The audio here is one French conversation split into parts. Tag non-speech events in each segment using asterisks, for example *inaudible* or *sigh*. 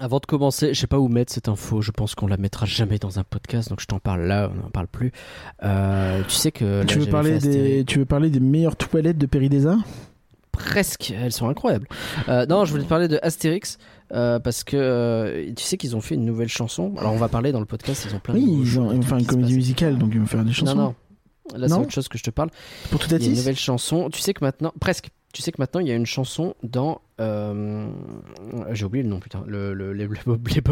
Avant de commencer, je sais pas où mettre cette info. Je pense qu'on la mettra jamais dans un podcast, donc je t'en parle là. On n'en parle plus. Euh, tu sais que là, tu, veux parler des, Astérix. tu veux parler des meilleures toilettes de Péridesa presque. Elles sont incroyables. Euh, non, je voulais te parler de Astérix euh, parce que tu sais qu'ils ont fait une nouvelle chanson. Alors on va parler dans le podcast. Ils ont plein de Oui, ils, ont, faire une comédie musicale, donc ils vont faire des chansons. Non, non. Là, c'est autre chose que je te parle. Pour tout Il y a une nouvelle chanson. Tu sais que maintenant, presque. Tu sais que maintenant, il y a une chanson dans. Euh, J'ai oublié le nom, putain. Le, le- les, les.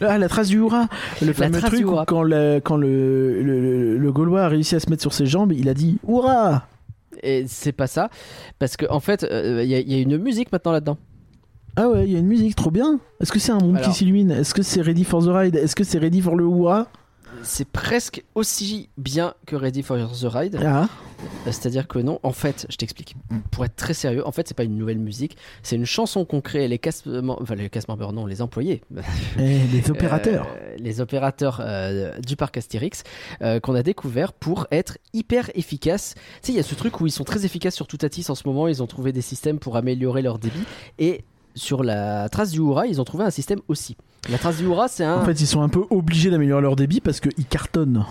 Ah, la trace du hurrah Le fameux truc où quand, le, quand le, le, Gaulois a réussi à se mettre sur ses jambes, il a dit Hurrah Et c'est pas ça. Parce qu'en en fait, euh, il y, a- il y a une musique maintenant là-dedans. Ah ouais, il y a une musique trop bien. Est-ce que c'est un monde Alors- qui s'illumine? Est-ce que c'est Ready for the Ride? Est-ce que c'est Ready for le Hurrah C'est presque aussi bien que Ready for the Ride. Ah, C'est-à-dire que non, en fait, je t'explique. Pour être très sérieux, en fait, c'est pas une nouvelle musique, c'est une chanson qu'on crée les casse enfin les casse non, les employés, *laughs* et les opérateurs. Euh, les opérateurs euh, du parc Astérix, euh, qu'on a découvert pour être hyper efficaces. Tu sais, il y a ce truc où ils sont très efficaces sur Toutatis en ce moment, ils ont trouvé des systèmes pour améliorer leur débit et sur la trace du Hura, ils ont trouvé un système aussi. La trace du Hura, c'est un En fait, ils sont un peu obligés d'améliorer leur débit parce qu'ils cartonnent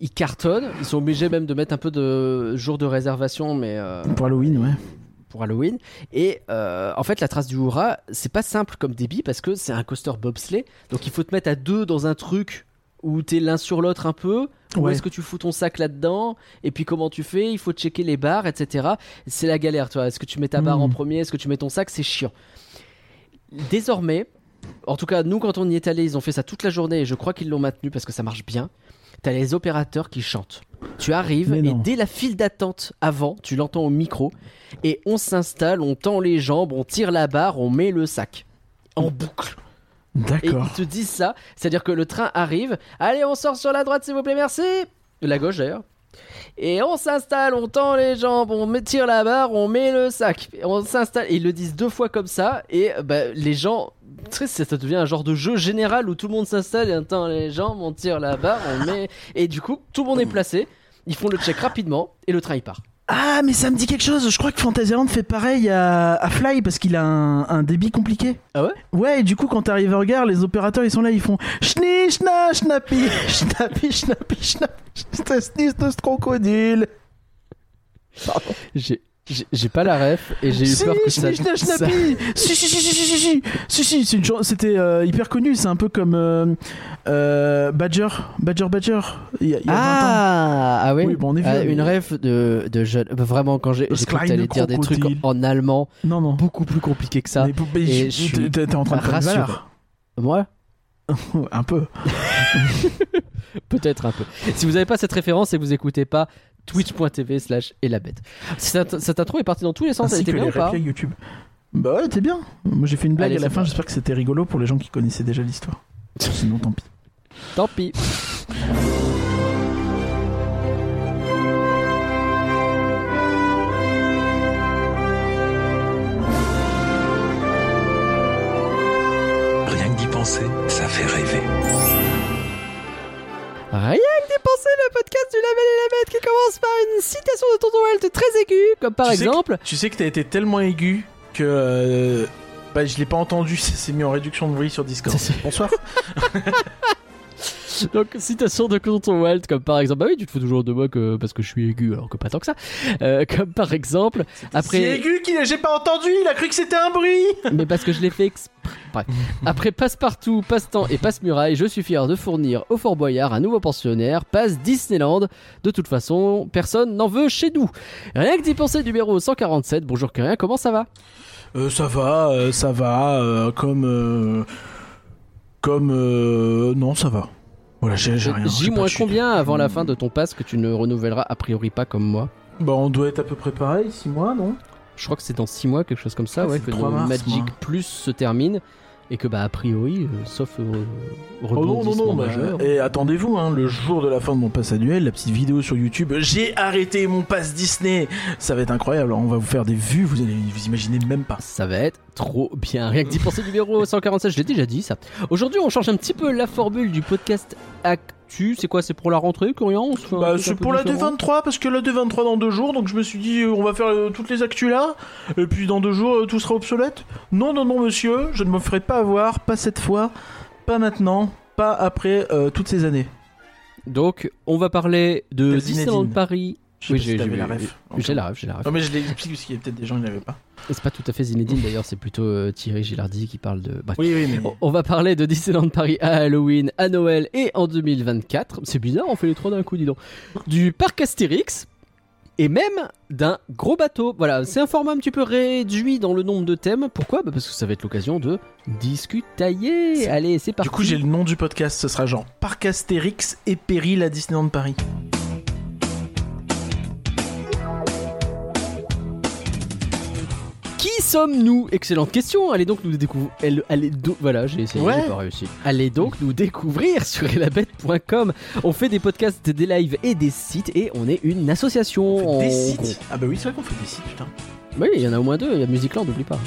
ils cartonnent, ils sont obligés même de mettre un peu de jours de réservation mais euh, pour Halloween, ouais. pour Halloween. Et euh, en fait, la trace du Hura, c'est pas simple comme débit parce que c'est un coaster bobsleigh. Donc il faut te mettre à deux dans un truc où t'es l'un sur l'autre un peu. Où Ouais. est-ce que tu fous ton sac là-dedans? Et puis comment tu fais? Il faut checker les barres, etc. C'est la galère, toi. Est-ce que tu mets ta barre Mm. en premier? Est-ce que tu mets ton sac? C'est chiant. Désormais, en tout cas, nous, quand on y est allé, ils ont fait ça toute la journée et je crois qu'ils l'ont maintenu parce que ça marche bien. T'as les opérateurs qui chantent. Tu arrives et dès la file d'attente avant, tu l'entends au micro et on s'installe, on tend les jambes, on tire la barre, on met le sac en boucle. Et D'accord. ils te disent ça, c'est-à-dire que le train arrive, allez on sort sur la droite s'il vous plaît, merci. La gauche d'ailleurs. Et on s'installe, on tend les jambes, on met- tire la barre, on met le sac. On s'installe. Et ils le disent deux fois comme ça. Et bah, les gens, sais, ça ça devient un genre de jeu général où tout le monde s'installe et on tend les jambes, on tire la barre, on met. Et du coup, tout le monde est placé. Ils font le check rapidement et le train il part. Ah, mais ça me dit quelque chose. Je crois que Fantasyland fait pareil à, à Fly parce qu'il a un, un débit compliqué. Ah ouais Ouais, et du coup, quand t'arrives à regard, les opérateurs ils sont là, ils font Schni, schna, schnappy, schnappy, schnappy, schnappy, schnis, das crocodile. Pardon. J'ai. J'ai pas la ref et j'ai eu Si, peur que ça. schna, ça-. Si, si, si, si, si, si, si, si, si, c'est une chan- c'était euh, hyper connu. C'est un peu comme euh, euh, Badger, Badger, Badger. Il y a, il y a 20 ans. Ah, ah oui. Oui, bon, on est vieux, une ref de, de jeune. bah, Vraiment, quand j'ai cru que t'allais dire des trucs en allemand, Non, non. beaucoup plus compliqué que ça. Mais, mais et je- t'es en train de valeur. Moi, *laughs* Un peu. *laughs* peut-être un peu. Si vous n'avez pas cette référence et que vous écoutez pas twitch.tv slash et la bête. Cette, intro est partie dans tous les sens, elle était que bien les ou pas YouTube. Bah ouais, t'es bien. Moi j'ai fait une blague Allez, à la fin, j'espère que c'était rigolo pour les gens qui connaissaient déjà l'histoire. Sinon, tant pis. Tant pis. Rien que d'y penser, ça fait rêver. Rien que dépenser le podcast du Label et la Bête qui commence par une citation de Tonton Walt très aiguë, comme par Tu sais exemple. Tu sais que t'as été tellement aigu que. euh, bah, je l'ai pas entendu, *laughs* ça s'est mis en réduction de bruit sur Discord. Bonsoir. *laughs* *laughs* Donc, citation de Tonton Walt, comme par exemple. Bah oui, tu te fous toujours de moi que, parce que je suis aigu, alors que pas tant que ça. Euh, comme par exemple. Après. C'est aigu qu'il j'ai pas entendu, il a cru que c'était un bruit. *laughs* mais parce que je l'ai fait exprès. Bref. Après Passe-Partout, Passe-Temps et Passe-Muraille, je suis fier de fournir au Fort Boyard un nouveau pensionnaire, Passe Disneyland. De toute façon, personne n'en veut chez nous. Rien que d'y penser, numéro 147. Bonjour, que rien, comment ça va? Euh, ça va, euh, ça va, euh, comme. euh, comme. non, ça va. Voilà, j'ai rien. Chute. combien avant la fin de ton passe que tu ne renouvelleras a priori pas comme moi Bah, on doit être à peu près pareil, 6 mois, non? Je crois que c'est dans 6 mois, quelque chose comme ça, Ah, ouais, que le 3 le mars, Magic moi. Plus se termine. Et que, bah, a priori, euh, sauf euh, Oh non, non, bah, et attendez-vous, hein, le jour de la fin de mon pass annuel, la petite vidéo sur YouTube, j'ai arrêté mon pass Disney, ça va être incroyable, on va vous faire des vues, vous allez vous imaginez même pas. Ça va être trop bien. Rien que d'y penser, numéro 147, je l'ai déjà dit ça. Aujourd'hui, on change un petit peu la formule du podcast c'est quoi C'est pour la rentrée, Corian Bah, c'est peu pour la différent D23 parce que la D23 dans deux jours, donc je me suis dit euh, on va faire euh, toutes les actus là, et puis dans deux jours euh, tout sera obsolète. Non, non, non, monsieur, je ne me ferai pas avoir, pas cette fois, pas maintenant, pas après toutes ces années. Donc, on va parler de Disneyland. Paris. Oui, si j'ai j'ai- la ref. J'ai la ref, j'ai la ref. Non, mais je l'explique parce qu'il y a peut-être des gens qui l'avaient pas. Et C'est pas tout à fait Zinedine d'ailleurs, c'est plutôt euh, Thierry Gilardi qui parle de. Oui, oui, mais. On- On va parler de Disneyland Paris à Halloween, à Noël et en 2024. C'est bizarre, on fait les trois d'un coup, dis donc. Du parc Astérix et même d'un gros bateau. Voilà, c'est un format un petit peu réduit dans le nombre de thèmes. Pourquoi? Bah Parce que ça va être l'occasion de discutailler. Allez, c'est parti. Du coup, j'ai le nom du podcast, ce sera genre Parc Astérix et Péril à Disneyland Paris. Qui sommes-nous Excellente question. Allez donc nous découvrir. Allez do- Voilà, j'ai essayé, Ouais. j'ai pas réussi. Allez donc nous découvrir *laughs* sur elabette.com. On fait des podcasts, des lives et des sites et on est une association. On fait des On- sites Ah bah oui, c'est vrai qu'on fait des sites, putain. Oui, il y en a au moins deux. Il y a Musicland, n'oublie pas.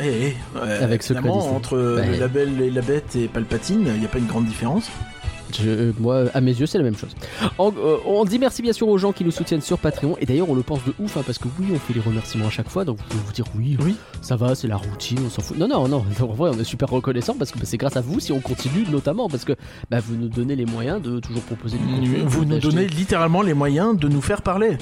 Eh, eh, ouais, Avec Disney. entre Bah, le label et la bête et Palpatine, il n'y a pas une grande différence. Je- euh, moi, à mes yeux, c'est la même chose. En- euh, on dit merci bien sûr aux gens qui nous soutiennent sur Patreon. Et d'ailleurs, on le pense de ouf, hein, parce que oui, on fait les remerciements à chaque fois. Donc vous pouvez vous dire oui, Oui. ça va, c'est la routine, on s'en fout. Non, non, non. *laughs* En vrai, on est super reconnaissant parce que bah, c'est grâce à vous si on continue, notamment parce que bah, vous nous donnez les moyens de toujours proposer du contenu. Vous nous donnez littéralement les moyens de nous faire parler.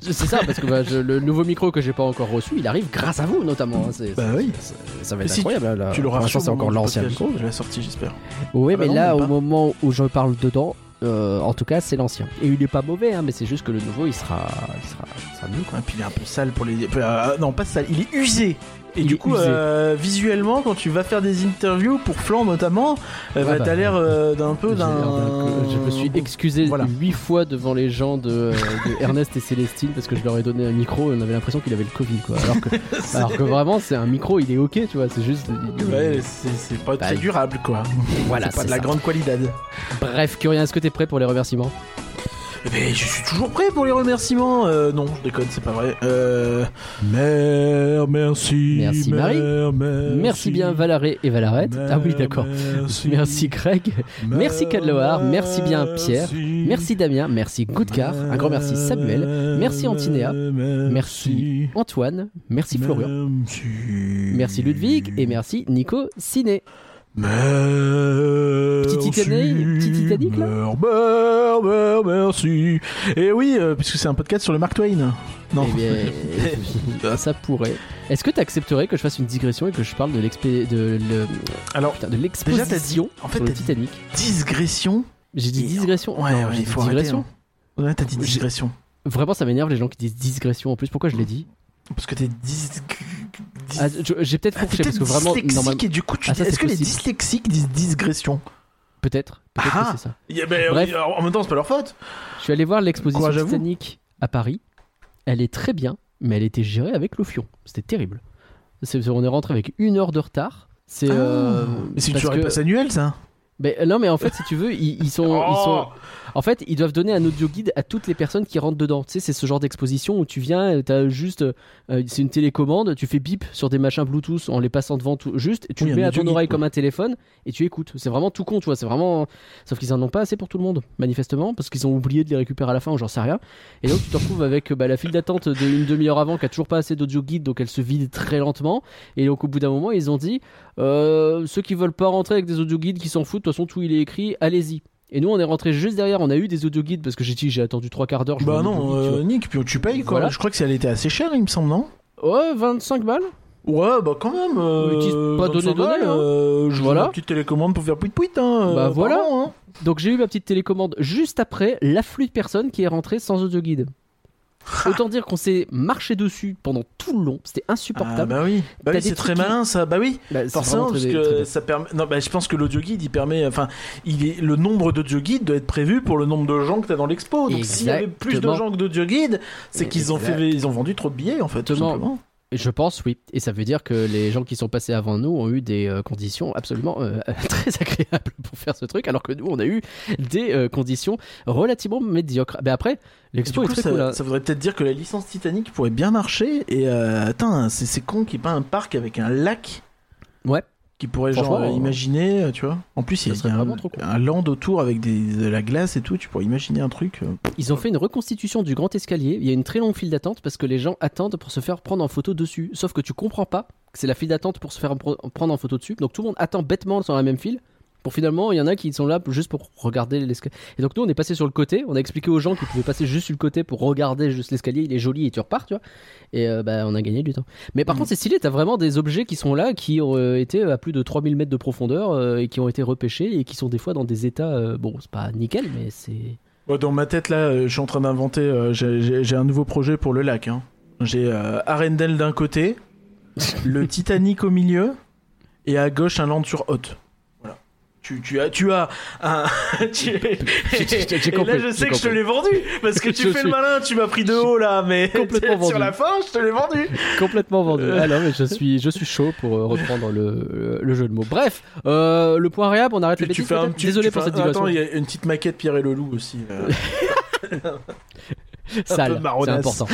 C'est ça, parce que bah, je- le nouveau micro que j'ai pas encore reçu, il arrive grâce à vous, notamment. hein. C'est- Bah oui. c'est- ça va être Si, incroyable. hein, là. Tu l'auras Pour reçu l'instant, c'est encore l'ancien podcast, micro. Je l'ai sorti, j'espère. Oui, Ah bah mais non, là, même au pas. moment où je parle dedans, euh, en tout cas, c'est l'ancien. Et il est pas mauvais, hein, mais c'est juste que le nouveau, il sera, il sera, il sera mieux, quoi. Et puis il est un peu sale pour les. euh, non, pas sale, il est usé. Et du coup, euh, visuellement, quand tu vas faire des interviews pour Flan notamment, euh, Ouais, bah, bah, t'as l'air euh, d'un peu d'un. Je me suis excusé Voilà. huit fois devant les gens de, de *laughs* Ernest et Célestine parce que je leur ai donné un micro et on avait l'impression qu'il avait le Covid, quoi. Alors que, *laughs* alors que vraiment, c'est un micro, il est ok, tu vois. C'est juste. il- Ouais, c'est pas Bah, très il- durable quoi. Voilà, *laughs* c'est pas de la grande qualité. Bref, Curien, est-ce que t'es prêt pour les remerciements? Eh ben, je suis toujours prêt pour les remerciements. Euh, non, je déconne, c'est pas vrai. Euh... Mère, merci. Merci, Marie. mère, merci. Merci bien Valaré et Valarette. Ah oui, d'accord. Merci, Merci Craig. Merci Cadloar. Merci bien Pierre. Merci Damien. Merci Goudcar. Un grand merci Samuel. Merci Antinéa. Merci Antoine. Merci Florian. Merci. Merci Ludwig et merci Nico Ciné. Merci. Petit Titanic- petit Titanic, là merci. Et oui, euh, puisque c'est un podcast sur le Mark Twain. Non. Eh bien, *laughs* ça pourrait. Est-ce que tu accepterais que je fasse une digression et que je parle de l'expé- de le- Alors, putain, de Déjà, t'as dit- l'exposition en fait, sur le Titanic? digression. J'ai dit digression. Ouais, Non, ouais, j'ai dit faut arrêter, digression. hein. Ouais, t'as dit digression. Vraiment, ça m'énerve les gens qui disent digression en plus. Pourquoi je l'ai dit? Parce que t'es dis... Ah, J'ai peut-être Ah, fourché parce que vraiment, normalement, et du coup, tu Ah, est-ce que les dyslexiques disent digression peut-être. Peut-être Ah. que c'est ça. Yeah, ben, Bref. En même temps, c'est pas leur faute. Je suis allé voir l'exposition Courage à vous. Titanic à Paris. Elle est très bien, mais elle était gérée avec le fion. C'était terrible. On est rentré avec une heure de retard. C'est euh, Ah. Mais c'est une soirée que- passe annuelle, ça. Mais, euh, non, mais en fait, si tu veux, ils, ils sont, ils Oh. sont. En fait, ils doivent donner un audio guide à toutes les personnes qui rentrent dedans. Tu sais, c'est ce genre d'exposition où tu viens, euh, t'as juste, euh, c'est une télécommande, tu fais bip sur des machins Bluetooth en les passant devant tout, juste, et tu Oui, le mets à ton oreille quoi. comme un téléphone et tu écoutes. C'est vraiment tout con, tu vois. C'est vraiment, sauf qu'ils en ont pas assez pour tout le monde, manifestement, parce qu'ils ont oublié de les récupérer à la fin ou j'en sais rien. Et donc tu te retrouves avec bah, la file d'attente d'une demi-heure avant qui a toujours pas assez d'audio guide, donc elle se vide très lentement. Et donc au bout d'un moment, ils ont dit, euh, ceux qui veulent pas rentrer avec des audio guides, qui s'en foutent, de toute façon tout il est écrit, allez-y. Et nous on est rentré juste derrière, on a eu des audio guides parce que j'ai dit j'ai attendu trois quarts d'heure. je Bah non, tu euh, Nick, puis tu payes quoi. Voilà. Je crois que ça elle était assez cher, il me semble, non? Ouais, 25 balles. Ouais, bah quand même. Qui- Euh, pas 25 donné, donné, hein. euh, je Voilà. voilà. Une petite télécommande pour faire pouit pouit, hein. Bah euh, voilà. hein. Donc j'ai eu ma petite télécommande juste après l'afflux de personnes qui est rentré sans audio guide. Autant dire qu'on s'est marché dessus pendant tout le long, c'était Ah insupportable. bah oui, bah oui des c'est très qui- malin ça. Bah oui, Bah, forcément parce très- que très ça permet. Non, bah je pense que l'audio guide il permet. Enfin, il est le nombre d'audio guides doit être prévu pour le nombre de gens que t'as dans l'expo. Donc s'il y avait plus de gens que d'audio guides, c'est qu'ils ont fait, ils ont vendu trop de billets en fait. Tout simplement. Je pense, oui. Et ça veut dire que les gens qui sont passés avant nous ont eu des euh, conditions absolument euh, *laughs* très agréables pour faire ce truc, alors que nous, on a eu des euh, conditions relativement médiocres. Mais après, l'expo est coup, très ça, cool. hein. ça voudrait peut-être dire que la licence Titanic pourrait bien marcher. Et euh, attends, c'est c'est con qu'il n'y ait pas un parc avec un lac Ouais. Qui pourrait genre euh, imaginer, euh, tu vois. En plus, il y a, un, cool. un land autour avec des, de la glace et tout. Tu pourrais imaginer un truc. euh. Ils ont fait une reconstitution du grand escalier. Il y a une très longue file d'attente parce que les gens attendent pour se faire prendre en photo dessus. Sauf que tu comprends pas que c'est la file d'attente pour se faire prendre en photo dessus. Donc tout le monde attend bêtement dans la même file. Pour finalement, il y en a qui sont là juste pour regarder l'escalier. Et donc nous, on est passé sur le côté. On a expliqué aux gens qu'ils pouvaient passer juste sur le côté pour regarder juste l'escalier. Il est joli et tu repars, tu vois. Et euh, bah, on a gagné du temps. Mais par Mhm. contre, c'est stylé. T'as vraiment des objets qui sont là, qui ont euh, été à plus de 3000 mètres de profondeur euh, et qui ont été repêchés et qui sont des fois dans des états. bon, c'est pas nickel, mais c'est. Dans ma tête, là, je suis en train d'inventer. j'ai- un nouveau projet pour le lac. hein. J'ai Arendelle d'un côté, le *laughs* Titanic au milieu, et à gauche un land sur haute. Tu, tu as, tu as un. *laughs* tu- et là, je sais que je te l'ai vendu parce que tu fais suis- le malin. Tu m'as pris de haut là, mais *laughs* Complètement sur vendu. la fin, je te l'ai vendu. Complètement vendu. Euh. Ah non, mais je suis, je suis chaud pour euh, reprendre le, le jeu de mots. Bref, euh, le point réhab, on arrête les Tu, tu bêtises. fais un petit. Désolé pour cette digression. Attends, il y a une petite maquette Pierre et le loup aussi. euh. *laughs* Sale, c'est important.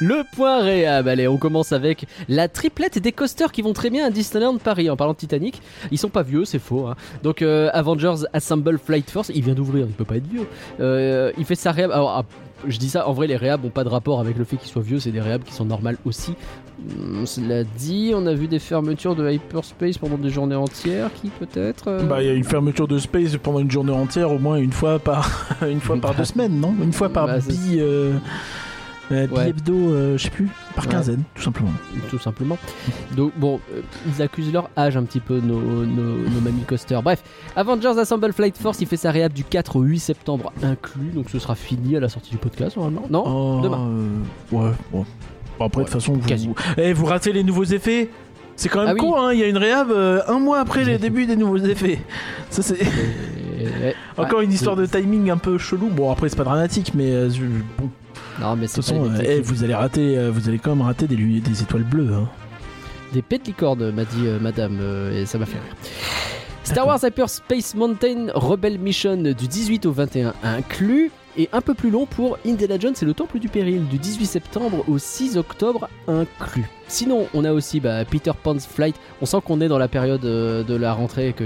Le point réhab, allez, on commence avec la triplette des coasters qui vont très bien à Disneyland Paris. En parlant de Titanic, ils sont pas vieux, c'est faux. hein. Donc euh, Avengers Assemble Flight Force, il vient d'ouvrir, il peut pas être vieux. Euh, il fait sa réhab. Alors, ah, je dis ça, en vrai, les réhabs ont pas de rapport avec le fait qu'ils soient vieux, c'est des réhabs qui sont normales aussi. Hum, Cela dit, on a vu des fermetures de Hyperspace pendant des journées entières, qui peut-être. euh, Bah, il y a une fermeture de space pendant une journée entière, au moins une fois par, *laughs* une fois par deux semaines, non? Une fois par Bah, bi, euh, Ouais. hebdo, euh, je sais plus, par Ouais. quinzaine, tout simplement. tout simplement. Donc bon, euh, ils accusent leur âge un petit peu, nos, nos, nos mamies coasters. Bref, Avengers Assemble Flight Force, il fait sa réhab du 4 au 8 septembre inclus, donc ce sera fini à la sortie du podcast normalement. Non Oh, demain. euh, ouais, bon. Bon, après, de toute façon, quasi. vous, eh, vous ratez les nouveaux effets c'est quand même Ah oui. con, hein, il y a une réhab euh, un mois après les débuts des nouveaux effets. Ça, c'est ouais. *laughs* encore Ouais, une histoire de timing un peu chelou. Bon, après, c'est pas dramatique, mais euh, bon, Non, mais de toute façon, euh, eh, vous allez rater, euh, vous allez quand même rater des, des étoiles bleues. Hein. des pétlicornes, m'a dit euh, madame, euh, et ça m'a fait rire. Star Wars Hyperspace Mountain Rebel Mission du 18 au 21 inclus. Et un peu plus long pour Indiana Jones et le Temple du Péril du 18 septembre au 6 octobre inclus. Sinon, on a aussi bah, Peter Pan's Flight. On sent qu'on est dans la période euh, de la rentrée et qu'on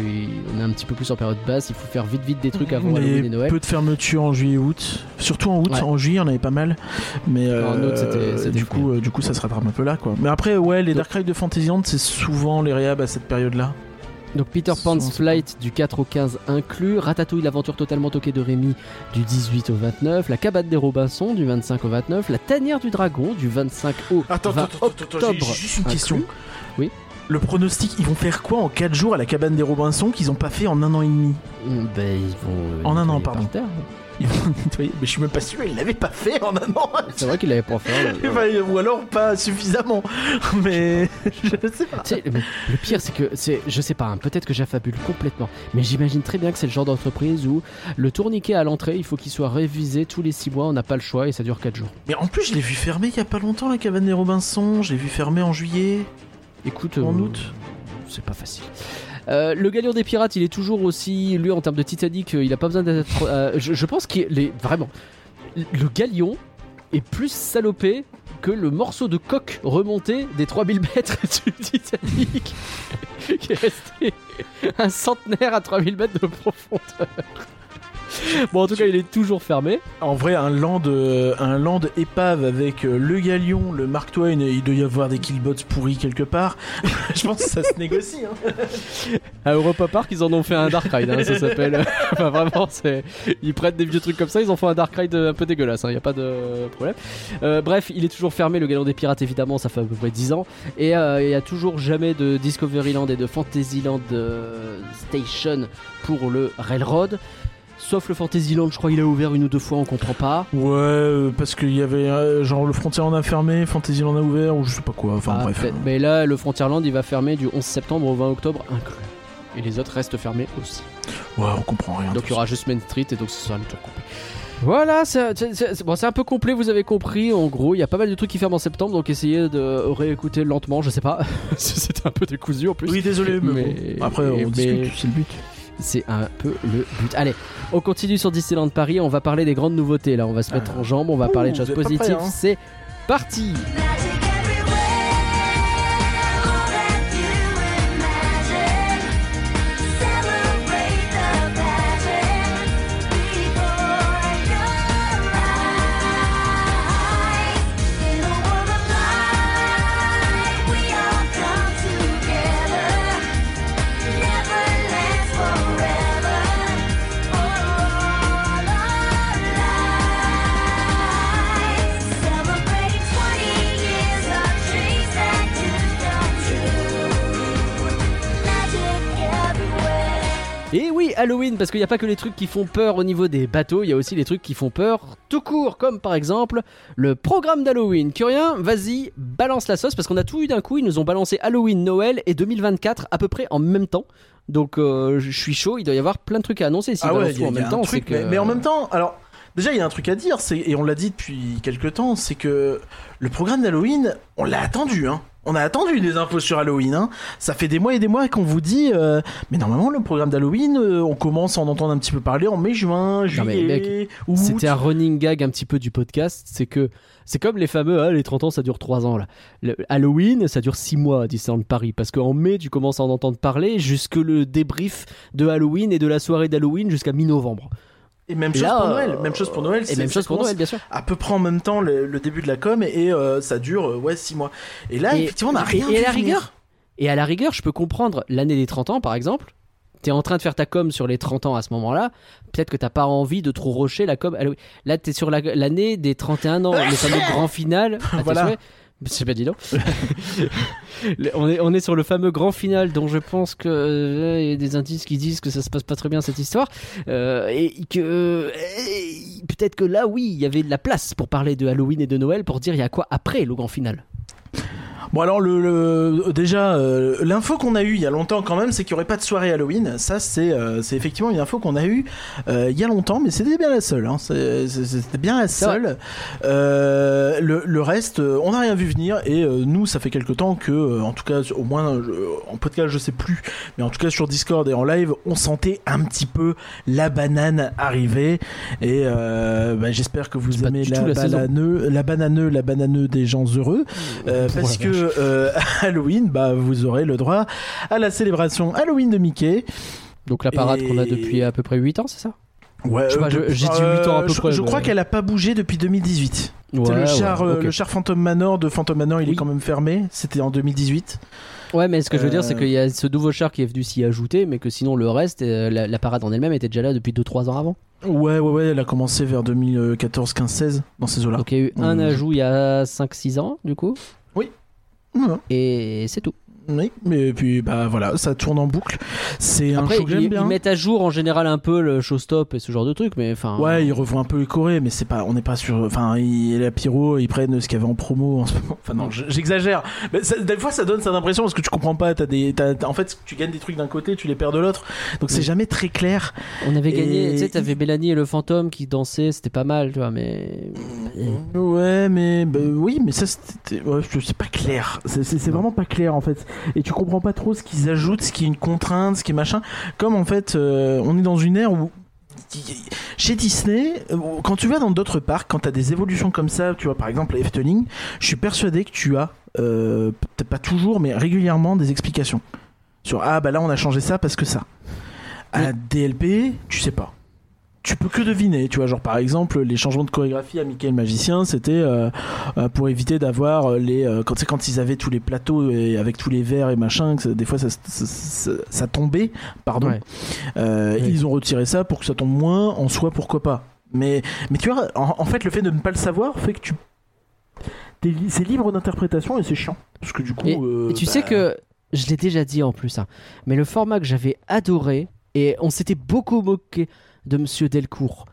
est un petit peu plus en période basse. Il faut faire vite vite des trucs avant Mais Halloween et Noël. peu de fermetures en juillet et août. Surtout en août, Ouais. en juillet on avait pas mal. Mais euh, En août, c'était- c'était du fou. coup, euh, du coup ça se rattrape un peu là quoi. Mais après ouais, les Donc- Dark Ride de Fantasyland c'est souvent les réhab à cette période là. Donc Peter Pan's Flight du 4 au 15 inclus, Ratatouille l'aventure totalement toquée de Rémi du 18 au 29, La cabane des Robinson du 25 au 29, La tanière du dragon du 25 au 20 octobre. j'ai juste une inclus. question. Oui. Le pronostic, ils vont faire quoi en 4 jours à la cabane des Robinson qu'ils ont pas fait en un an et demi? Ben ils vont... euh, En un an, nettoyer par pardon. terre. Ils *laughs* vont nettoyer. Mais je suis même pas sûr, ils l'avaient pas fait en un an. C'est vrai qu'il avait pas fait. ouais. *laughs* Enfin, ou alors pas suffisamment. Mais je sais pas. *laughs* Le pire, c'est que c'est, je sais pas, hein, peut-être que j'affabule complètement, mais j'imagine très bien que c'est le genre d'entreprise où le tourniquet à l'entrée, il faut qu'il soit révisé tous les 6 mois, on n'a pas le choix et ça dure 4 jours. Mais en plus, je l'ai vu fermer il y a pas longtemps la cabane des Robinson. Je l'ai vu fermer en juillet. Écoute, En euh, août. c'est pas facile. Euh, le galion des pirates, il est toujours aussi, lui en termes de Titanic, euh, il a pas besoin d'être. euh, je, je pense qu'il est vraiment. Le galion est plus salopé que le morceau de coque remonté des 3000 mètres *laughs* du Titanic, qui est resté un centenaire à 3000 mètres de profondeur. *laughs* Bon, en tout cas, il est toujours fermé. En vrai, un land, euh, un land épave avec euh, le galion, le Mark Twain, et il doit y avoir des killbots pourris quelque part. *laughs* je pense que ça se négocie. Hein. À Europa Park, ils en ont fait un Dark Ride, hein, ça s'appelle. *laughs* enfin, vraiment, c'est. Ils prennent des vieux trucs comme ça, ils en font un Dark Ride un peu dégueulasse, il n'y a pas de problème. Euh, bref, il est toujours fermé, le Galon des Pirates, évidemment, ça fait à peu près 10 ans. Et euh, il n'y a toujours jamais de Discoveryland et de Fantasyland euh, Station pour le Railroad. Sauf le Fantasyland, je crois qu'il a ouvert une ou deux fois, on comprend pas. Ouais, euh, parce qu'il y avait euh, genre le Frontier en a fermé, Fantasyland a ouvert, ou je sais pas quoi. Enfin Ah, bref. Mais là, le Frontierland, il va fermer du 11 septembre au 20 octobre inclus. Et les autres restent fermés aussi. Ouais, on comprend rien. Donc il y aura juste Main Street et donc ce sera le tour complet. Voilà, c'est bon, un peu complet, vous avez compris. En gros, il y a pas mal de trucs qui ferment en septembre, donc essayez de réécouter lentement, je sais pas. *laughs* C'était un peu décousu en plus. Oui, désolé, mais, Mais- bon. Après, on mais- discute, c'est le but. C'est un peu le but. Allez, on continue sur Disneyland Paris. On va parler des grandes nouveautés. Là, on va se mettre en jambes. On va parler de choses positives. hein. C'est parti. Magic Halloween, parce qu'il n'y a pas que les trucs qui font peur au niveau des bateaux, il y a aussi les trucs qui font peur tout court, comme par exemple le programme d'Halloween. Curien, vas-y, balance la sauce, parce qu'on a tout eu d'un coup, ils nous ont balancé Halloween, Noël et 2024 à peu près en même temps. Donc euh, je suis chaud, il doit y avoir plein de trucs à annoncer. Ah ouais, balancent il y tout a, en il y a même un temps, truc, c'est que... mais, mais en même temps, alors déjà il y a un truc à dire, et on l'a dit depuis quelques temps, c'est que le programme d'Halloween, on l'a attendu, hein. On a attendu des infos sur Halloween, hein. Ça fait des mois et des mois qu'on vous dit, euh, mais normalement le programme d'Halloween, euh, on commence à en entendre un petit peu parler en mai, juin, juillet. C'était un running gag un petit peu du podcast, c'est que c'est comme les fameux ah, les 30 ans ça dure 3 ans là. Le Halloween ça dure 6 mois à Disneyland Paris parce qu'en mai tu commences à en entendre parler jusque le débrief de Halloween et de la soirée d'Halloween jusqu'à mi-novembre. Et même chose là, pour euh, Noël, même chose pour Noël. Et même chose pour Noël bien sûr. À peu près en même temps le, le début de la com et euh, ça dure euh, ouais 6 mois. Et là Et- effectivement on a et- rien et à la rigueur, Et à la rigueur, je peux comprendre l'année des 30 ans par exemple. T'es en train de faire ta com sur les 30 ans à ce moment-là. Peut-être que t'as pas envie de trop rusher la com. Là, t'es sur la- l'année des 31 ans, le *laughs* fameux grand final. Voilà. C'est pas dit non. *laughs* On, est, sur le fameux grand final dont je pense que euh, y a des indices qui disent que ça se passe pas très bien cette histoire Euh, et que peut-être que là oui il y avait de la place pour parler de Halloween et de Noël pour dire il y a quoi après le grand final. Bon alors le, le- déjà euh, l'info qu'on a eue il y a longtemps quand même c'est qu'il y aurait pas de soirée Halloween. Ça c'est euh, c'est effectivement une info qu'on a eue euh, il y a longtemps mais c'était bien la seule. Hein. C'était bien la seule. Euh, le, le reste euh, on n'a rien vu venir et euh, nous ça fait quelque temps que en tout cas au moins euh, en podcast je sais plus mais en tout cas sur Discord et en live on sentait un petit peu la banane arriver et euh, bah, j'espère que vous aimez la la bananeux la bananeux la bananeux des gens heureux parce que euh, *laughs* Halloween, bah, vous aurez le droit à la célébration Halloween de Mickey. Donc la parade Et- qu'on a depuis à peu près 8 ans, c'est ça? Ouais, depuis- j'ai dit huit ans à peu je, près, Je crois qu'elle a pas bougé depuis 2018. C'est Ouais, le char, euh, le char Phantom Manor de Phantom Manor, il est Oui. quand même fermé. C'était en 2018. Ouais, mais ce que je veux dire, c'est Euh, qu'il y a ce nouveau char qui est venu s'y ajouter, mais que sinon le reste, euh, la, la parade en elle-même était déjà là depuis 2-3 ans avant. Ouais, ouais, ouais, elle a commencé vers 2014, 15, 16 dans ces eaux-là. Donc il y a eu un Mmh. ajout il y a 5-6 ans, du coup, Et c'est tout. Oui, mais puis bah voilà, ça tourne en boucle. C'est un Après, show que j'aime ils, bien. ils mettent à jour en général un peu le showstop et ce genre de trucs, mais enfin. Ouais, ils revoient un peu les Corées, mais c'est pas, on n'est pas sur. Enfin, ils, la Pyro, ils prennent ce qu'il y avait en promo en ce moment. Enfin non, j'exagère. Mais ça- des fois, ça donne cette impression parce que tu comprends pas. Des, t'as- en fait, tu gagnes des trucs d'un côté, tu les perds de l'autre. Donc c'est Oui. jamais très clair. On avait gagné, Et- tu sais, t'avais Mélanie et le fantôme qui dansaient, c'était pas mal, tu vois, mais. Ouais, mais bah, oui, mais ça c'était, ouais, c'est pas clair. C'est, c'est- c'est vraiment pas clair en fait. Et tu comprends pas trop ce qu'ils ajoutent, ce qui est une contrainte, ce qui est machin. Comme en fait, euh, on est dans une ère où chez Disney, euh, quand tu vas dans d'autres parcs, quand tu as des évolutions comme ça, tu vois par exemple Efteling, je suis persuadé que tu as, euh, peut-être pas toujours, mais régulièrement des explications. Sur ah bah là on a changé ça parce que ça. À DLP, tu sais pas. Tu peux que deviner, tu vois, genre par exemple les changements de chorégraphie à Mickey le magicien, c'était euh, euh, pour éviter d'avoir euh, les quand quand ils avaient tous les plateaux et avec tous les verres et machin, que des fois ça, ça, ça- ça tombait, pardon. Ouais. Euh, Oui. Ils ont retiré ça pour que ça tombe moins, en soi pourquoi pas. Mais, mais tu vois, en, en fait, le fait de ne pas le savoir fait que tu. C'est libre d'interprétation et c'est chiant. Parce que du coup. Et, euh, et tu bah, sais que je l'ai déjà dit en plus, hein, mais le format que j'avais adoré, et on s'était beaucoup moqué de Monsieur Delcourt,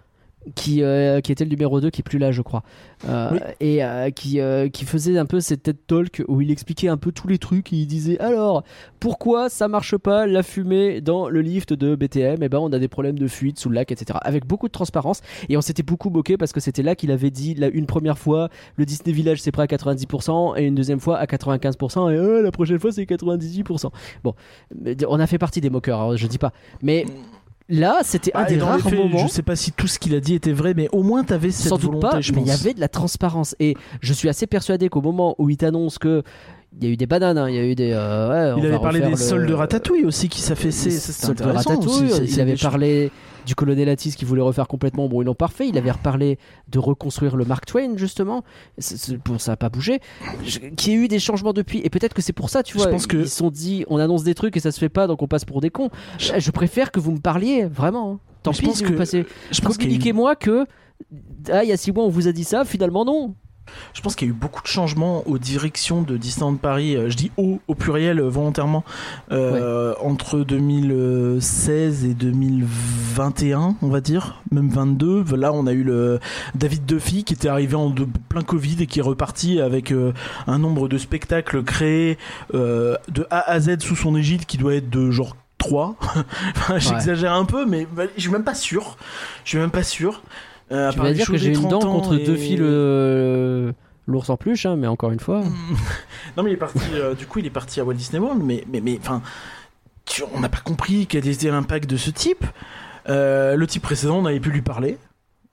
qui, euh, qui était le numéro 2, qui est plus là, je crois. Euh, Oui. Et euh, qui, qui faisait un peu cette TED Talk où il expliquait un peu tous les trucs. Et il disait Alors, pourquoi ça marche pas la fumée dans le lift de BTM Eh ben, on a des problèmes de fuite sous le lac, etc. Avec beaucoup de transparence. Et on s'était beaucoup moqué parce que c'était là qu'il avait dit la, une première fois le Disney Village c'est prêt à 90% et une deuxième fois à 95% et la prochaine fois c'est 98%. Bon, on a fait partie des moqueurs, hein, je dis pas. Mais là, c'était un Ah, des rares faits, moments. Je sais pas si tout ce qu'il a dit était vrai, mais au moins t'avais cette Sans doute volonté, pas, je mais il y avait de la transparence. Et je suis assez persuadé qu'au moment où il t'annonce que. Il y a eu des bananes, hein, il y a eu des. euh, ouais, on Il avait va parlé des le- soldes de Ratatouille aussi qui s'affaissaient. C'est- Il avait parlé du colonel Atis qui voulait refaire complètement. Bon, ils l'ont pas fait. Il avait reparlé de reconstruire le Mark Twain, justement. C'est- Bon, ça n'a pas bougé. Je- y ait eu des changements depuis. Et peut-être que c'est pour ça, tu Je vois. pense que- Ils se sont dit, on annonce des trucs et ça se fait pas, donc on passe pour des cons. Je, je préfère que vous me parliez, vraiment. hein. Tant Je pis pense si vous que- passez. Je pense a Communiquez-moi que. Ah, il y a six mois, on vous a dit ça, finalement, non. Je pense qu'il y a eu beaucoup de changements aux directions de Disneyland Paris. euh, Je dis au au pluriel euh, volontairement euh, entre 2016 et 2021, on va dire, même 22. Là, on a eu le David Duffy qui était arrivé en de- plein Covid et qui est reparti avec euh, un nombre de spectacles créés euh, de A à Z sous son égide qui doit être de genre 3. *laughs* Enfin, J'exagère un peu, mais bah, je suis même pas sûr. Je suis même pas sûr. Euh, Tu vas dire que des j'ai une 30 dent ans contre et- Duffy le. L'ours en peluche, hein, mais encore une fois. *laughs* Non mais il est parti. euh, du coup, il est parti à Walt Disney World, mais mais mais enfin, tu- on n'a pas compris quel était l'impact de ce type. Euh, le type précédent, on avait pu lui parler.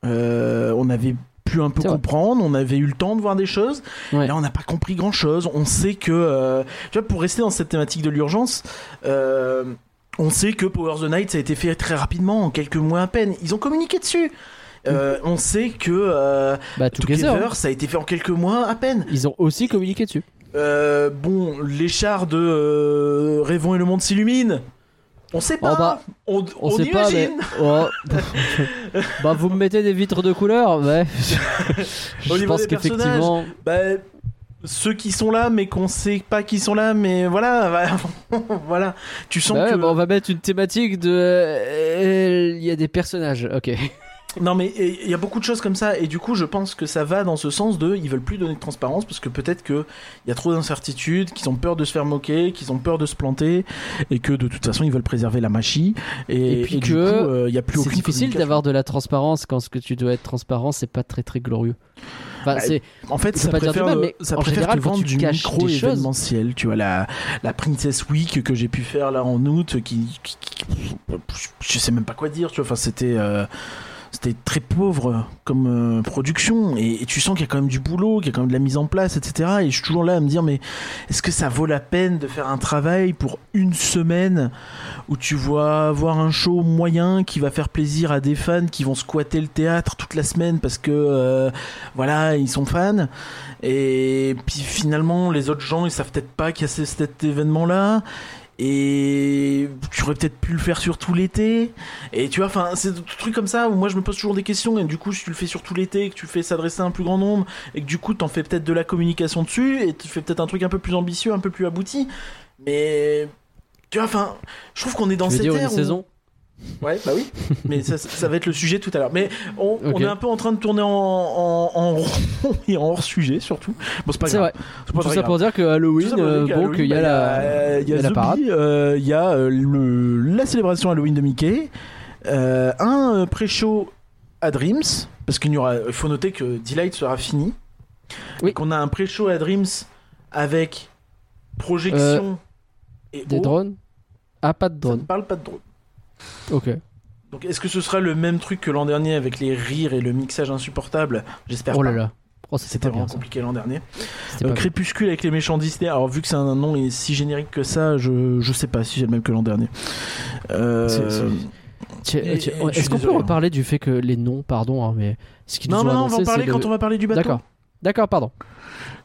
Euh, on avait pu un peu comprendre. On avait eu le temps de voir des choses. Ouais. Là, on n'a pas compris grand chose. On sait que, euh, tu vois, pour rester dans cette thématique de l'urgence. euh, on sait que Power the Night ça a été fait très rapidement, en quelques mois à peine. Ils ont communiqué dessus. Euh, on sait que euh, Bah, Together. Together, ça a été fait en quelques mois à peine. Ils ont aussi communiqué dessus. Euh, bon, les chars de euh, Rêvons et le monde s'illumine. On sait pas. Oh bah, on On, on sait pas, mais. Oh. *laughs* bah, vous me mettez des vitres de couleur. Au *laughs* Je pense qu'effectivement. Bah, ceux qui sont là, mais qu'on sait pas qui sont là, mais voilà, *laughs* voilà. Tu sens Bah ouais, que. bah, on va mettre une thématique de. Il y a des personnages, ok. Non, mais il y a beaucoup de choses comme ça, et du coup, je pense que ça va dans ce sens de, ils veulent plus donner de transparence parce que peut-être que il y a trop d'incertitudes, qu'ils ont peur de se faire moquer, qu'ils ont peur de se planter, et que de toute façon, ils veulent préserver la machie. Et, Et puis du que euh, il y a plus C'est difficile d'avoir de la transparence quand ce que tu dois être transparent, c'est pas très très glorieux. Enfin, Bah. En fait, ça préfère, mal, mais ça en préfère général, te vendre du micro événementiel. Tu vois, la, la Princess Week que j'ai pu faire là en août, qui, qui- qui- je sais même pas quoi dire. Tu vois, enfin, c'était. euh, c'était très pauvre comme euh, production. Et, tu sens qu'il y a quand même du boulot, qu'il y a quand même de la mise en place, etc. Et je suis toujours là à me dire mais est-ce que ça vaut la peine de faire un travail pour une semaine où tu vas voir un show moyen qui va faire plaisir à des fans qui vont squatter le théâtre toute la semaine parce que euh, voilà ils sont fans? Et puis finalement les autres gens ils savent peut-être pas qu'il y a ce- cet événement là et tu aurais peut-être pu le faire sur tout l'été. Et tu vois enfin c'est des trucs comme ça où moi je me pose toujours des questions. Et du coup si tu le fais sur tout l'été que tu le fais s'adresser à un plus grand nombre et que du coup t'en fais peut-être de la communication dessus et tu fais peut-être un truc un peu plus ambitieux un peu plus abouti. Mais tu vois enfin je trouve qu'on est dans cette ère où- saison? Ouais, bah oui. *laughs* Mais ça, ça va être le sujet tout à l'heure. Mais on, est un peu en train de tourner en, en, en rond *laughs* et en hors sujet surtout. Bon, c'est pas grave. vrai. C'est pas Tout ça grave. pour dire que Tout Halloween, ça pour dire euh, bon, Halloween, qu'il y a bah, la. il y a il y a la parade. euh, il y a euh, le, la célébration Halloween de Mickey, un pré-show à Dreams, parce qu'il y aura, il faut noter que Delight sera fini, Oui. qu'on a un pré-show à Dreams avec projection et Des eau. drones Ah, pas de Ça ne drones. parle pas de drone. Ok. Donc est-ce que ce sera le même truc que l'an dernier avec les rires et le mixage insupportable? J'espère Oh pas. là là. Oh, c'était bien. vraiment compliqué l'an dernier. Euh. Crépuscule avec les méchants Disney. Alors vu que c'est un nom et si générique que ça, je, je sais pas si j'ai le même que l'an dernier. Euh, C'est- c'est- Est-ce qu'on peut reparler du fait que les noms, pardon, hein, mais ce qu'ils nous Non, ont non, non, on annoncé, va en parler c'est quand on va parler du bateau. D'accord. D'accord, pardon.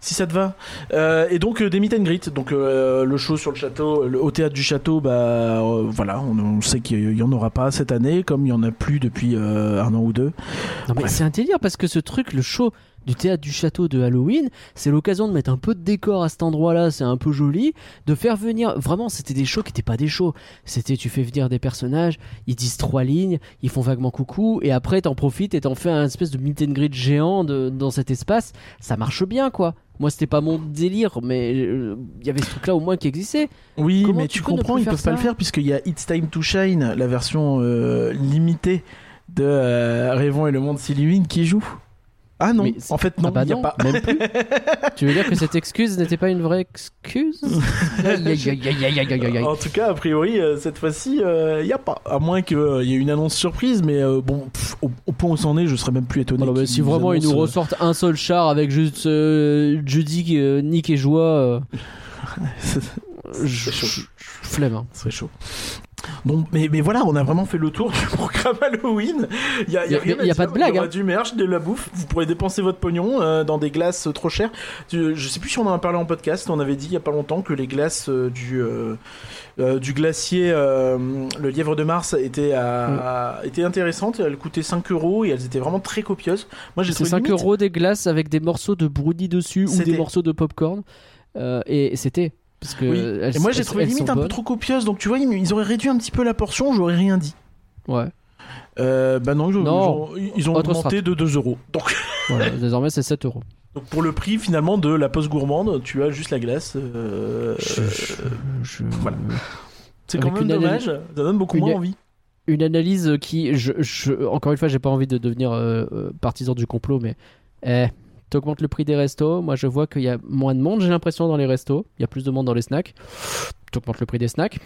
Si ça te va. Euh, et donc euh, des meet and greet. Donc euh, le show sur le château, le- au théâtre du château, bah euh, voilà, on, on sait qu'il y en aura pas cette année, comme il y en a plus depuis euh, un an ou deux. Non mais c'est un délire parce que ce truc, le show du théâtre du château de Halloween. C'est l'occasion de mettre un peu de décor à cet endroit-là, c'est un peu joli. De faire venir, vraiment, c'était des shows qui n'étaient pas des shows. C'était, tu fais venir des personnages, ils disent trois lignes, ils font vaguement coucou, et après t'en profites et t'en fais un espèce de meet and greet géant de- dans cet espace. Ça marche bien, quoi. Moi, c'était pas mon délire, mais euh, il y avait ce truc-là au moins qui existait. Oui, Comment mais tu tu peux ne comprends, ils peuvent pas le faire puisqu'il y a It's Time to Shine, la version euh, limitée de euh, Rêvons et le monde s'illumine qui joue. Ah non, Mais c'est- en fait non, Ah bah il y a non, pas. même plus. *laughs* tu veux dire que cette excuse n'était pas une vraie excuse Aïe, *laughs* aïe, aïe, aïe, aïe, aïe, aïe, aïe. En tout cas, a priori, euh, cette fois-ci, il n'y a pas. À moins qu'il y ait une annonce surprise, mais euh, bon, pff, au, au point où c'en est, je serais même plus étonné. Alors, bah, qu'ils si vraiment ils nous annoncent, ressortent un seul char avec juste euh, Judy, euh, Nick et Joie, euh, *laughs* euh, je- flemme. hein. Ce serait chaud. Mais, mais voilà, on a vraiment fait le tour du *laughs* programme Halloween. Il y a, y a Y a- rien à y a dire. pas de blague, Il y aura hein. du merch, de la bouffe. Vous pourrez dépenser votre pognon euh, dans des glaces euh, trop chères. Je sais plus si on en a parlé en podcast. On avait dit il y a pas longtemps que les glaces euh, du euh, du glacier, le lièvre de Mars, étaient, à, Mm. étaient intéressantes. Elles coûtaient 5 euros et elles étaient vraiment très copieuses. Moi, j'ai C'est trouvé 5 limite- euros des glaces avec des morceaux de brownie dessus ou des morceaux de popcorn. Et c'était. Parce que Oui. elles- Et moi, j'ai trouvé elles limite un peu trop copieuse. Donc, tu vois, ils, ils auraient réduit un petit peu la portion. J'aurais rien dit. Ouais. Euh, bah non, ils ont, Non. ils ont- ils ont Autre augmenté de 2 euros. Donc, *laughs* Voilà, désormais c'est 7 euros. donc, pour le prix finalement de la poste gourmande, tu as juste la glace. euh, Je- je- je- voilà. C'est quand même une dommage. Ça donne beaucoup une- moins envie. une analyse qui, je, je- encore une fois, j'ai pas envie de devenir euh, euh, partisan du complot, mais eh, t'augmentes le prix des restos. Moi, je vois qu'il y a moins de monde, j'ai l'impression, dans les restos. Il y a plus de monde dans les snacks. T'augmentes le prix des snacks.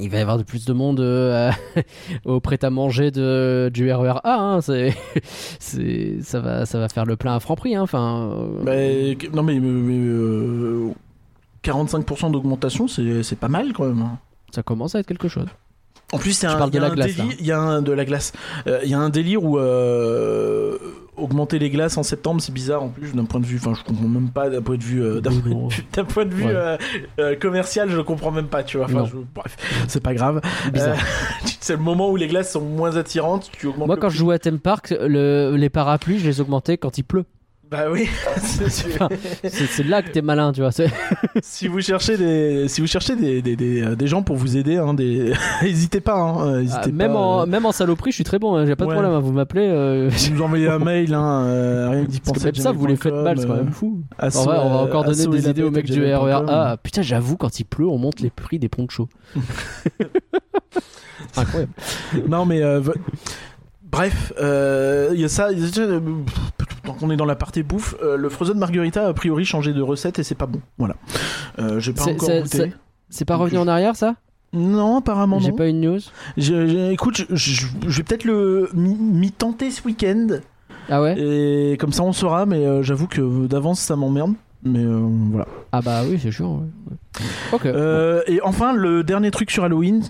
Il va y avoir de plus de monde euh, *laughs* au prêt-à-manger de, du RER A. hein. C'est, *laughs* c'est, ça, va, ça va faire le plein à franc prix. hein. Euh, Mais, non, mais, mais, euh, 45% d'augmentation, c'est c'est pas mal quand même. hein. ça commence à être quelque chose. En plus, il y a de la un glace, délire- Il y a un de la glace. Il y a un délire où augmenter les glaces en septembre, c'est bizarre en plus d'un point de vue. Enfin, je comprends même pas d'un point de vue. euh, d'un point de vue- d'un point de vue Ouais. euh, euh, commercial, je comprends même pas. Tu vois. Enfin, je- bref, c'est pas grave. C'est. Euh, *laughs* c'est le moment où les glaces sont moins attirantes. Tu augmentes. Moi, quand je jouais à Theme Park, le- les parapluies, je les augmentais quand il pleut. Bah oui. *laughs* *laughs* C'est- Enfin, C'est c'est là que t'es malin, tu vois. *laughs* si vous cherchez des, si vous cherchez des, des, des, euh, des gens pour vous aider, hein, des... n'hésitez pas. Hein, euh, Ah, n'hésitez même, pas, en, euh, même en saloperie, je suis très bon, hein, j'ai pas de problème. hein, Vous m'appelez. euh, Vous envoyez un mail, euh, rien que d'y penser. même ça, vous les faites mal, c'est quand même fou. asso- En vrai, on va encore donner des idées bête, mecs du. RER. Ah putain, j'avoue, quand il pleut, on monte les prix des ponchos. Incroyable. Non, mais euh, bref, euh, il y a ça. a euh, Tant qu'on est dans la partie bouffe, euh, le Frozen Margarita a priori changé de recette et c'est pas bon. Voilà. Euh, J'ai pas C'est- encore goûté. c'est- pas revenu en arrière, ça? Non, apparemment J'ai pas une news. Écoute, je, vais peut-être le m'y tenter ce week-end Ah ouais? Et comme ça on saura. Mais j'avoue que d'avance ça m'emmerde. Mais euh, voilà. Ah bah oui, c'est chiant. ouais. Euh, et enfin, le dernier truc sur Halloween.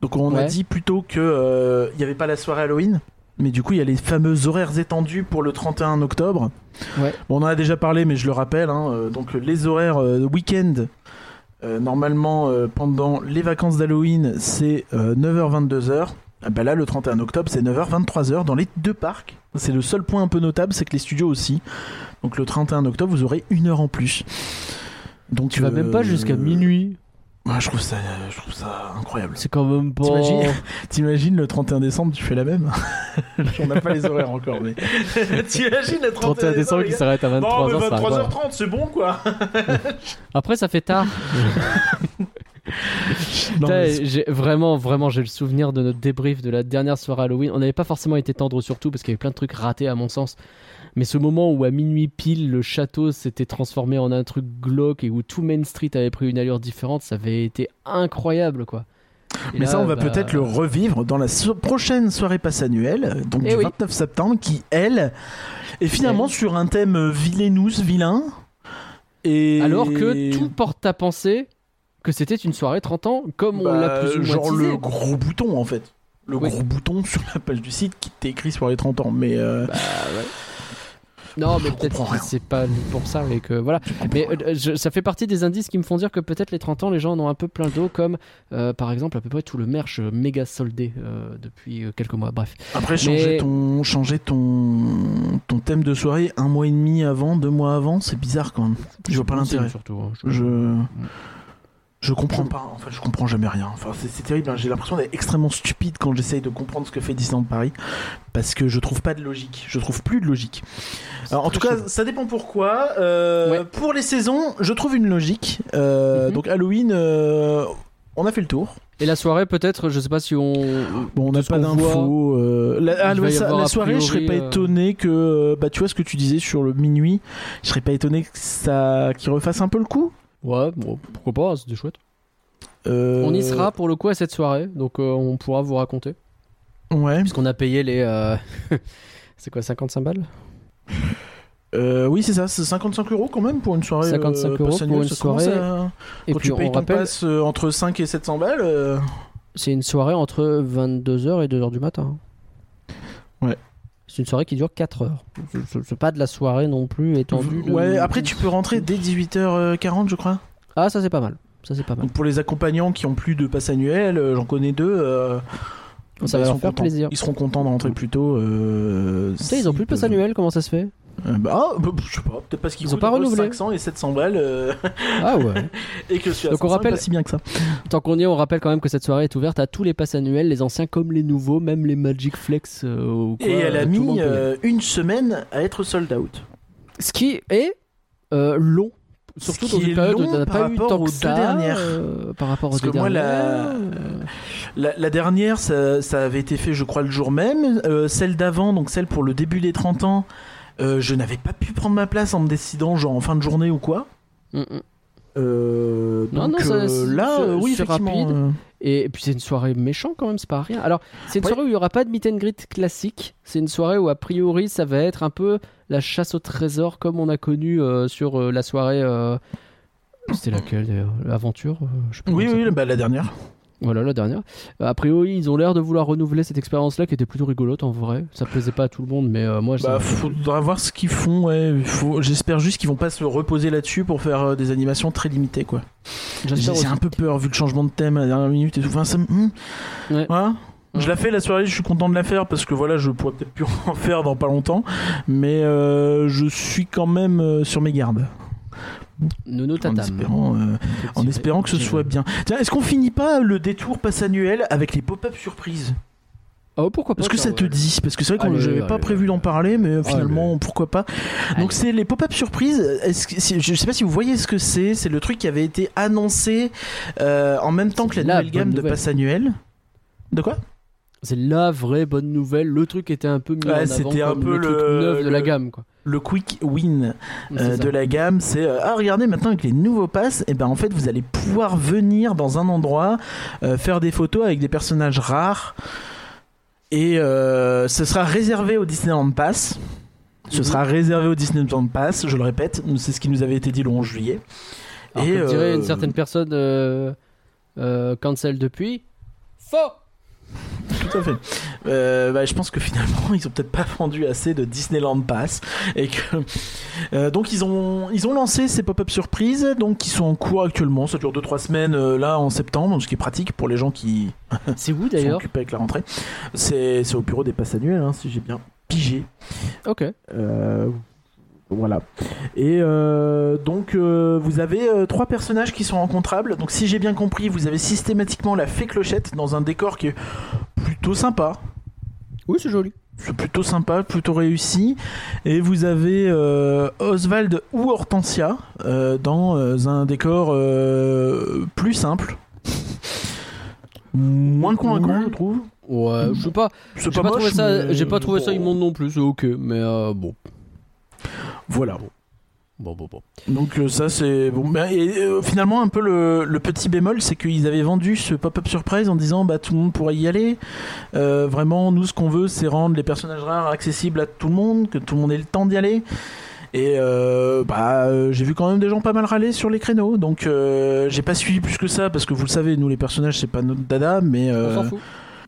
Donc, on a dit plutôt que euh, il y avait pas la soirée Halloween, mais du coup, il y a les fameux horaires étendus pour le 31 octobre. Ouais. Bon, on en a déjà parlé, mais je le rappelle. hein, euh, donc, les horaires euh, week-end. euh, normalement, euh, pendant les vacances d'Halloween, c'est 9h-22h. Ah bah là, le 31 octobre, c'est 9h-23h dans les deux parcs. C'est le seul point un peu notable, c'est que les studios aussi. Donc le 31 octobre, vous aurez une heure en plus. Donc tu vas même pas euh, jusqu'à minuit. Ouais, je trouve ça, je trouve ça incroyable. C'est quand même pas. T'imagines *laughs* T'imagines le 31 décembre, tu fais la même *laughs* On n'a pas les horaires encore, mais. *laughs* T'imagines le 31 décembre qui s'arrête à Non, mais 23h. 23h30, c'est bon quoi Après, ça fait tard. Non, mais j'ai vraiment, vraiment, j'ai le souvenir de notre débrief de la dernière soirée Halloween. On n'avait pas forcément été tendre surtout parce qu'il y avait plein de trucs ratés à mon sens. Mais ce moment où à minuit pile le château s'était transformé en un truc glauque et où tout Main Street avait pris une allure différente, ça avait été incroyable quoi. Et Mais là, ça, on va bah, peut-être le revivre dans la so- prochaine soirée passe annuelle, donc Eh du oui. 29 septembre, qui, elle, est finalement Elle. sur un thème euh, vilainous, vilain. Et... Alors que tout porte à penser que c'était une soirée 30 ans, comme on Bah, l'a plus ou moins Genre le gros bouton en fait. Le Oui. gros bouton sur la page du site qui t'écrit sur les 30 ans. Mais. euh, Bah, ouais. Non, mais peut-être que rien. c'est pas pour ça et que voilà. Mais euh, je- ça fait partie des indices qui me font dire que peut-être les 30 ans, les gens en ont un peu plein d'eau, comme euh, par exemple à peu près tout le merch euh, méga soldé euh, depuis quelques mois. Bref. Après, changer, Mais- ton, changer ton, ton thème de soirée un mois et demi avant, deux mois avant, c'est bizarre quand même. Je vois pas l'intérêt. Surtout. hein, je- Je. Je comprends pas, en fait, je comprends jamais rien. Enfin, c'est terrible, hein. j'ai l'impression d'être extrêmement stupide quand j'essaye de comprendre ce que fait Disneyland Paris, parce que je trouve pas de logique, je trouve plus de logique. Alors, en tout cas, ça dépend pourquoi. Euh, Ouais. Pour les saisons, je trouve une logique. Euh, Mhm. Donc Halloween, euh, on a fait le tour. Et la soirée, peut-être, je sais pas si on. Bon, on n'a pas d'infos. euh, la, ah, la soirée, je serais pas priori, euh, étonné que, bah, tu vois ce que tu disais sur le minuit, je serais pas étonné que ça, qu'il refasse un peu le coup. Ouais, bon, pourquoi pas, c'était chouette. Euh, On y sera pour le coup à cette soirée, donc euh, on pourra vous raconter. Ouais. Puisqu'on a payé les. euh, *laughs* c'est quoi, 55 balles? Euh, oui, c'est ça, c'est 55 euros quand même pour une soirée. 55 euh, euros pass pour une ça commence soirée. à- Et Quand puis tu payes on ton rappelle, pass euh, entre 5 et 700 balles. euh, c'est une soirée entre 22h et 2h du matin. Ouais. C'est une soirée qui dure 4 heures. C'est- pas de la soirée non plus étendue. de- Ouais, après tu peux rentrer dès 18h40, je crois. Ah, ça c'est pas mal. Ça c'est pas mal. Donc pour les accompagnants qui ont plus de pass annuel, euh, j'en connais deux. euh, Ça bah, va ils leur faire contents. plaisir. Ils seront contents de rentrer plus tôt. Euh, ils ont plus de passe annuel, comment ça se fait? Euh, bah, ah, bah, je sais pas, peut-être parce qu'ils Ils ont coûtent pas entre renouvelé. 500 et 700 balles euh, Ah ouais. *laughs* et que à Donc on 500, rappelle- pas si bien que ça. Tant qu'on y est, on rappelle quand même que cette soirée est ouverte à tous les passes annuels, les anciens comme les nouveaux, même les Magic Flex. euh, ou quoi, Et elle a euh, tout le monde mis peut y aller. euh, une semaine à être sold out. Ce qui est euh, long. Surtout dans une période où long par pas eu rapport tant aux que deux ça, dernières. euh, par rapport Parce aux deux que moi, la- dernières, euh, La, la dernière, ça, ça avait été fait, je crois, le jour même. Euh, celle d'avant, donc celle pour le début des 30 ans, euh, je n'avais pas pu prendre ma place en me décidant, genre en fin de journée ou quoi. mm, mm. Euh, Non, donc non, ça, euh, là, oui, c'est rapide. Et puis c'est une soirée méchant quand même, c'est pas rien. Alors, c'est une Ouais. soirée où il n'y aura pas de meet and greet classique. C'est une soirée où a priori ça va être un peu la chasse au trésor comme on a connu sur la soirée. C'était laquelle L'aventure Oui, oui, bah, la dernière. Voilà la dernière. A priori, ils ont l'air de vouloir renouveler cette expérience-là qui était plutôt rigolote en vrai. Ça plaisait pas à tout le monde, mais euh, moi, Bah, faudra voir ce qu'ils font. Ouais. Faut... J'espère juste qu'ils vont pas se reposer là-dessus pour faire euh, des animations très limitées, quoi. J'ai aussi. un peu peur vu le changement de thème à la dernière minute et tout. Enfin, ça hmm. Ouais. Voilà. Ouais. Je la fais la soirée, je suis content de la faire parce que voilà, je pourrais peut-être plus *laughs* en faire dans pas longtemps, mais euh, je suis quand même sur mes gardes. Nono En tatam. espérant, euh, en espérant que ce soit bien. Tiens, est-ce qu'on finit pas le détour passe annuel avec les pop-up surprises? Oh, pourquoi pas Est-ce que ça te ouais. dit Parce que c'est vrai que Allez, j'avais pas allez, prévu d'en parler, mais finalement, Allez. pourquoi pas. Donc c'est les pop-up surprises. Est-ce que, je sais pas si vous voyez ce que c'est. C'est le truc qui avait été annoncé euh, en même temps que la la nouvelle gamme de passe annuel. De quoi? C'est la vraie bonne nouvelle. Le truc était un peu mis Ouais, c'était un peu le, truc le- neuf de la gamme, quoi. Le quick win euh, de la gamme, c'est euh, ah regardez maintenant avec les nouveaux passes, et ben en fait vous allez pouvoir venir dans un endroit euh, faire des photos avec des personnages rares et ce sera réservé au Disneyland Pass. Ce Mhm. sera réservé au Disneyland Pass, je le répète, c'est ce qui nous avait été dit le 11 juillet. Alors Et, comme dirait une certaine personne cancel depuis. Faux Tout à fait. Euh, bah, je pense que finalement, ils ont peut-être pas vendu assez de Disneyland Pass et que euh, donc ils ont ils ont lancé ces pop-up surprises donc qui sont en cours actuellement. Ça dure 2-3 semaines euh, là en septembre, ce qui est pratique pour les gens qui *laughs* C'est où sont d'ailleurs occupés avec la rentrée. C'est c'est au bureau des passes annuelles, hein, si j'ai bien pigé. Ok. Voilà. Et euh, donc euh, vous avez euh, trois personnages qui sont rencontrables. Donc si j'ai bien compris, vous avez systématiquement la fée clochette dans un décor qui est plutôt sympa. Oui, c'est joli. C'est plutôt sympa, plutôt réussi. Et vous avez Oswald ou Hortensia dans un décor plus simple. Moins convaincant, je trouve. Ouais, je sais pas. J'ai pas, pas, trouvé ça. mais J'ai pas trouvé ça immonde non plus. C'est ok, mais bon. Voilà. Bon, bon, bon. Donc euh, ça c'est bon. Bah, Et euh, finalement un peu le, le petit bémol, c'est qu'ils avaient vendu ce pop-up surprise en disant bah tout le monde pourrait y aller. Euh, vraiment, nous ce qu'on veut, c'est rendre les personnages rares accessibles à tout le monde, que tout le monde ait le temps d'y aller. Et euh, bah euh, j'ai vu quand même des gens pas mal râler sur les créneaux, donc euh, j'ai pas suivi plus que ça parce que vous le savez, nous les personnages c'est pas notre dada, mais On euh, s'en fout.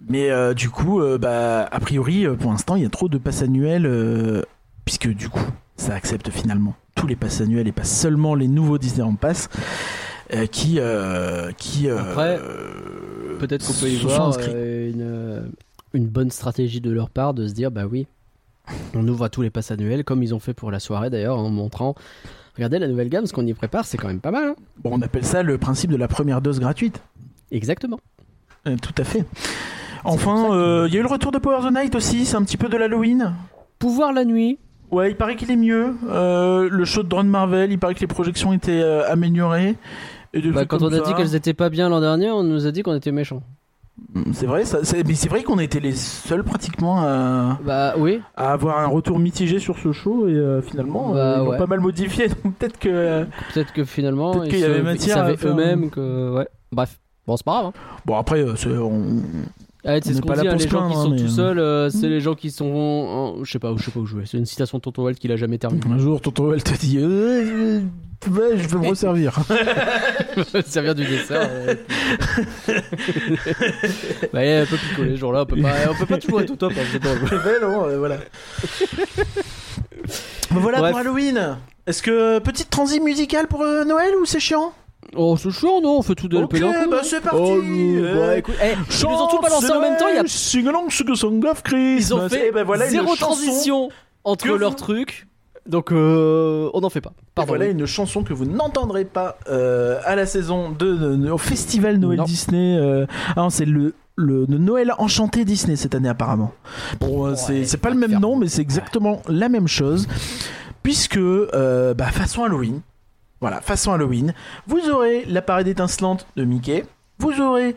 mais euh, du coup, euh, bah, a priori, pour l'instant, il y a trop de passes annuelles, euh, puisque du coup, ça accepte finalement tous les passes annuels et pas seulement les nouveaux Disneyland Pass euh, qui euh, qui euh, Après, Peut-être qu'on peut y voir euh, une, une bonne stratégie de leur part de se dire bah oui, on ouvre à tous les passes annuels comme ils ont fait pour la soirée d'ailleurs en montrant. Regardez la nouvelle gamme, ce qu'on y prépare, c'est quand même pas mal. hein. Bon, on appelle ça le principe de la première dose gratuite. Exactement. Tout à fait. Enfin, il y a eu le retour de Power the Night aussi, c'est un petit peu de l'Halloween. Pouvoir la nuit. Ouais, il paraît qu'il est mieux. Euh, le show de drone Marvel, il paraît que les projections étaient euh, améliorées. Et Bah, quand on a ça. dit qu'elles étaient pas bien l'an dernier, on nous a dit qu'on était méchants. Mm, C'est vrai, ça, mais c'est vrai qu'on était les seuls pratiquement à, Bah oui. à avoir un retour mitigé sur ce show et euh, finalement Bah, ils pas mal modifié. *laughs* Donc peut-être que Peut-être que finalement Peut-être ils, qu'il y avait matière ils savaient faire eux-mêmes que ouais. Bref. Bon, c'est pas grave. Hein. bon après c'est- on... Allez, c'est ce qu'on pas là dit, hein, pour les gens qui plaindre, sont hein, tout mais, seuls, euh, c'est les gens qui sont. en- Je sais pas, je sais pas où jouer. C'est une citation de Tonton Walt qu'il a jamais terminée. un jour Tonton elle te dit euh, euh, ouais, je vais me resservir. *laughs* Vient du dessert. euh. bah, il est un peu picolé ce jour-là. On peut pas, on peut pas tout jouer tout top. hein, c'est drôle. *laughs* Mais non, euh, voilà. Bon, *laughs* voilà Bref. pour Halloween. Est-ce que petite transi musicale pour euh, Noël ou c'est chiant? Oh, c'est chiant, non On fait tout de Ok, bah c'est parti. Oh, Eh. bah, écoute, eh, ils nous ont tout balancé en même temps. Il y a... Ils ont fait Eh ben voilà zéro transition entre leurs vous- trucs. Donc, euh, on n'en fait pas. Et Pardon. voilà une chanson que vous n'entendrez pas euh, à la saison de, de- de- au festival Noël Non. Disney. euh, ah non, c'est le, le, le Noël enchanté Disney cette année apparemment. Bon, c'est Ouais, c'est pas pas le même nom, mais c'est exactement la même chose. Puisque, euh, bah, façon Halloween, voilà, façon Halloween, vous aurez la parade étincelante de Mickey, vous aurez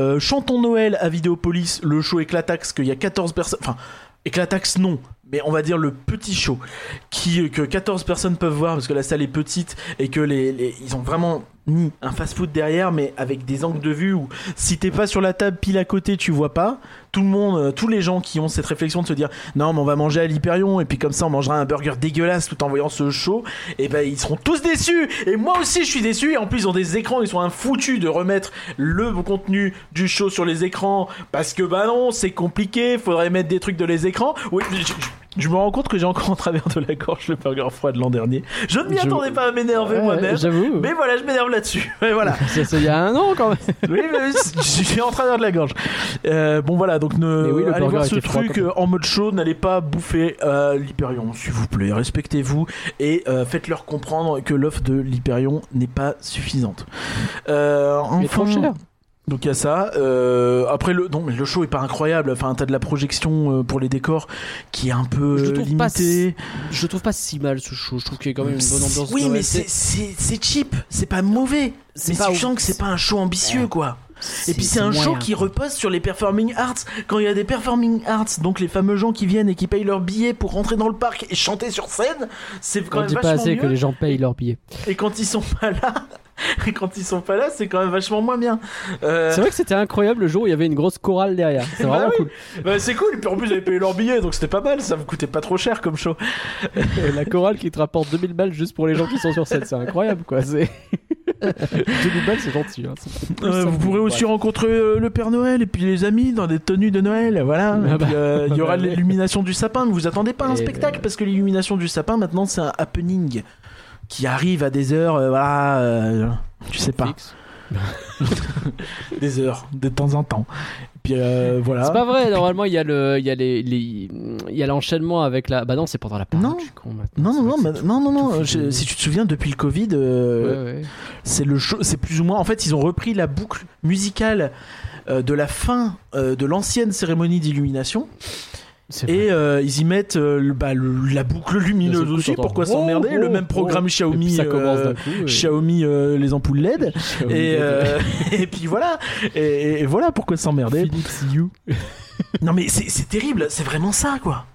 euh, Chantons Noël à Vidéopolis, le show Éclatax, qu'il y a 14 personnes. Enfin, Éclatax non, mais on va dire le petit show qui, que 14 personnes peuvent voir parce que la salle est petite et que les- ils ont vraiment mis un fast-food derrière, mais avec des angles de vue où si t'es pas sur la table pile à côté, tu vois pas. Tout le monde, euh, tous les gens qui ont cette réflexion de se dire non, mais on va manger à l'Hyperion et puis comme ça on mangera un burger dégueulasse tout en voyant ce show, et ben ils seront tous déçus. Et moi aussi je suis déçu. Et en plus ils ont des écrans, ils sont un foutu de remettre le contenu du show sur les écrans parce que bah non, c'est compliqué. Faudrait mettre des trucs de les écrans. Oui, je, je- je me rends compte que j'ai encore en travers de la gorge le burger froid de l'an dernier. Je ne m'y attendais pas à m'énerver Ouais, moi-même. J'avoue. Mais voilà, je m'énerve là-dessus. *laughs* Mais voilà. Ça, c'est il y a un an quand même. Oui, mais je suis en travers de la gorge. Euh, bon voilà, donc ne oui, le allez voir ce froid truc euh, en mode chaud, n'allez pas bouffer euh, l'Hyperion, s'il vous plaît. Respectez-vous et euh, faites-leur comprendre que l'offre de l'Hyperion n'est pas suffisante. Est trop enfin, cher. Donc il y a ça. Euh, après le non mais le show est pas incroyable. Enfin t'as de la projection euh, pour les décors qui est un peu Je euh, trouve pas limitée. Je trouve pas si mal ce show. Je trouve qu'il y a quand même une bonne ambiance. Oui mais c'est cheap. C'est pas mauvais. C'est Mais pas sens que c'est pas un show ambitieux Ouais. quoi. Et puis c'est un show qui repose sur les performing arts. Quand il y a des performing arts, donc les fameux gens qui viennent et qui payent leur billet pour rentrer dans le parc et chanter sur scène, c'est quand On même dit pas assez mieux. que les gens payent leur billet. Et quand ils sont pas là, et *laughs* quand ils sont pas là, c'est quand même vachement moins bien. Euh, C'est vrai que c'était incroyable le jour où il y avait une grosse chorale derrière. C'est Bah vraiment oui. cool. bah, c'est cool. Et puis en plus, ils avaient payé leur billet, donc c'était pas mal. Ça vous coûtait pas trop cher comme show. La chorale qui te rapporte 2000 balles juste pour les gens qui sont sur scène, c'est incroyable quoi. C'est *laughs* 2000 balles, c'est gentil. hein. Euh, vous pourrez aussi Ouais. rencontrer euh, le Père Noël et puis les amis dans des tenues de Noël, voilà. Ah bah. euh, Il y aura *laughs* Bah l'illumination du sapin. Ne vous attendez pas à un Et spectacle euh, parce que l'illumination du sapin maintenant c'est un happening qui arrive à des heures, euh, voilà, euh, tu sais pas, *laughs* des heures, de temps en temps. Puis euh, voilà. C'est pas vrai, normalement il y a le il y a les, les- il y a l'enchaînement avec la bah non, c'est pendant la parade. Non. Non, non, non, non, non, je- si tu te souviens, depuis le Covid, euh, Ouais, ouais. c'est le c'est plus ou moins. En fait, ils ont repris la boucle musicale euh, de la fin euh, de l'ancienne cérémonie d'illumination. Et euh, ils y mettent euh, bah, le- la boucle lumineuse aussi. Pourquoi oh, s'emmerder oh, Le même oh. programme Et puis Xiaomi, ça commence euh, coup. Xiaomi les ampoules LED. *laughs* Xiaomi *laughs* Et, puis voilà. Et, et voilà pourquoi s'emmerder. *laughs* Non mais c'est terrible. C'est vraiment ça quoi.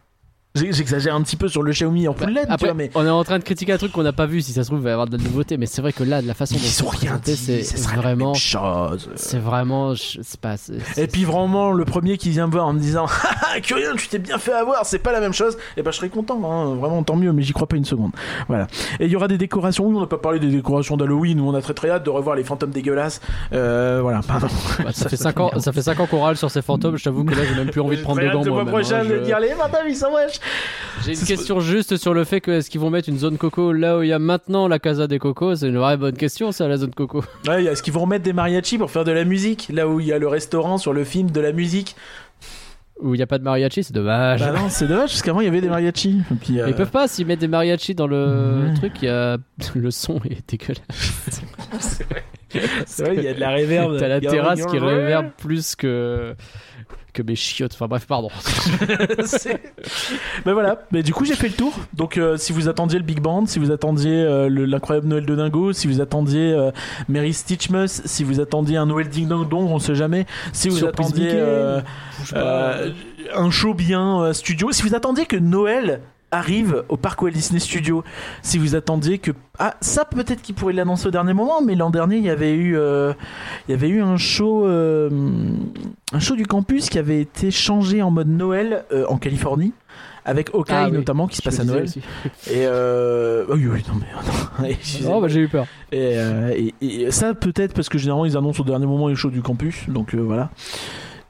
J'exagère un petit peu sur le Xiaomi ampoule LED, tu Bah, Après, vois, mais on est en train de critiquer un truc qu'on n'a pas vu. Si ça se trouve, il va y avoir de la nouveauté. Mais c'est vrai que là, de la façon dont ils ont rien dit. c'est vraiment, chose. c'est vraiment, je- c'est pas. Et puis vraiment, le premier qui vient me voir en me disant *laughs* Ah, Curien, tu t'es bien fait avoir, c'est pas la même chose, et ben je serais content, hein, vraiment tant mieux, mais j'y crois pas une seconde. Voilà. Et il y aura des décorations, oui, on n'a pas parlé des décorations d'Halloween, où on a très très hâte de revoir les fantômes dégueulasses. Euh, voilà, pardon. Bah, ça *laughs* fait 5 ans, ça fait cinq ans qu'on râle sur ces fantômes. Je t'avoue que là, j'ai même plus *laughs* envie de prendre de gants. le mois moi-même, prochain hein, de je- dire les fantômes ils sont moches. J'ai une question juste sur le fait que est-ce qu'ils vont mettre une zone coco là où il y a maintenant la Casa des Cocos? C'est une vraie bonne question, ça, la zone coco. *laughs* Ouais, est-ce qu'ils vont remettre des mariachis pour faire de la musique? Là où il y a le restaurant sur le film de la musique Où il n'y a pas de mariachi, c'est dommage. Bah non, c'est dommage, parce qu'avant il y avait des mariachis. Et puis, euh, Ils peuvent pas s'ils mettent des mariachis dans le truc, il y a... *laughs* le son est dégueulasse. *laughs* C'est vrai, il y a de la réverb. T'as la terrasse qui réverbe plus que que mes chiottes. Enfin bref, pardon. *laughs* C'est- Mais voilà, mais du coup j'ai fait le tour. Donc euh, si vous attendiez le Big Band, si vous attendiez euh, le- l'incroyable Noël de Dingo, si vous attendiez euh, Mary Stitchmas, si vous attendiez un Noël Ding Dong Dong, on sait jamais. Si vous Surprise attendiez un show bien studio, si vous attendiez que Noël arrive au parc Walt Disney Studio, si vous attendiez que ah ça peut-être qu'il pourrait l'annoncer au dernier moment, mais l'an dernier il y avait eu euh, il y avait eu un show euh, un show du campus qui avait été changé en mode Noël euh, en Californie avec Hawkeye Ah oui, notamment qui se passe à Noël aussi. et euh... oui oui non mais *laughs* non. Excusez-moi. Oh bah j'ai eu peur. et, euh, et- et ça peut-être parce que généralement ils annoncent au dernier moment les shows du campus donc euh, voilà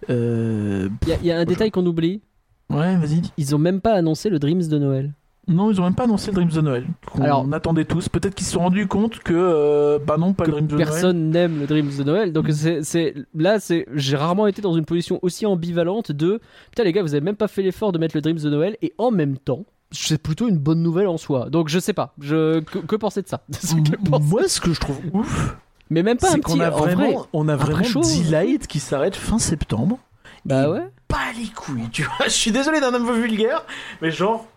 euh... Il y, a- il y a un détail qu'on oublie. Ouais vas-y Ils ont même pas annoncé le Dreams de Noël. Non, ils ont même pas annoncé le Dreams de Noël. Alors- attendait tous. Peut-être qu'ils se sont rendus compte que, euh, bah non, pas le Dreams de Noël. personne n'aime le Dreams de Noël. Donc c'est, c'est là, c'est j'ai rarement été dans une position aussi ambivalente de putain les gars, vous avez même pas fait l'effort de mettre le Dreams de Noël et en même temps, c'est plutôt une bonne nouvelle en soi. Donc je sais pas, je que, que penser de ça? *laughs* Que Moi, ce que je trouve ouf, Mais même pas un c'est petit qu'on a en vrai. vraiment, on a vraiment. Delight qui s'arrête fin septembre. Bah ouais. Pas les couilles, tu vois. Je suis désolé d'un homme vulgaire, mais genre,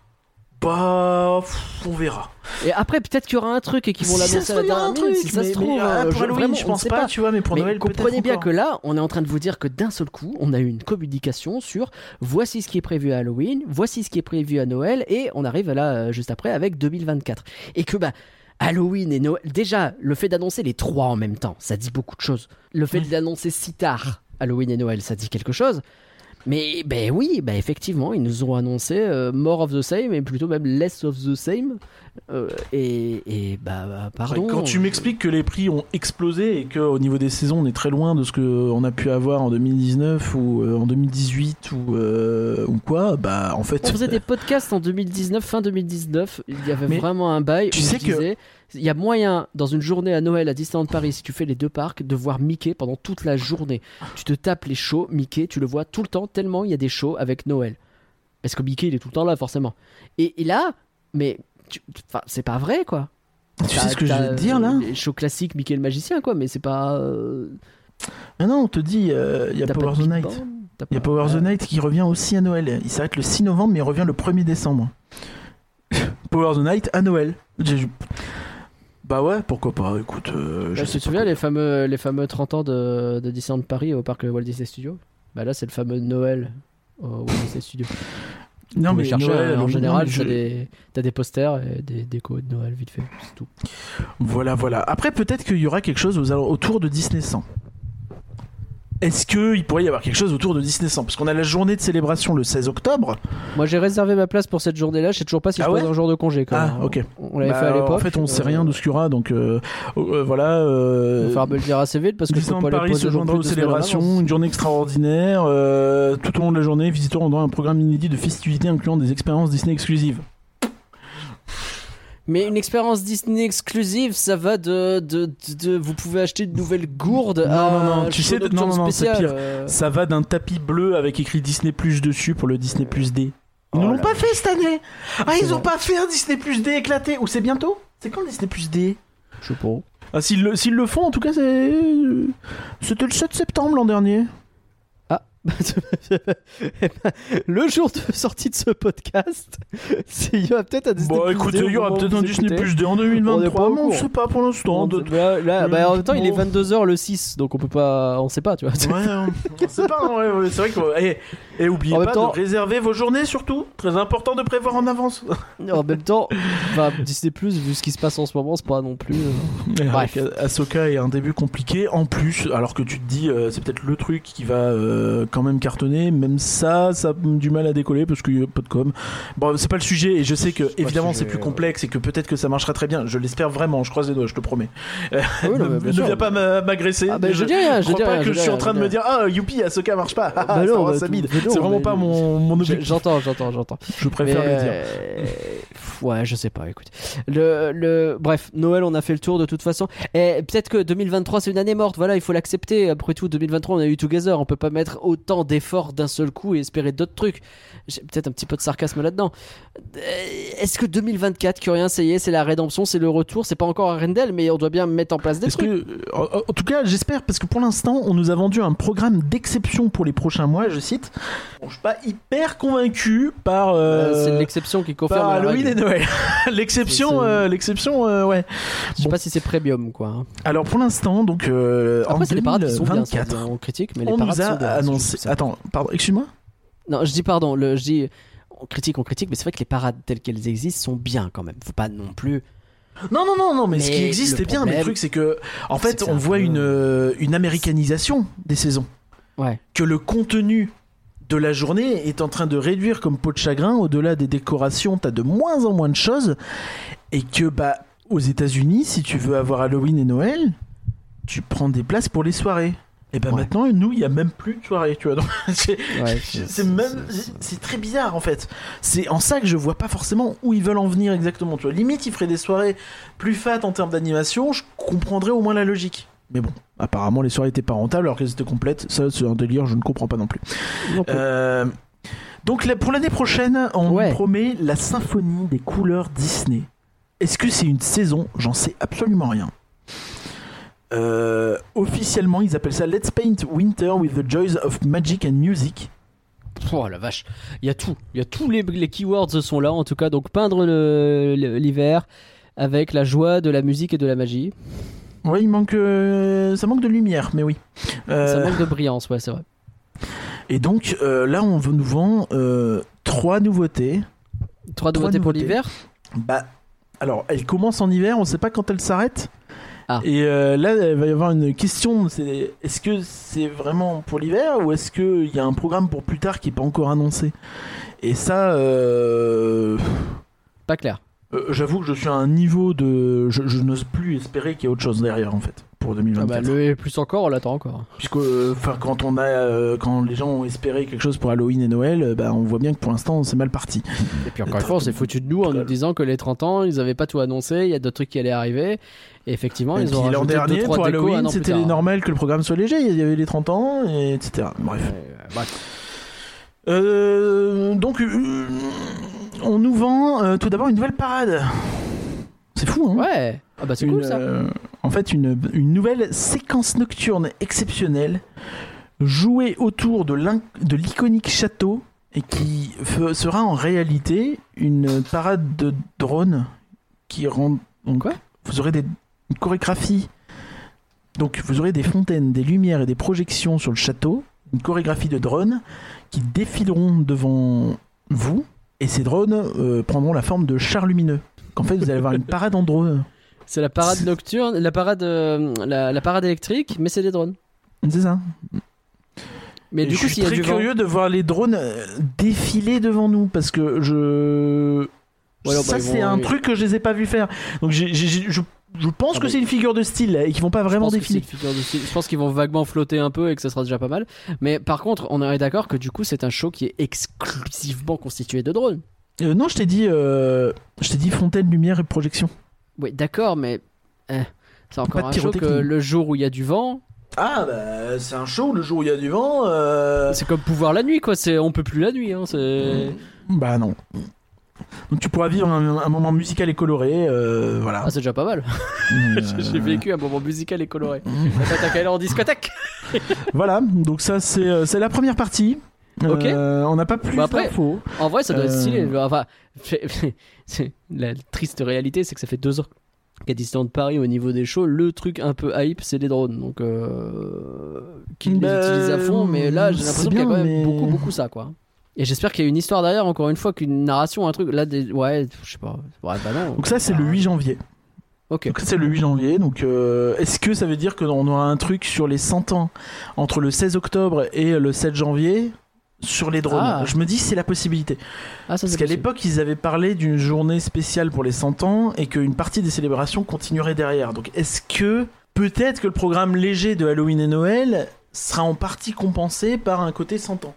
bah, pff, on verra. Et après peut-être qu'il y aura un truc et qu'ils vont Si l'annoncer à la dernière minute. ça se trouve, mais, ah, euh, pour Halloween, vraiment, je pense pas, tu vois, mais pour mais Noël, comprenez bien encore. que là, on est en train de vous dire que d'un seul coup, on a eu une communication sur voici ce qui est prévu à Halloween, voici ce qui est prévu à Noël, et on arrive là euh, juste après avec 2024. Et que bah Halloween et Noël, déjà le fait d'annoncer les trois en même temps, ça dit beaucoup de choses. Le fait d'annoncer si tard Halloween et Noël, ça dit quelque chose. Mais ben oui, ben effectivement, ils nous ont annoncé euh, more of the same et plutôt même less of the same. Euh, et, et bah, bah, pardon. Quand tu m'expliques que les prix ont explosé et qu'au niveau des saisons, on est très loin de ce qu'on a pu avoir en 2019 ou euh, en 2018 ou, euh, ou quoi, bah en fait. On faisait des podcasts en 2019, fin 2019. Il y avait Mais vraiment un bail. tu où sais on que- disait, il y a moyen dans une journée à Noël à Disneyland Paris, si tu fais les deux parcs, de voir Mickey pendant toute la journée. Tu te tapes les shows Mickey, tu le vois tout le temps tellement il y a des shows avec Noël. Parce que Mickey il est tout le temps là forcément. Et, et là, mais c'est pas vrai quoi. Tu sais ce que je te dire là? Les shows classiques Mickey le magicien quoi, mais c'est pas. euh, Ah non, on te dit, euh, il y a Power the Night. Il y a Power the. Night qui revient aussi à Noël. Il s'arrête le 6 novembre, mais il revient le 1er décembre. *laughs* Power the Night à Noël. Bah ouais, pourquoi pas, écoute. euh, je te souviens les fameux, les fameux 30 ans de, de Disneyland Paris au parc Walt Disney Studios Bah là c'est le fameux Noël au Walt Disney Studios. Non, Vous mais les cherchez, Noël, hein, en général t'as des, posters et des décos de Noël vite fait, c'est tout. Voilà, voilà. Après, peut-être qu'il y aura quelque chose aux autour de Disney 100. Est-ce qu'il pourrait y avoir quelque chose autour de Disney 100 Parce qu'on a la journée de célébration le 16 octobre. Moi j'ai réservé ma place pour cette journée-là, je sais toujours pas si Ah je pose un jour de congé quand Ah, ok. On l'avait Bah, fait à l'époque. En fait, on sait euh, rien de ce qu'il y aura, donc euh, euh, voilà. Il Euh, va falloir me le dire assez vite parce que Disneyland Paris se joindra aux célébrations, une journée extraordinaire. euh, tout au long de la journée, visiteurs auront un programme inédit de festivités incluant des expériences Disney exclusives. Mais une expérience Disney exclusive, ça va de, de, de, de- vous pouvez acheter une nouvelle gourde Non, à non, non, un tu sais, non, non, non, c'est pire. euh. Ça va d'un tapis bleu avec écrit Disney Plus dessus pour le Disney Plus D. Ils ne Oh l'ont pas fait cette année Ah, ils ont vrai. pas fait un Disney Plus D éclaté Ou c'est bientôt C'est quand le Disney Plus D Je sais pas. ah, S'ils le, s'ils le font, en tout cas, c'est... C'était le 7 septembre l'an dernier. Eh le jour de sortie de ce podcast, il y aura peut-être un Disney Bon, écoutez, il y aura peut-être un Disney. Plus D en On est 2023, pas au mais on courant. sait pas pour l'instant. Là, bah, en même temps, il est Bon. 22h le 6, donc on peut pas. On sait pas, tu vois. Ouais, on sait pas, ouais, ouais, c'est vrai que. Et, et oubliez En pas temps- de réserver vos journées surtout. Très important de prévoir en avance. En même temps, bah, Disney Plus, vu ce qui se passe en ce moment, c'est pas non plus. euh, Bref. Ahsoka est un début compliqué en plus, alors que tu te dis, euh, c'est peut-être le truc qui va euh, quand même cartonné. Même ça, ça a du mal à décoller parce qu'il n'y a pas de com. Bon, c'est pas le sujet et je sais que évidemment c'est plus ouais. complexe et que peut-être que ça marchera très bien. Je l'espère vraiment. Je croise les doigts, je te promets. Euh, oui, non, *laughs* ne sûr. viens pas m'a- m'agresser. Ah, bah, je dis rien, je crois dis pas rien, que je je suis en rien, train je de me dire ah youpi, Ahsoka marche pas. Ah, Bah Star non, bah, ça C'est vraiment pas mon, mon objectif. J'entends, j'entends, j'entends. Je préfère Mais, le dire. euh, Ouais, je sais pas, écoute. Le, le... Bref, Noël, on a fait le tour de toute façon. Et peut-être que 2023, c'est une année morte. Voilà, il faut l'accepter. Après tout, 2023, on a eu Together. On peut pas mettre autant d'efforts d'un seul coup et espérer d'autres trucs. J'ai peut-être un petit peu de sarcasme là-dedans. Euh, Est-ce que 2024, que rien, ça y est, c'est la rédemption, c'est le retour C'est pas encore Arendelle, mais on doit bien mettre en place des trucs. que, en, en tout cas, j'espère, parce que pour l'instant, on nous a vendu un programme d'exception pour les prochains mois, je cite. Bon, je suis pas hyper convaincu par, euh, Euh, c'est l'exception qui confirme par Halloween et Noël. *laughs* l'exception, euh, l'exception, euh, ouais. Je sais Bon. pas si c'est premium, quoi. hein. Alors pour l'instant, donc euh, en Après, c'est les parades qui sont bien. ça, 2024, On critique, mais les on parades nous a annoncé. Attends, pardon, excuse-moi. Non, je dis pardon, le, je dis on critique, on critique, mais c'est vrai que les parades telles qu'elles existent sont bien quand même. Faut pas non plus. Non, non, non, non, mais, ce qui existe est bien. Mais le truc, c'est que, en fait, on voit peu- une, euh, une américanisation des saisons. Ouais. que le contenu de la journée est en train de réduire comme peau de chagrin. Au-delà des décorations, t'as de moins en moins de choses. Et que, bah, aux États-Unis, si tu veux avoir Halloween et Noël, tu prends des places pour les soirées. Et ben Ouais. maintenant, nous, il y a même plus de soirées, tu vois. Donc, *laughs* c'est- Ouais, *laughs* c'est même, c'est très bizarre en fait. C'est en ça que je vois pas forcément où ils veulent en venir exactement. Tu vois, limite, ils feraient des soirées plus fat en termes d'animation, je comprendrais au moins la logique. Mais bon, apparemment, les soirées étaient pas rentables alors qu'elles étaient complètes. Ça, c'est un délire, je ne comprends pas non plus. Non plus. Euh, donc là, pour l'année prochaine, on Ouais. nous promet la symphonie des couleurs Disney. Est-ce que c'est une saison? J'en sais absolument rien. Euh, officiellement, ils appellent ça Let's Paint Winter with the Joys of Magic and Music. Oh la vache, il y a tout, il y a tous les, les keywords sont là en tout cas. Donc peindre l'hiver avec la joie de la musique et de la magie. Il manque, euh, ça manque de lumière, mais oui. Euh, Ça manque de brillance, ouais, c'est vrai. et donc là, on nous vend trois nouveautés. Trois trois nouveautés pour l'hiver? Bah, alors, elle commence en hiver, on sait pas quand elle s'arrête. Ah. Et euh, là, il va y avoir une question. C'est est-ce que c'est vraiment pour l'hiver ou est-ce qu'il y a un programme pour plus tard qui n'est pas encore annoncé? Et ça, euh, Pas clair. euh, j'avoue que je suis à un niveau de, je, je n'ose plus espérer qu'il y ait autre chose derrière en fait pour Ah 2024. bah, le et plus encore, on l'attend encore. Puisque, euh, enfin, quand on a, euh, quand les gens ont espéré quelque chose pour Halloween et Noël, euh, bah, on voit bien que pour l'instant, c'est mal parti. Et puis encore une fois, on s'est foutu de nous en nous disant que les 30 ans, ils avaient pas tout annoncé, il y a d'autres trucs qui allaient arriver. Et effectivement, Et ils ont l'an deux, dernier, pour Halloween, c'était normal que le programme soit léger. Il y avait les 30 ans, et etc. Bref. Euh, bref. Euh, donc, euh, on nous vend euh, tout d'abord une nouvelle parade. C'est fou, hein Ouais. Ah bah c'est cool ça. En fait, une, une nouvelle séquence nocturne exceptionnelle, jouée autour de l'iconique château, et qui sera en réalité une parade de drones qui rend. Donc, Quoi? Vous aurez des, une chorégraphie. Donc, vous aurez des fontaines, des lumières et des projections sur le château, une chorégraphie de drones qui défileront devant vous, et ces drones euh, prendront la forme de chars lumineux. Qu'en fait, vous allez avoir une parade en drone. C'est la parade *laughs* nocturne, la parade, euh, la, la parade électrique, mais c'est des drones. C'est ça. Mais Et du je coup, suis s'il y a très du vent, curieux de voir les drones euh, défiler devant nous parce que je. Ouais, ça, bah, ils c'est vont- un ils- truc que je les ai pas vu faire. Donc, j'ai- j'ai- j'ai- je, je pense Ah, que mais- c'est une figure de style là, et qu'ils vont pas je vraiment pense que défiler. c'est une figure de style. Je pense qu'ils vont vaguement flotter un peu et que ça sera déjà pas mal. Mais par contre, on est d'accord que du coup, c'est un show qui est exclusivement constitué de drones. Euh, non, je t'ai dit, euh, je t'ai dit fontaine, lumière et projection. Oui, d'accord, mais eh, c'est encore un show que le jour où il y a du vent, Ah, bah, c'est un show le jour où il y a du vent. euh, c'est comme pouvoir la nuit, quoi. C'est on peut plus la nuit. Hein, c'est Bah, non. Donc, tu pourras vivre un, un moment musical et coloré. euh, voilà. ah, c'est déjà pas mal. *laughs* Euh, J'ai vécu un moment musical et coloré. T'as t'as qu'à aller en discothèque. *laughs* Voilà, donc ça, c'est euh, c'est la première partie. Ok. Euh, on n'a pas plus Bah, après- d'infos. En vrai, ça doit être Euh. stylé. Enfin, *laughs* la triste réalité, c'est que ça fait deux ans qu'à Disneyland Paris, au niveau des shows, le truc un peu hype, c'est les drones. Donc, euh, qu'ils Bah, les utilisent à fond. Mais là, j'ai l'impression qu'il y a quand même mais- beaucoup, beaucoup ça, quoi. Et j'espère qu'il y a une histoire derrière, encore une fois, qu'une narration, un truc. Là, des... ouais, je sais pas. Ouais, bah non. Donc ça, c'est le 8 janvier. Ok. Donc c'est le 8 janvier. Donc euh, est-ce que ça veut dire qu'on aura un truc sur les 100 ans entre le 16 octobre et le 7 janvier? Sur les drones Ah. Je me dis c'est la possibilité. Ah, ça Parce qu'à l'époque, ils avaient parlé d'une journée spéciale pour les 100 ans et qu'une partie des célébrations continuerait derrière. Donc est-ce que peut-être que le programme léger de Halloween et Noël sera en partie compensé par un côté 100 ans?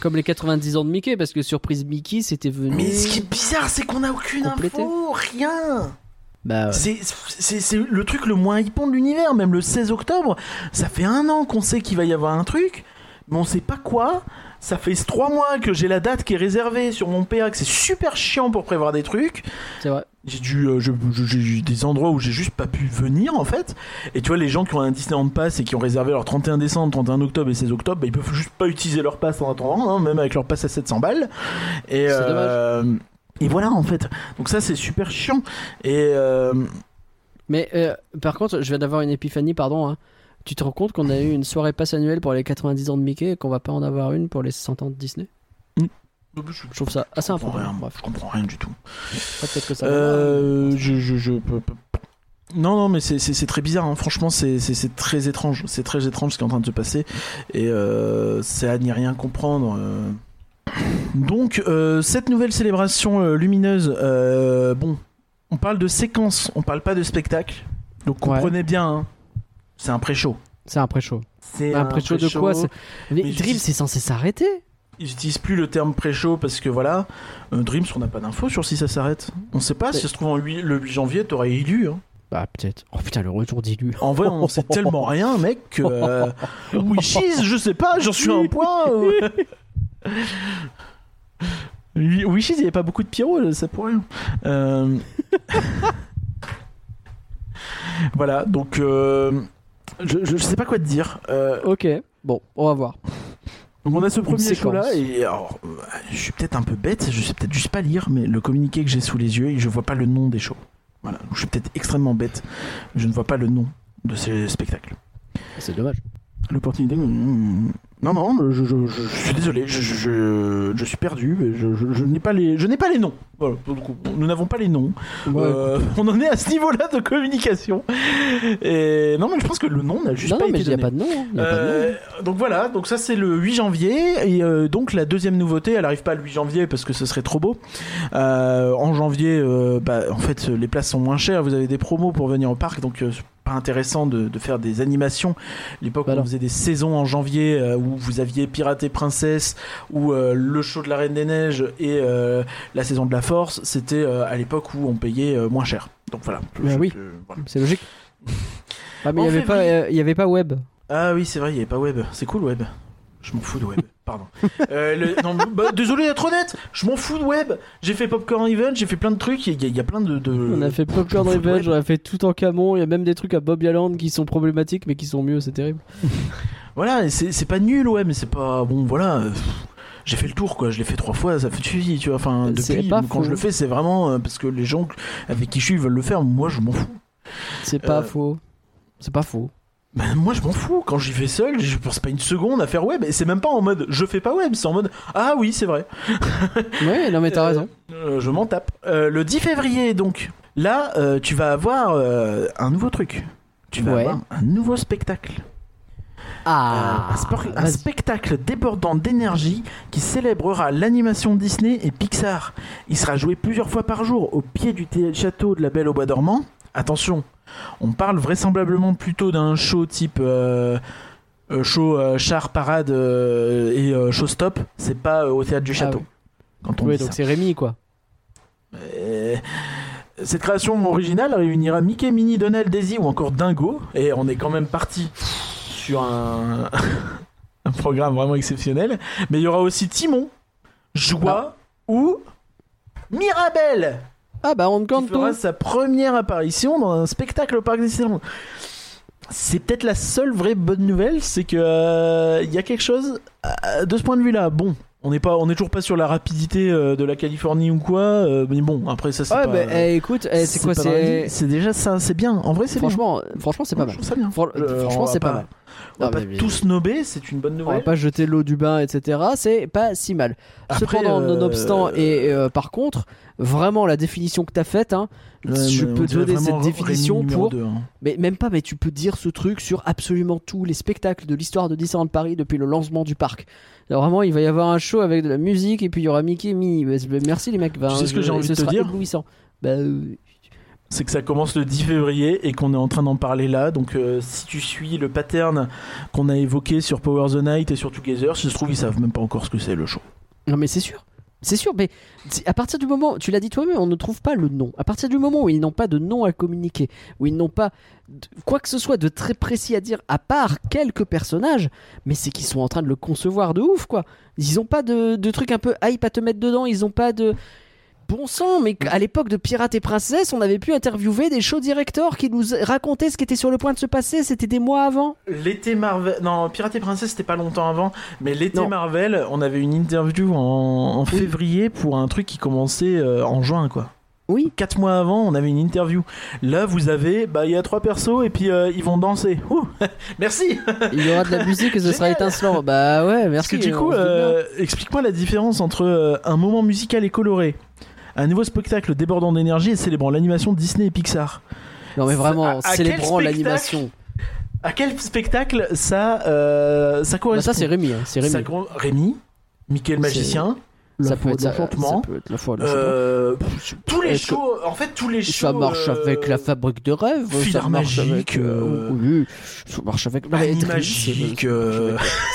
Comme les 90 ans de Mickey, parce que surprise Mickey, c'était venu. Mais ce qui est bizarre, c'est qu'on n'a aucune Complété. info, rien Bah, ouais. C'est- le truc le moins hypant de l'univers, même le 16 octobre. Ça fait un an qu'on sait qu'il va y avoir un truc, mais on sait pas quoi. Ça fait trois mois que j'ai la date qui est réservée sur mon PA, que c'est super chiant pour prévoir des trucs. c'est vrai. J'ai dû, euh, j'ai eu des endroits où j'ai juste pas pu venir en fait. Et tu vois, les gens qui ont un Disneyland Pass et qui ont réservé leur 31 décembre, 31 octobre et 16 octobre, bah, ils peuvent juste pas utiliser leur pass en attendant, hein, même avec leur pass à 700 balles. Et, C'est euh, et voilà en fait. Donc ça c'est super chiant. Et euh, Mais par contre, je viens d'avoir une épiphanie, pardon. hein. Tu te rends compte qu'on a eu une soirée passe annuelle pour les 90 ans de Mickey et qu'on va pas en avoir une pour les 100 ans de Disney? Je trouve ça assez je comprends important. rien, je comprends rien du tout. peut-être que ça. Euh, je, je, je peux- Non, non, mais c'est- très bizarre. hein. Franchement, c'est très étrange. C'est très étrange ce qui est en train de se passer. Et euh, c'est à n'y rien comprendre. euh. Donc, cette nouvelle célébration lumineuse, bon, on parle de séquence, on parle pas de spectacle. Donc, Ouais. comprenez bien, hein, c'est un pré-show. C'est un pré-show. C'est Un pré-show de quoi Mais, Mais Dream, c'est censé s'arrêter Ils utilisent plus le terme pré-show parce que voilà, euh, Dreams, on n'a pas d'infos sur si ça s'arrête. On sait pas, si ça se trouve en le 8 janvier, t'aurais élu. Hein. Bah, peut-être. Oh putain, le retour d'Ilu. En vrai, on sait tellement rien, mec, que. Euh, *laughs* Wishes, je sais pas, j'en suis à un point. euh. Wi- Wishes, il n'y avait pas beaucoup de pyro, ça pour rien. Euh, *laughs* voilà, donc. euh, Je, je sais pas quoi te dire. Euh, Ok, bon, on va voir. donc on a ce premier séquence. show là et alors euh, je suis peut-être un peu bête, je sais peut-être juste pas lire mais le communiqué que j'ai sous les yeux et je vois pas le nom des shows. Voilà, donc je suis peut-être extrêmement bête, je ne vois pas le nom de ces spectacles. C'est dommage. L'opportunité. mm, Non, non, je, je- je- je suis désolé, je, suis perdu, mais je, n'ai pas les, je n'ai pas les noms. Voilà, nous n'avons pas les noms. Euh, on en est à ce niveau-là de communication. Et non, mais je pense que le nom n'a juste non, pas non, mais été il n'y a donné. pas de nom. hein. Il y a pas de nom. Euh, donc voilà, donc ça c'est le 8 janvier et euh, donc la deuxième nouveauté, elle arrive pas le 8 janvier parce que ce serait trop beau. En janvier, bah, en fait les places sont moins chères, vous avez des promos pour venir au parc, donc pas intéressant de, de faire des animations. L'époque Bah où on non. faisait des saisons en janvier euh, où vous aviez Pirate et Princesse ou euh, le show de la Reine des Neiges et euh, la saison de la Force, c'était euh, à l'époque où on payait euh, moins cher. Donc voilà. Bah Je- oui. je- voilà. C'est logique. *laughs* Ah, mais il n'y avait, février. euh, avait pas web. Ah oui, c'est vrai, il n'y avait pas web. C'est cool web. Je m'en fous de web. *laughs* Pardon. Euh, le- non, bah, désolé d'être honnête. Je m'en fous de web. J'ai fait Popcorn Event, j'ai fait plein de trucs. Il y, a- il y a plein de. de- On a fait Popcorn Revenge, on a fait tout en camon. Il y a même des trucs à Bob Yaland qui sont problématiques mais qui sont mieux, c'est terrible. *laughs* Voilà, c'est pas nul, ouais, mais c'est pas. Bon, voilà. euh, J'ai fait le tour, quoi. Je l'ai fait trois fois, ça fait suivi, tu vois. Enfin, depuis, pas quand je le fais, c'est vraiment euh, parce que les gens avec qui je suis veulent le faire. Moi, je m'en fous. C'est pas Euh. faux. C'est pas faux. Ben, moi, je m'en fous. Quand j'y vais seul, je pense pas une seconde à faire web. Et c'est même pas en mode je fais pas web, c'est en mode ah oui, c'est vrai. *laughs* Ouais, non mais t'as Euh, raison. Euh, je m'en tape. Euh, le 10 février, donc, là, euh, tu vas avoir euh, un nouveau truc. Tu vas Ouais. avoir un nouveau spectacle. Ah, Euh, un, sport- un spectacle débordant d'énergie qui célébrera l'animation Disney et Pixar. Il sera joué plusieurs fois par jour au pied du château de la Belle au Bois dormant. Attention, on parle vraisemblablement plutôt d'un show type euh, euh, show euh, char parade et show stop. C'est pas au théâtre du Ah château. ouais. Quand on dit donc c'est Rémi quoi. Cette création originale réunira Mickey, Minnie, Donald, Daisy ou encore Dingo. Et on est quand même parti sur un, *laughs* un programme vraiment exceptionnel. Mais il y aura aussi Timon, Joie ou Mirabelle Ah bah on compte fera tout. sa première apparition dans un spectacle au parc Disneyland. C'est peut-être la seule vraie bonne nouvelle, c'est que euh, il y a quelque chose euh, de ce point de vue-là. Bon, on n'est pas, on est toujours pas sur la rapidité euh, de la Californie ou quoi, euh, mais bon, après ça c'est Ouais, pas. bah eh, écoute, eh, c'est quoi pas dans la C'est vie. C'est déjà ça, c'est bien. En vrai, c'est bien. franchement, franchement c'est pas Je mal. trouve ça bien. Fran- Je- on franchement va c'est pas mal. On va Non, pas mais- mais- tout snobber, c'est une bonne On va nouvelle. pas jeter l'eau du bain, etc. C'est pas si mal. Après, Cependant, euh, nonobstant, et euh, par contre, vraiment la définition que t'as faite, hein, Ouais, je mais on peux dirait donner vraiment cette définition Rémi numéro pour. deux, hein. Mais même pas, mais tu peux dire ce truc sur absolument tous les spectacles de l'histoire de Disneyland Paris depuis le lancement du parc. Alors vraiment, il va y avoir un show avec de la musique et puis il y aura Mickey et Minnie. Bah, Merci les mecs. Bah, Tu sais ce que je- j'ai envie de te dire éblouissant. Bah, euh, c'est que ça commence le 10 février et qu'on est en train d'en parler là. Donc euh, si tu suis le pattern qu'on a évoqué sur Power the Night et sur Together, si ça se trouve ils savent même pas encore ce que c'est le show. Non mais c'est sûr. C'est sûr, mais à partir du moment, tu l'as dit toi-même, on ne trouve pas le nom. À partir du moment où ils n'ont pas de nom à communiquer, où ils n'ont pas quoi que ce soit de très précis à dire, à part quelques personnages, mais c'est qu'ils sont en train de le concevoir de ouf, quoi. Ils n'ont pas de, de trucs un peu hype à te mettre dedans, ils n'ont pas de... Bon sang, mais à l'époque de Pirates et Princesses, on avait pu interviewer des show directors qui nous racontaient ce qui était sur le point de se passer, c'était des mois avant. L'été Marvel, non Pirate et Princesse c'était pas longtemps avant, mais l'été. Marvel, on avait une interview en, en février pour un truc qui commençait euh, en juin quoi. Oui. Quatre mois avant, on avait une interview. Là, vous avez, bah, il y a trois persos et puis euh, ils vont danser. Ouh, *laughs* merci. Il y aura de la musique et ce sera étincelant. Bah ouais, Parce merci. que du coup, euh, explique-moi la différence entre euh, un moment musical et coloré, un nouveau spectacle débordant d'énergie et célébrant l'animation Disney et Pixar. Non mais vraiment, à célébrant l'animation. À quel spectacle ça, euh, ça Bah, correspond ça c'est Rémi, hein, c'est Ça Rémi. cor- Rémi, Mickey le magicien, Ça peut être la l'enchantement. Euh, tous les shows, en fait tous les shows. Ça marche euh, avec la fabrique de rêves. ça marche magique, avec, euh, oui, ça marche avec. *laughs*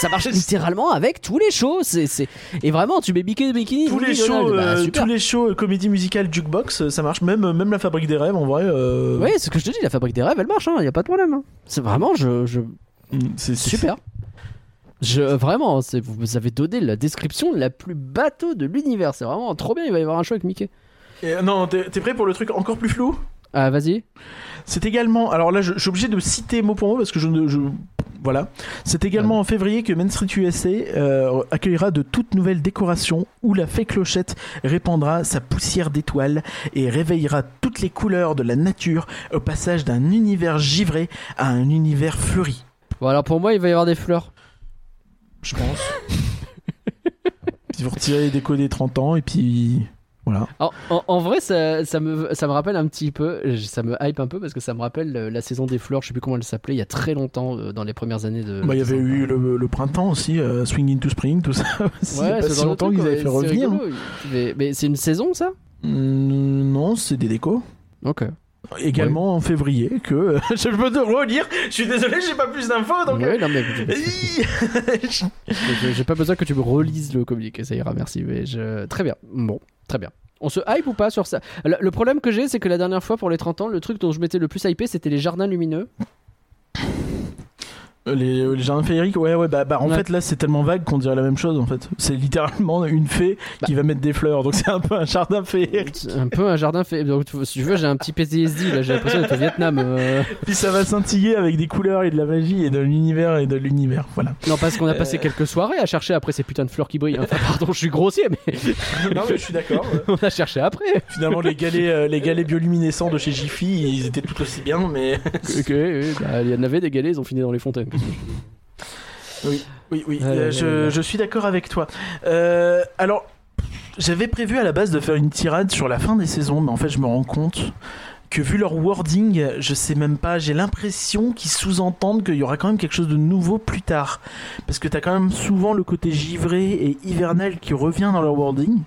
Ça marche littéralement avec tous les shows. C'est, c'est... Et vraiment, tu mets Mickey Bikini. tous les shows, bah, tous les shows comédie musicale jukebox, ça marche. Même même la fabrique des rêves en vrai. euh, Oui, c'est ce que je te dis, la fabrique des rêves, elle marche, il y a pas de problème. hein. C'est vraiment, je, je... mm, c'est- super. Je, vraiment, vous avez donné la description la plus bateau de l'univers. C'est vraiment trop bien. Il va y avoir un show avec Mickey. Et, euh, non, t'es prêt pour le truc encore plus flou? Ah, vas-y. C'est également, alors là je, je suis obligé de citer mot pour mot parce que je ne, je, voilà. C'est également en février que Main Street USA euh, accueillera de toutes nouvelles décorations où la fée clochette répandra sa poussière d'étoiles et réveillera toutes les couleurs de la nature au passage d'un univers givré à un univers fleuri. Bon, alors pour moi, il va y avoir des fleurs. Je pense. *laughs* Ils vont retirer les décos des 30 ans et puis voilà. En, en- en vrai, ça, ça me, ça me rappelle un petit peu, ça me hype un peu parce que ça me rappelle euh, la saison des fleurs, je sais plus comment elle s'appelait, il y a très longtemps, euh, dans les premières années de. Bah, il y avait eu le, le printemps aussi, euh, Swing into Spring, tout ça *laughs* aussi. Ouais, pas ce si genre de longtemps qu'ils avaient fait c'est revenir. rigolo. Mais, mais c'est une saison ça? Non, c'est des décos. Ok. Également en février que *laughs* je peux te relire. Je suis désolé, j'ai pas plus d'infos donc. Ouais, non, mais *laughs* Je- j'ai pas besoin que tu me relises le communiqué, ça ira, merci. Mais je... Très bien, bon, très bien. On se hype ou pas sur ça? Le, le problème que j'ai, c'est que la dernière fois pour les 30 ans, le truc dont je m'étais le plus hypé, c'était les jardins lumineux. Les, les jardins féeriques, ouais, ouais, bah, bah en Ouais. fait là c'est tellement vague qu'on dirait la même chose en fait. C'est littéralement une fée Bah. qui va mettre des fleurs, donc c'est un peu un jardin féerique. C'est Un peu un jardin fait. Donc, si tu veux, j'ai un petit PTSD là, j'ai l'impression d'être au Vietnam. euh. *laughs* Puis ça va scintiller avec des couleurs et de la magie et de l'univers et de l'univers. Voilà. Non, parce qu'on a passé Euh. quelques soirées à chercher après ces putains de fleurs qui brillent. Enfin, pardon, je suis grossier, mais *laughs* non mais je suis d'accord. *laughs* on a cherché après. Finalement les galets, euh, les galets bioluminescents de chez Jiffy, ils étaient tout aussi bien, mais Ok, bah, il y en avait des galets, ils ont fini dans les fontaines. Oui, oui, oui. Ah, euh, je, suis d'accord avec toi. Euh, alors, j'avais prévu à la base de faire une tirade sur la fin des saisons, mais en fait, je me rends compte que vu leur wording, je sais même pas, j'ai l'impression qu'ils sous-entendent qu'il y aura quand même quelque chose de nouveau plus tard. Parce que t'as quand même souvent le côté givré et hivernal qui revient dans leur wording.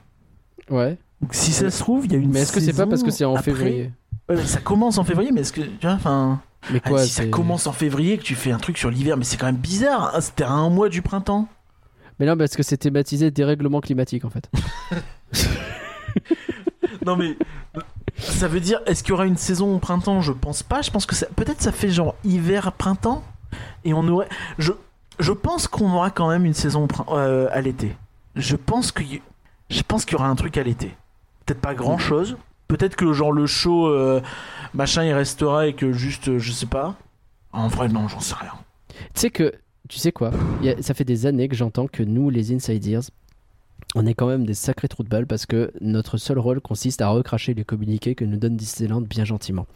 Ouais. Donc, si ça se trouve, il y a une Mais est-ce que c'est pas parce que c'est en après- février? Ouais, mais ça commence en février, mais est-ce que. Tu vois, enfin. Mais ah, si ça commence en février que tu fais un truc sur l'hiver, mais c'est quand même bizarre. hein, C'était à un mois du printemps. Mais non, parce que c'est thématisé dérèglement climatique en fait. *laughs* Non mais ça veut dire est-ce qu'il y aura une saison au printemps? Je pense pas. Je pense que ça peut-être ça fait genre hiver printemps et on aurait je je pense qu'on aura quand même une saison euh, à l'été. Je pense que je pense qu'il y aura un truc à l'été. Peut-être pas grand chose. Peut-être que genre le show euh, machin il restera et que juste euh, je sais pas. En vrai non, j'en sais rien. Tu sais que, tu sais quoi? Ça fait des années que j'entends que nous, les insiders, on est quand même des sacrés trous de balle parce que notre seul rôle consiste à recracher les communiqués que nous donne Disneyland bien gentiment.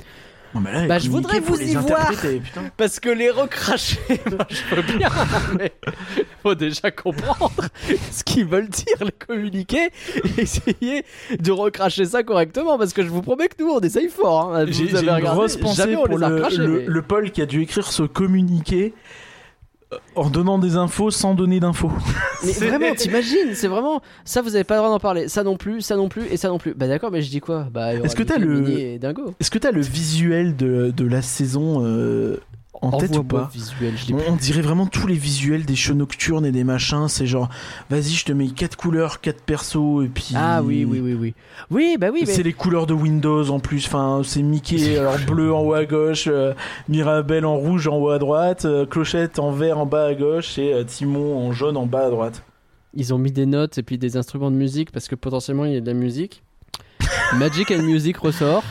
Non, mais là, Bah, je voudrais vous y voir. Parce que les recracher, *laughs* je veux bien, mais faut déjà comprendre ce qu'ils veulent dire, les communiquer, et essayer de recracher ça correctement, parce que je vous promets que nous, on essaye fort. hein. Vous J'ai avez une regardé, grosse pensée pour les a le, le- mais- le Paul qui a dû écrire ce communiqué euh, en donnant des infos sans donner d'infos. Mais *laughs* vraiment, t'imagines, c'est vraiment ça. Vous avez pas le droit d'en parler. Ça non plus, ça non plus, et ça non plus. Bah d'accord, mais je dis quoi? Bah. Est-ce que t'as le-. Est-ce que t'as le visuel de, de la saison euh, en tête ou pas visuel, on dirait vraiment tous les visuels des shows nocturnes et des machins. C'est genre, vas-y, je te mets quatre couleurs, quatre persos, et puis. Ah oui, oui, oui, oui. Oui, bah oui, mais. C'est les couleurs de Windows en plus. Enfin, c'est Mickey alors bleu en haut à gauche, euh, Mirabelle en rouge en haut à droite, euh, Clochette en vert en bas à gauche et euh, Timon en jaune en bas à droite. Ils ont mis des notes et puis des instruments de musique parce que potentiellement il y a de la musique. Magic and Music ressort.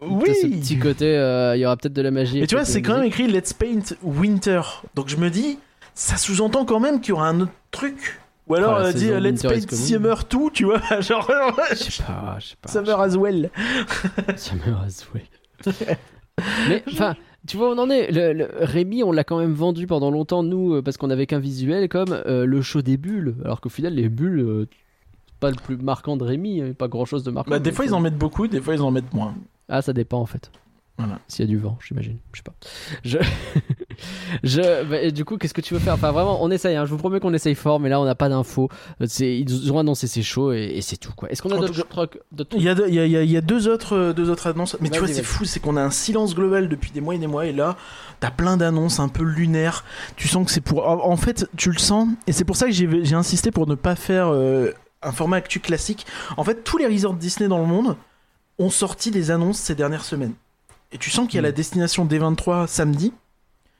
T'as ce petit côté, euh, il y aura peut-être de la magie. Mais tu vois, c'est quand même écrit Let's Paint Winter. Donc je me dis, ça sous-entend quand même qu'il y aura un autre truc. Ou alors, Ah, euh, dit euh, Let's Paint. Summer 2, tu vois, *laughs* genre Je sais pas, je sais pas. Summer *laughs* as well. Ça me rase, ouais. Mais enfin, tu vois, on en est. Le, le- Rémi, on l'a quand même vendu pendant longtemps, nous, euh, parce qu'on avait qu'un visuel comme euh, le show des bulles. Alors qu'au final, les bulles, euh, pas le plus marquant de Rémi, a pas grand chose de marquant. Bah, des fois, ils euh, en mettent beaucoup, des fois, ils en mettent moins. Ah, ça dépend en fait. Voilà. S'il y a du vent, j'imagine. Je sais pas. Je. *laughs* je... bah, et du coup, qu'est-ce que tu veux faire? Enfin, vraiment, on essaye. hein. Je vous promets qu'on essaye fort, mais là, on n'a pas d'infos. Euh, Ils ont annoncé c'est chaud et, et c'est tout. quoi. Est-ce qu'on a d'autres trucs Il y a, y a- y a- il y a deux, autres, euh, deux autres annonces. Mais tu vois, c'est fou, c'est qu'on a un silence global depuis des mois et des mois. Et là, t'as plein d'annonces un peu lunaires. Tu sens que c'est pour. En fait, tu le sens. Et c'est pour ça que j'ai j'ai insisté pour ne pas faire euh, un format actu classique. En fait, tous les resorts Disney dans le monde ont sorti des annonces ces dernières semaines. Et tu sens qu'il y a Mm. la destination D23 samedi.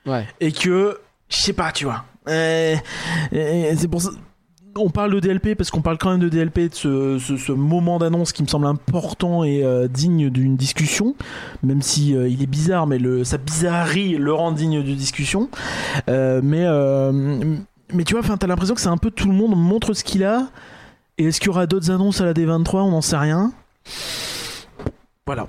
Ouais. Et que. Je sais pas, tu vois. C'est pour ça on parle de DLP parce qu'on parle quand même de DLP, de ce, ce- ce moment d'annonce qui me semble important et euh, digne d'une discussion, même si euh, il est bizarre, mais le, sa bizarrerie le rend digne de discussion. Euh, mais, mais tu vois, enfin, t'as l'impression que c'est un peu tout le monde montre ce qu'il a. Et est-ce qu'il y aura d'autres annonces à la D23? On n'en sait rien. Voilà.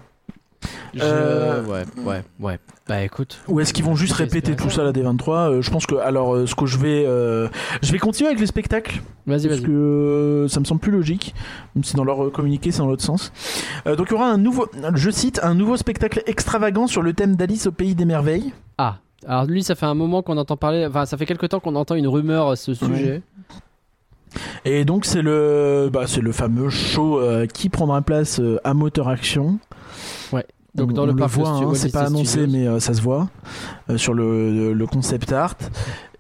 Je- Euh, Ouais, ouais, ouais. Bah écoute. Ou est-ce qu'ils vont juste répéter tout ça. ça à la D23? Euh, Je pense que alors euh, ce que je vais euh, je vais continuer avec les spectacles Vas-y, parce vas-y. que euh, ça me semble plus logique, même si dans leur communiqué c'est dans l'autre sens. Euh, donc il y aura un nouveau, je cite, un nouveau spectacle extravagant sur le thème d'Alice au pays des merveilles. Ah, alors lui, ça fait un moment qu'on entend parler. Enfin, ça fait quelque temps qu'on entend une rumeur à ce sujet. Et donc c'est le, bah, c'est le fameux show euh, qui prendra place euh, à Moteur Action. Donc On- dans le on parc voit, Stu- hein, c'est pas annoncé Studios. mais euh, ça se voit sur le, le- le concept art.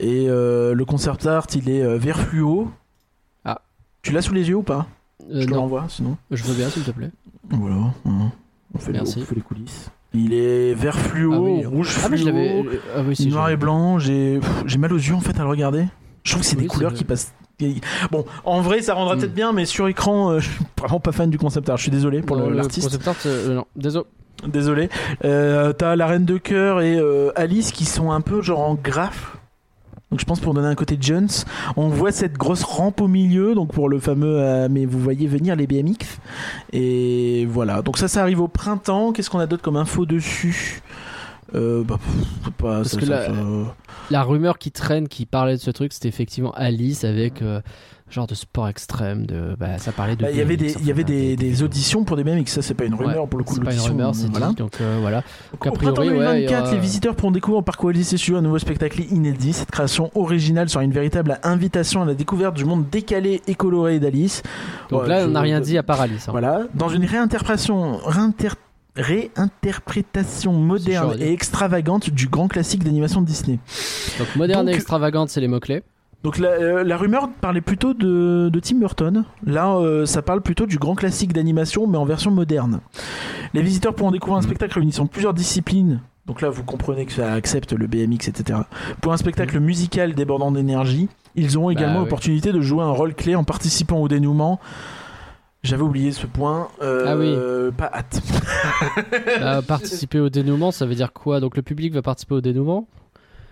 Et le concept art il est vert fluo. Ah. Tu l'as sous les yeux ou pas? Je te l'envoie sinon. je veux bien, s'il te plaît. Voilà, on, fait les, Merci. on fait les coulisses. Il est vert fluo, Ah oui. rouge Ah, mais je fluo. Ah oui, noir et blanc. J'ai mal aux yeux en fait à le regarder. Je trouve que c'est Oui, des couleurs qui passent. Bon, en vrai, ça rendra Hmm. peut-être bien, mais sur écran, euh, je suis vraiment pas fan du concept art. Je suis désolé pour le l'artiste. concept art, euh, non, désolé. Désolé. Euh, T'as la Reine de cœur et euh, Alice qui sont un peu genre en graphe. Donc je pense pour donner un côté Jones, on voit cette grosse rampe au milieu, donc pour le fameux euh, mais vous voyez venir les BMX. Et voilà, donc ça ça arrive au printemps. Qu'est-ce qu'on a d'autre comme info dessus? Euh, bah, pff, c'est pas, Parce ça- que ça- là- ça- La rumeur qui traîne, qui parlait de ce truc, c'était effectivement Alice avec euh, genre de sport extrême. De, bah, ça parlait de. Bah, il y avait des, y avait des, des auditions pour des BMX, ça c'est pas une rumeur Ouais, pour le coup. C'est pas une rumeur, c'est voilà. dit. Donc euh, voilà. Donc, a Au priori, printemps ouais, 2024, il y aura- les visiteurs pourront découvrir au parc Walt Disney Studios un nouveau spectacle inédit. Cette création originale sera une véritable invitation à la découverte du monde décalé et coloré d'Alice. Donc Ouais, là, je- on n'a rien dit à part Alice. hein. Voilà, dans une réinterprétation, réinter- réinterprétation moderne et extravagante du grand classique d'animation de Disney. Donc moderne Donc- et extravagante, c'est les mots-clés. Donc la, euh, la rumeur parlait plutôt de, de Tim Burton. Là, euh, ça parle plutôt du grand classique d'animation, mais en version moderne. Les visiteurs pourront découvrir un spectacle réunissant plusieurs disciplines. Donc là, vous comprenez que ça accepte le BMX, etc. Pour un spectacle musical débordant d'énergie, ils auront également Bah oui. l'opportunité de jouer un rôle clé en participant au dénouement. J'avais oublié ce point. Euh, Ah oui. Pas hâte. *laughs* Bah, participer au dénouement, ça veut dire quoi? Donc le public va participer au dénouement?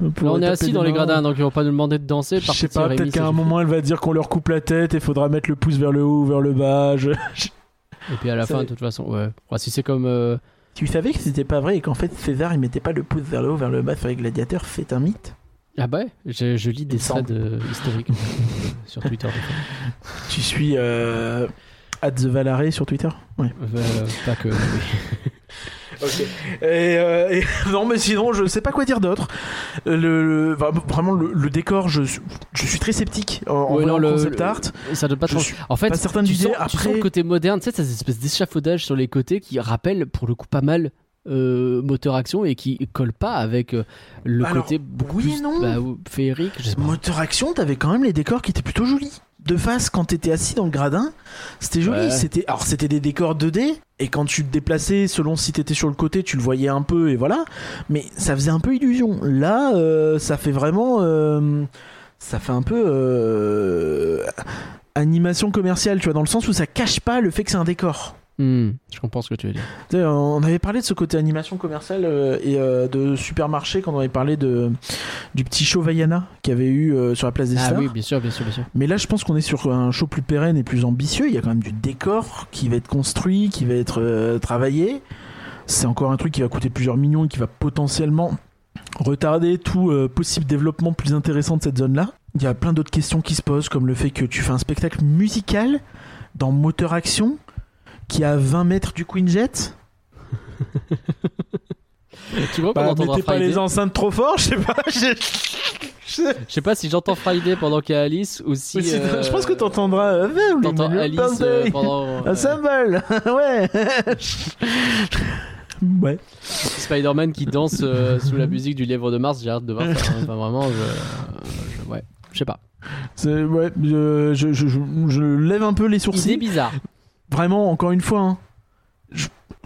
Là, on est assis dans les gradins, donc ils vont pas nous demander de danser. Je sais pas, peut-être qu'à un moment elle va dire qu'on leur coupe la tête et faudra mettre le pouce vers le haut ou vers le bas. Je-. Et puis à la ça- fin, de toute façon, ouais. Ouais, si c'est comme. euh, Tu savais que c'était pas vrai et qu'en fait César il mettait pas le pouce vers le haut, vers le bas sur les gladiateurs, c'est un mythe? Ah bah ouais, je, je lis des threads euh, historiques sur Twitter. *laughs* Tu suis euh, at the Valaré sur Twitter Ouais. Euh, pas que. *laughs* Ok. Et, euh, et- *laughs* non, mais sinon, je sais pas quoi dire d'autre. Le, le- vra- vraiment, le, le décor, je, suis- je suis très sceptique en, Ouais, non, le concept le- art. Ça donne pas de chance. En fait, pas certain de tu, sens Après- le côté moderne, tu sais, cette espèce d'échafaudage sur les côtés qui rappelle pour le coup pas mal euh, moteur action et qui colle pas avec euh, le Alors, côté beaucoup oui plus non. bah, ou- féerique. Je sais pas. Moteur action, t'avais quand même les décors qui étaient plutôt jolis. De face, quand t'étais assis dans le gradin, c'était joli. Ouais. C'était alors c'était des décors 2D et quand tu te déplaçais, selon si t'étais sur le côté, tu le voyais un peu et voilà. Mais ça faisait un peu illusion. Là, euh, ça fait vraiment, euh, ça fait un peu euh, animation commerciale, tu vois, dans le sens où ça cache pas le fait que c'est un décor. Hmm, je comprends ce que tu veux dire. On avait parlé de ce côté animation commerciale euh, et euh, de supermarché quand on avait parlé de du petit show Vaiana qu'il y avait eu euh, sur la place des Ah Stars. oui, bien sûr, bien sûr, bien sûr. Mais là, je pense qu'on est sur un show plus pérenne et plus ambitieux. Il y a quand même du décor qui va être construit, qui va être euh, travaillé. C'est encore un truc qui va coûter plusieurs millions et qui va potentiellement retarder tout euh, possible développement plus intéressant de cette zone-là. Il y a plein d'autres questions qui se posent, comme le fait que tu fais un spectacle musical dans Moteur Action qui est à 20 mètres du Queen Jet. *laughs* Tu vois Bah, mettez pas les enceintes trop fort, je sais pas. *laughs* Je sais pas si j'entends Friday pendant qu'il y a Alice ou si. C'est- euh, Je pense que t'entendras. euh, T'entends Alice euh, pendant. *laughs* Un symbole Ouais Ouais. Spider-Man qui danse euh, sous la musique du Lièvre de Mars, j'ai hâte de voir ça. hein. Enfin, vraiment, je, je- ouais, je sais pas. C'est- ouais, je, je, lève un peu les sourcils. bizarre. Vraiment, encore une fois. hein.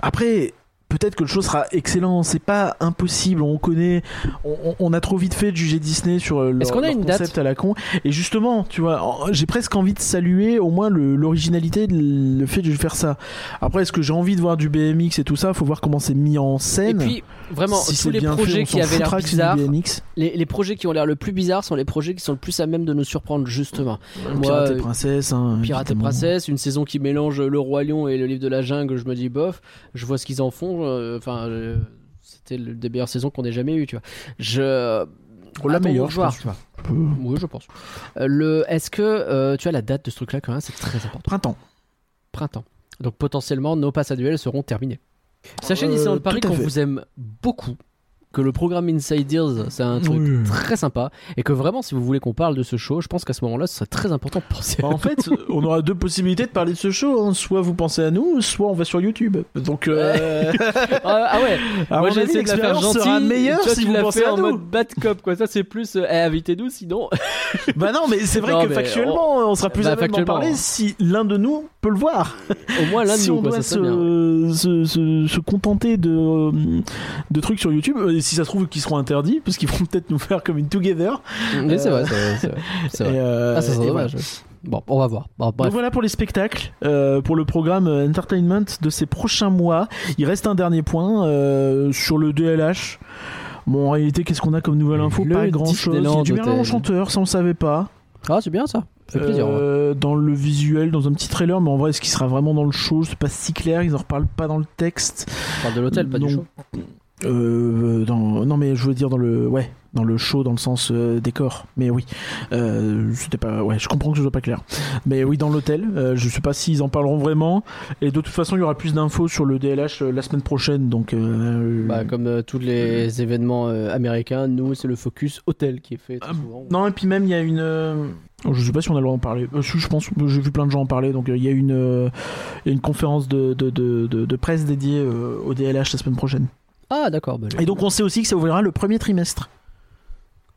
Après, peut-être que le show sera excellent. C'est pas impossible. On connaît. On, a trop vite fait de juger Disney sur euh, leur, Est-ce qu'on a leur une concept date à la con. Et justement, tu vois, j'ai presque envie de saluer au moins le- l'originalité, le, fait de faire ça. Après, est-ce que j'ai envie de voir du BMX et tout ça? Faut voir comment c'est mis en Et scène. puis, vraiment, si tous c'est les projets fait, qui avaient l'air bizarres, les, les projets qui ont l'air le plus bizarres sont les projets qui sont le plus à même de nous surprendre, justement. Moi, Pirate et Princesse. Hein, Pirate et. Princesse, une saison qui mélange le Roi Lion et le livre de la jungle, je me dis bof, je vois ce qu'ils en font. Euh, Enfin, euh, c'était le des meilleures saisons qu'on ait jamais eu, tu vois. Je. La meilleure, de je pense. tu vois. Oui, je pense. Euh, le, est-ce que tu as la date de ce truc-là quand même C'est très important. Printemps. Printemps. Donc potentiellement, nos passes à duel seront terminées. Sachez, Euh, Disneyland Paris, tout à qu'on vous aime beaucoup. Que le programme Inside Deals, c'est un truc Oui. très sympa. Et que vraiment, si vous voulez qu'on parle de ce show, je pense qu'à ce moment-là, ce serait très important de penser Bah, en fait, on aura deux possibilités de parler de ce show. hein. Soit vous pensez à nous, soit on va sur YouTube. Donc, euh, *laughs* ah, ah ouais, à moi j'ai essayé de la faire gentille. sera meilleure Toi, si vous pensez fait à en nous. mode bad cop, quoi. Ça, c'est plus, euh, eh, invitez-nous sinon. Bah non, mais c'est vrai Non, que factuellement, on sera plus Bah, à même d'en parler si l'un de nous peut le voir. Au moins de *laughs* si nous, on quoi. doit Ça serait bien. se, se, se- contenter de, de trucs sur YouTube, euh, et si ça se trouve qu'ils seront interdits, parce qu'ils vont peut-être nous faire comme une together. Mais c'est vrai, c'est vrai. c'est vrai, c'est vrai. Et, euh, Ah, ça serait dommage. Bon, on va voir. Bon, Donc voilà pour les spectacles, euh, pour le programme Entertainment de ces prochains mois. Il reste un dernier point sur le DLH. Bon, en réalité, qu'est-ce qu'on a comme nouvelle info? Le Pas grand-chose. Il y a du Merlin ça on savait pas. Ah, c'est bien ça. Ça fait plaisir. ouais. Euh, dans le visuel, dans un petit trailer, mais en vrai, est-ce qu'il sera vraiment dans le show? C'est pas si clair, ils en reparlent pas dans le texte. On parle de l'hôtel, pas du show. Euh, dans... Non, mais je veux dire dans le, ouais, dans le show, dans le sens euh, décor. Mais oui, euh, c'était pas, ouais, je comprends que ce soit pas clair. Mais oui, dans l'hôtel, euh, je sais pas s'ils en parleront vraiment. Et de toute façon, il y aura plus d'infos sur le DLH euh, la semaine prochaine, donc. euh, Bah, comme euh, tous les événements euh, américains, nous, c'est le focus hôtel qui est fait très Ah, souvent. Non, et puis même, il y a une. Je sais pas si on a le droit d'en parler. Euh, je pense, j'ai vu plein de gens en parler. Donc, euh, il y a une, euh, il y a une conférence de, de, de, de- de presse dédiée au DLH la semaine prochaine. Ah, d'accord. bah, Et donc, on sait aussi que ça ouvrira le premier trimestre.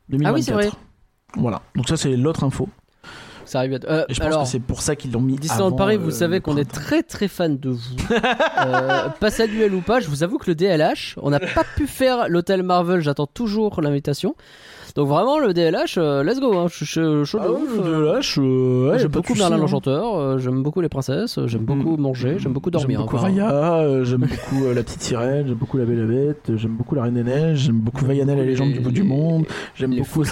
2024. Ah oui, c'est vrai. Voilà. Donc, ça, c'est l'autre info. Ça arrive à... Euh, Et je pense alors, que c'est pour ça qu'ils l'ont mis. Disneyland Paris, euh, vous savez qu'on est très très fan de vous. *laughs* euh, passe à duel ou pas, je vous avoue que le DLH, on n'a pas pu faire l'hôtel Marvel, j'attends toujours l'invitation. Donc vraiment, le DLH, euh, let's go, hein. je suis chaud de Ah ouf. le euh. DLH, euh, ouais, j'aime beaucoup Merlin hein. l'Enchanteur, euh, j'aime beaucoup les princesses, euh, j'aime beaucoup manger, j'aime beaucoup dormir. J'aime beaucoup enfin. Raya, euh, j'aime beaucoup euh, la petite sirène, j'aime beaucoup la Belle et la Bête, euh, j'aime beaucoup la Reine des Neiges, j'aime beaucoup Vaiana la Les- légende du bout du monde, j'aime beaucoup Je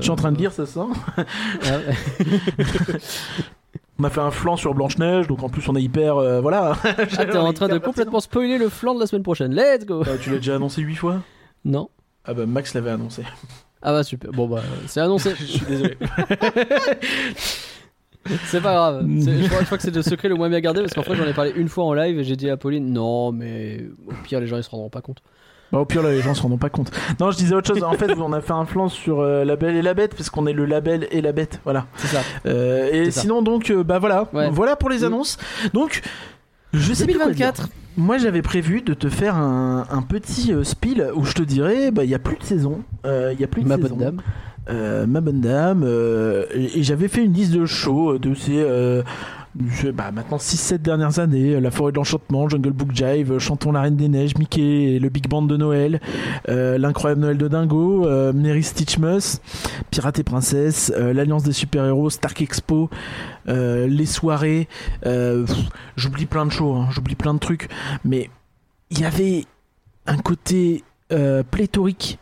suis en train de euh, lire, ça sent. Ah. *laughs* On a fait un flanc sur Blanche Neige, donc en plus on est hyper, euh, voilà. Ah, *laughs* t'es en train de complètement spoiler le flanc de la semaine prochaine. Let's go Bah, tu l'as déjà annoncé huit fois? Non Ah bah Max l'avait annoncé. Ah bah super. Bon bah c'est annoncé. *laughs* Je suis désolé. *laughs* C'est pas grave. C'est- Je crois, je crois que c'est le secret le moins bien gardé parce qu'en fait j'en ai parlé une fois en live et j'ai dit à Pauline non mais au pire les gens ils se rendront pas compte. Bah, au pire, là, les gens se rendront pas compte. Non, je disais autre chose. En fait, on a fait un flanc sur euh, La Belle et la Bête, parce qu'on est le label et la bête. Voilà. C'est ça. Euh, et C'est ça. sinon, donc, euh, bah voilà. Ouais. Voilà pour les Mm. annonces. Donc, je sais plus quoi dire. 2024. Moi, j'avais prévu de te faire un, un petit euh, spiel où je te dirais, bah, il y a plus de saison. Euh, Il y a plus de Ma saison. bonne dame. Euh, ma bonne dame. euh, et et j'avais fait une liste de shows de ces. euh, maintenant 6-7 dernières années, euh, La Forêt de l'Enchantement, Jungle Book Jive, euh, Chantons la Reine des Neiges, Mickey et le Big Band de Noël, euh, L'Incroyable Noël de Dingo, euh, Mary Stitchmus, Pirate et Princesse, L'Alliance des Super-Héros, Stark Expo, Les Soirées, j'oublie plein de shows, hein, j'oublie plein de trucs, mais il y avait un côté pléthorique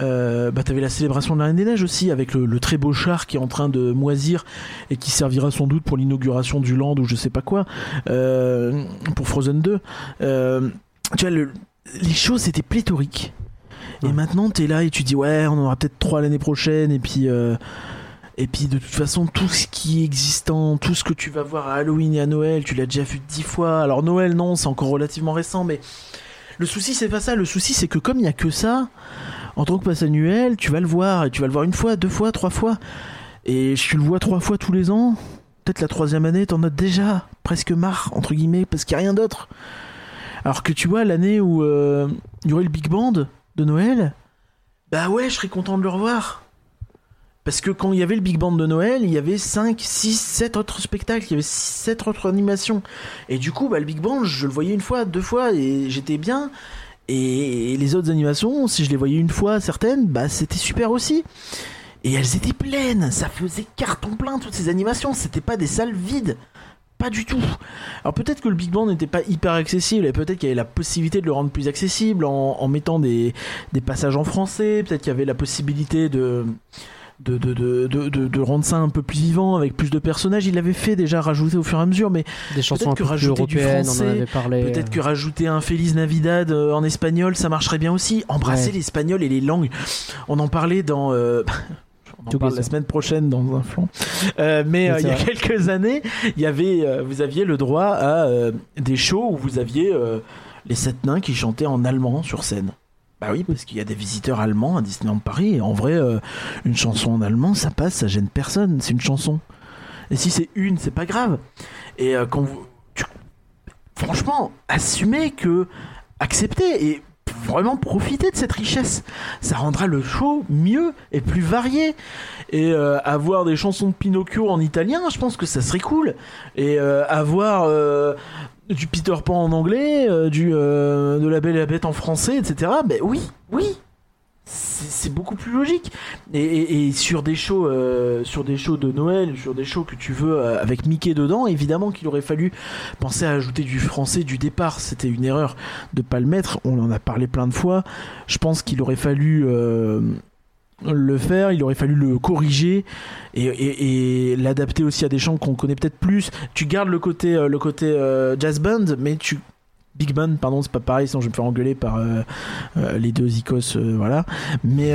euh, bah, t'avais la célébration de la Reine des Neiges aussi, avec le, le très beau char qui est en train de moisir et qui servira sans doute pour l'inauguration du Land ou je sais pas quoi, euh, pour Frozen 2. Euh, tu vois, le- les choses étaient pléthoriques. Et Ouais. maintenant, t'es là et tu dis, ouais, on en aura peut-être trois l'année prochaine, et puis. et puis de toute façon, tout ce qui est existant, tout ce que tu vas voir à Halloween et à Noël, tu l'as déjà vu dix fois. Alors Noël, non, c'est encore relativement récent, mais le souci, c'est pas ça. Le souci, c'est que comme il y a que ça, en tant que passe annuel, tu vas le voir et tu vas le voir une fois, deux fois, trois fois. Et tu le vois trois fois tous les ans. Peut-être la troisième année, t'en as déjà presque marre, entre guillemets, parce qu'il n'y a rien d'autre. Alors que tu vois, l'année où euh, il y aurait le Big Band de Noël, bah ouais, je serais content de le revoir. Parce que quand il y avait le Big Band de Noël, il y avait 5, 6, 7 autres spectacles, il y avait 7 autres animations. Et du coup, bah, le Big Band, je le voyais une fois, deux fois, et j'étais bien. Et les autres animations, si je les voyais une fois, certaines, bah c'était super aussi. Et elles étaient pleines, ça faisait carton plein toutes ces animations, c'était pas des salles vides. Pas du tout. Alors peut-être que le Big Band n'était pas hyper accessible et peut-être qu'il y avait la possibilité de le rendre plus accessible en, mettant des passages en français, peut-être qu'il y avait la possibilité de, de, de, de, de, rendre ça un peu plus vivant avec plus de personnages. Il l'avait fait déjà rajouter au fur et à mesure, mais Des chansons un que peu plus rajouter du européennes, on en français, avait parlé. Peut-être que rajouter un Feliz Navidad euh, en espagnol, ça marcherait bien aussi. Embrasser Ouais. l'espagnol et les langues. On en parlait dans. euh, *laughs* On en parle la semaine prochaine dans un flanc. Euh, mais euh, il y a vrai. quelques années, il y avait, euh, vous aviez le droit à euh, des shows où vous aviez euh, les sept nains qui chantaient en allemand sur scène. Bah oui, parce qu'il y a des visiteurs allemands à Disneyland Paris. Et en vrai, euh, une chanson en allemand, ça passe, ça gêne personne. C'est une chanson. Et si c'est une, c'est pas grave. Et euh, quand vous. Franchement, assumez que. Acceptez et vraiment profiter de cette richesse. Ça rendra le show mieux et plus varié. Et euh, avoir des chansons de Pinocchio en italien, je pense que ça serait cool. Et avoir du Peter Pan en anglais, euh, du euh, de la Belle et la Bête en français, etc. Ben oui, oui. C'est beaucoup plus logique. Et, sur des shows, euh, sur des shows de Noël, sur des shows que tu veux avec Mickey dedans, évidemment qu'il aurait fallu penser à ajouter du français du départ. C'était une erreur de pas le mettre. On en a parlé plein de fois. Je pense qu'il aurait fallu le faire, il aurait fallu le corriger et, et- et l'adapter aussi à des chants qu'on connaît peut-être plus. Tu gardes le côté, euh, le côté euh, jazz band, mais tu Big band, pardon, c'est pas pareil, sinon je vais me faire engueuler par euh, euh, les deux euh, voilà. Mais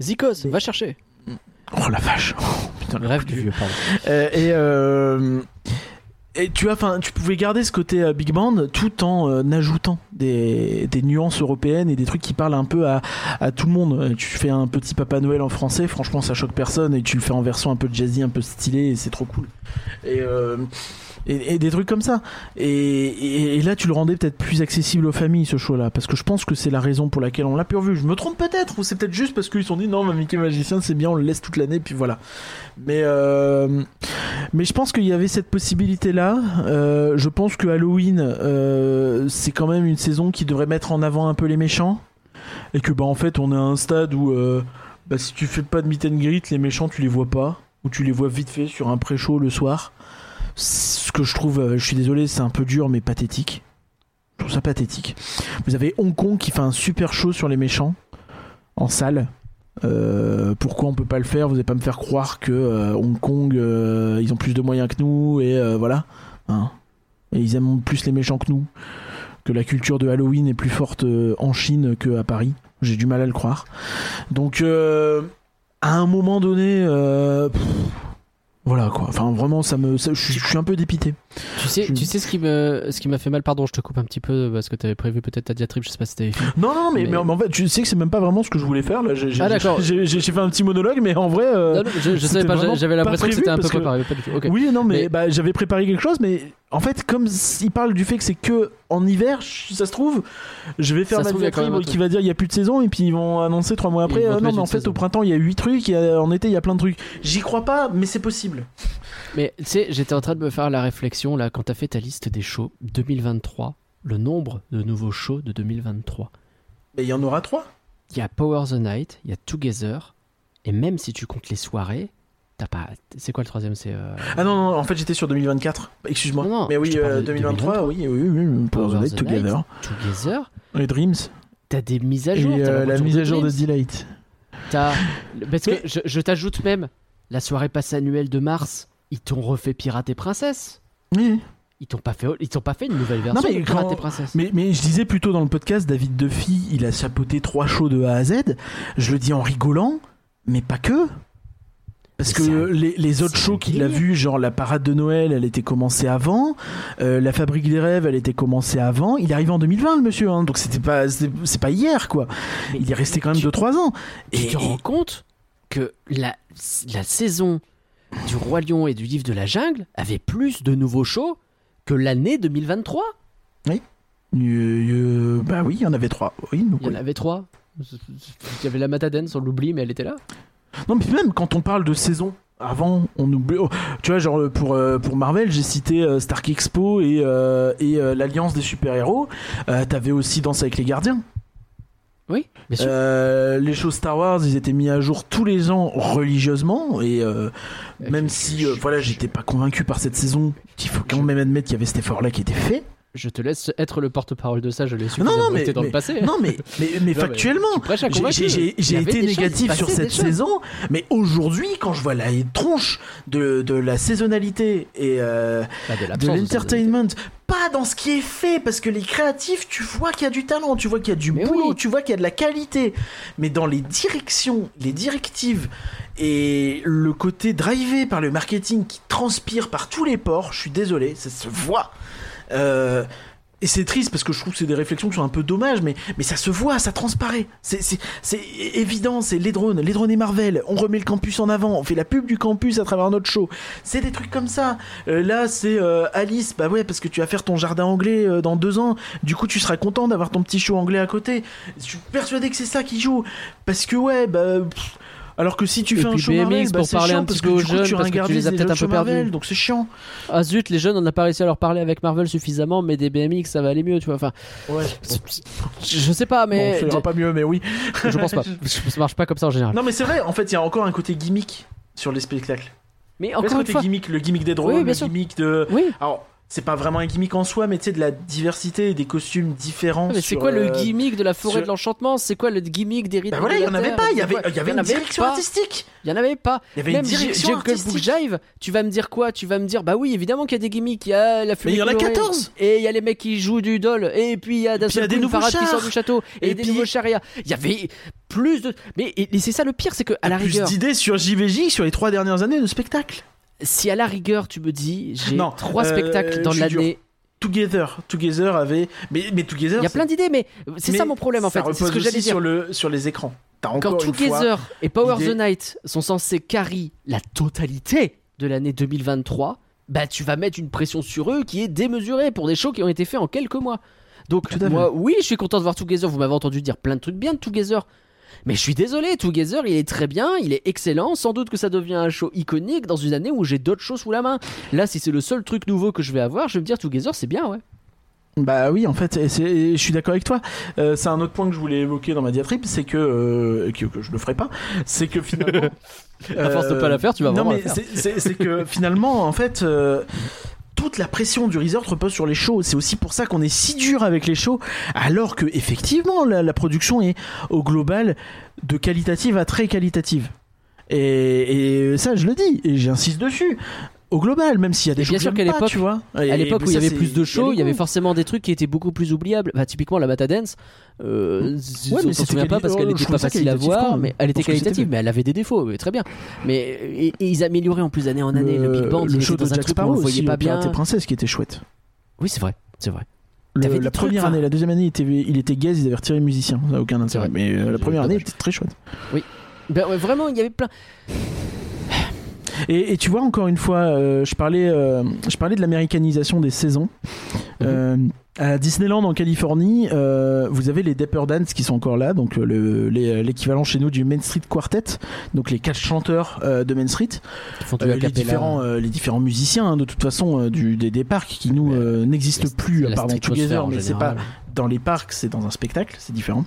Zikos, va chercher. oh la vache, Oh, *laughs* putain, Le rêve du vieux, pardon. et, et tu enfin, tu pouvais garder ce côté euh, big band tout en euh, ajoutant des, des nuances européennes et des trucs qui parlent un peu à, à tout le monde. Tu fais un petit Papa Noël en français, franchement, ça choque personne et tu le fais en version un peu jazzy, un peu stylé et c'est trop cool. Et, euh, et, et des trucs comme ça. Et, et- là, tu le rendais peut-être plus accessible aux familles, ce show-là, parce que je pense que c'est la raison pour laquelle on l'a plus revu. Je me trompe peut-être, ou c'est peut-être juste parce qu'ils se sont dit non, Mickey Magicien, c'est bien, on le laisse toute l'année, puis voilà. Mais mais je pense qu'il y avait cette Euh, je pense que Halloween, euh, c'est quand même une saison qui devrait mettre en avant un peu les méchants. Et que, bah, en fait, on est à un stade où, euh, bah, si tu fais pas de meet and greet, les méchants, tu les vois pas. Ou tu les vois vite fait sur un pré-show le soir. Ce que je trouve, je suis désolé, c'est un peu dur, mais pathétique. Je trouve ça pathétique. Vous avez Hong Kong qui fait un super show sur les méchants en salle. Euh, pourquoi on peut pas le faire? Vous n'allez pas me faire croire que euh, Hong Kong, euh, ils ont plus de moyens que nous et voilà. Hein. et ils aiment plus les méchants que nous. Que la culture de Halloween est plus forte en Chine qu'à Paris. J'ai du mal à le croire. Donc, à un moment donné, voilà quoi. Enfin, vraiment, ça me, ça- je suis- je suis un peu dépité. Tu sais, Je- tu sais ce qui me, ce qui m'a fait mal? Pardon, je te coupe un petit peu parce que t'avais prévu peut-être ta diatribe. Je sais pas si t'avais. Non, non, mais, Mais- mais en fait, tu sais que c'est même pas vraiment ce que je voulais faire. Là, j'ai, Ah, fait un petit monologue, mais en vrai. euh, Non, non, je, je savais pas. J'avais l'impression que c'était un peu que- préparé. Pas du tout. Ok. Oui, non, mais, Mais- bah, j'avais préparé quelque chose, mais en fait, comme il parle du fait que c'est que en hiver, si ça se trouve, je vais faire Ça ma diatribe qui va dire il y a plus de saison, et puis ils vont annoncer trois mois après. Euh, non, mais en fait, saison. au printemps, il y a huit trucs, et en été, il y a plein de trucs. J'y crois pas, mais c'est possible. Mais tu sais, j'étais en train de me faire la réflexion là quand t'as fait ta liste des shows 2023, le nombre de nouveaux shows de 2023. Mais il y en aura trois. Il y a Power the Night, il y a Together, et même si tu comptes les soirées, t'as pas. C'est quoi le troisième C'est euh, Ah non, non, en fait, j'étais sur 2024. Excuse-moi. Non, non, mais oui, euh, de 2023, oui, oui, oui, oui. Pour Power the the Night, Together. Together. Les Dreams. T'as des mises à Et jour. t'as euh, la mise à jour de Dreams, Delight. T'as. Parce que je, je t'ajoute même la soirée passe annuelle de mars. Ils t'ont refait Pirate et Princesse. Oui. Ils t'ont pas fait. Ils t'ont pas fait une nouvelle version mais de quand- et Princesse. Mais, mais je disais plutôt dans le podcast, David Duffy, il a chapeauté trois shows de A à Z. Je le dis en rigolant, mais pas que. Parce que un- les, les autres shows qu'il a vus, genre la parade de Noël, elle était commencée avant. Euh, la fabrique des rêves, elle était commencée avant. Il est arrivé en 2020, le monsieur. hein, donc c'était pas, c'est pas hier, quoi. Mais Il est resté quand même tu- 2-3 ans. Tu Et, te rends compte que la, la saison du Roi Lion et du Livre de la Jungle avait plus de nouveaux shows que l'année 2023 et- euh, bah oui, il y en avait trois. Oui, donc Il y en oui. avait trois. Il y avait la Matadenne, on l'oublie, mais elle était là. Non, mais même quand on parle de saison, avant, on oublie. oh, tu vois, genre pour, euh, pour Marvel, j'ai cité euh, Stark Expo et, euh, et euh, l'Alliance des super-héros. Euh, T'avais aussi Danse avec les gardiens. Oui, bien sûr. Euh, les shows Star Wars, ils étaient mis à jour tous les ans religieusement. Et euh, Euh, même si, euh, voilà, j'étais pas convaincu par cette saison, il faut quand même admettre qu'il y avait cet effort-là qui était fait. Je te laisse être le porte-parole de ça, je l'ai Non, suffisamment non, mais, dans mais- le passé. non, mais, *laughs* mais, factuellement, J'ai- été négatif sur cette saison, mais aujourd'hui, quand je vois la tronche de, de la saisonnalité et euh, de l'entertainment, pas dans ce qui est fait, parce que les créatifs, tu vois qu'il y a du talent, tu vois qu'il y a du Mais boulot, oui. tu vois qu'il y a de la qualité, mais dans les directions, les directives et le côté drivé par le marketing qui transpire par tous les ports, je suis désolé, ça se voit. Euh, et c'est triste parce que je trouve que c'est des réflexions qui sont un peu dommages, mais, mais ça se voit, ça transparaît. C'est, c'est, c'est évident, c'est les drones, les drones et Marvel. On remet le campus en avant, on fait la pub du campus à travers notre show. C'est des trucs comme ça. Euh, là, c'est euh, Alice, bah ouais, parce que tu vas faire ton jardin anglais dans deux ans. Du coup, tu seras content d'avoir ton petit show anglais à côté. Je suis persuadé que c'est ça qui joue. Parce que ouais, bah. Alors que si tu Et fais un puis show BMX Marvel, bah, pour c'est parler chiant un parce petit que peu aux jeunes, tu parce que tu les as peut-être un peu perdus. Donc c'est chiant. Ah zut, les jeunes, on n'a pas réussi à leur parler avec Marvel suffisamment, mais des BMX, ça va aller mieux, tu vois. Enfin, Ouais. je sais pas, Bon, mais ça ira pas mieux, mais oui. je pense pas. *laughs* Ça marche pas comme ça en général. Non, mais c'est vrai, en fait, il y a encore un côté gimmick sur les spectacles. Mais Encore une fois, gimmick, le gimmick des drones, Oui, le sûr. gimmick de. oui. Alors, c'est pas vraiment un gimmick en soi, mais tu sais, de la diversité et des costumes différents. Ah, Mais c'est quoi le euh, gimmick de la forêt sur- de l'enchantement? C'est quoi le gimmick des rites Bah voilà, il y en avait pas, il y avait, il y avait une avait direction pas. artistique. Il y en avait pas. Il y avait une direction artistique. Jive, tu vas me dire quoi? Tu vas me dire, bah oui, évidemment qu'il y a des gimmicks. Il y a la fumée il y en a colorée, 14. Et il y a les mecs qui jouent du doll. Et puis il y a d'un seul des coup une nouveaux parade qui chars. sort du château. Et, Et des puis- nouveaux chariots. Il y avait plus de. Mais c'est ça le pire, c'est que à la Plus rigueur, d'idées sur JVJ sur les trois dernières années de spectacle. Si à la rigueur tu me dis, j'ai Non, trois euh, spectacles dans l'année. Together, Together avait. Mais, mais Together. Il y a plein d'idées, mais c'est mais ça mon problème en ça fait. C'est ce que j'allais dire. sur, le, sur les écrans. T'as Quand fois. Together et Power l'idée- the Night sont censés carry la totalité de l'année 2023, bah tu vas mettre une pression sur eux qui est démesurée pour des shows qui ont été faits en quelques mois. Donc moi, oui, je suis content de voir Together. Vous m'avez entendu dire plein de trucs bien de Together. Mais je suis désolé, Together, il est très bien, il est excellent. Sans doute que ça devient un show iconique dans une année où j'ai d'autres choses sous la main. Là, si c'est le seul truc nouveau que je vais avoir, je vais me dire Together, c'est bien, ouais. Bah oui, en fait, je suis d'accord avec toi. Euh, c'est un autre point que je voulais évoquer dans ma diatribe, c'est que, euh, que que je le ferai pas, c'est que finalement. *laughs* À force de pas la faire, tu vas non vraiment mais c'est- c'est c'est que finalement, en fait, euh, toute la pression du resort repose sur les shows. C'est aussi pour ça qu'on est si dur avec les shows, alors que effectivement la, production est au global de qualitative à très qualitative. Et ça, je le dis et j'insiste dessus. Au global, même s'il y a des Et choses bien que sûr qu'à l'époque- tu vois. À l'époque où il y avait plus de shows, il y avait forcément des trucs qui étaient beaucoup plus oubliables. Bah, typiquement la Matadance, euh, Ouais, on s'en souvient pas parce oh, qu'elle je était pas facile à voir, mais elle était qualitative, mais elle avait des défauts, mais très bien. Mais et, et ils amélioraient en plus d'année en année. Le, Big Band, le show de dans un Jack Sparrow voyait pas euh, bien. Princesse qui était chouette. Oui, c'est vrai, c'est vrai. Le- la première enfin. année, la deuxième année, il était, il était gaze, ils avaient retiré musicien, ça n'a aucun intérêt. Mais euh, la première année était très chouette. Ben ouais, vraiment, il y avait plein. Et, et tu vois, encore une fois, euh, je, parlais, euh, je parlais de l'américanisation des saisons. Euh, à Disneyland en Californie, euh, vous avez les Dapper Dance qui sont encore là, donc le- les- l'équivalent chez nous du Main Street Quartet, donc les quatre chanteurs euh, de Main Street, font Euh, les, différents, les différents musiciens hein, de toute façon du, des, des parcs qui nous n'existent La- plus, streetosphère Together, mais c'est pas. Dans les parcs, c'est dans un spectacle, c'est différent.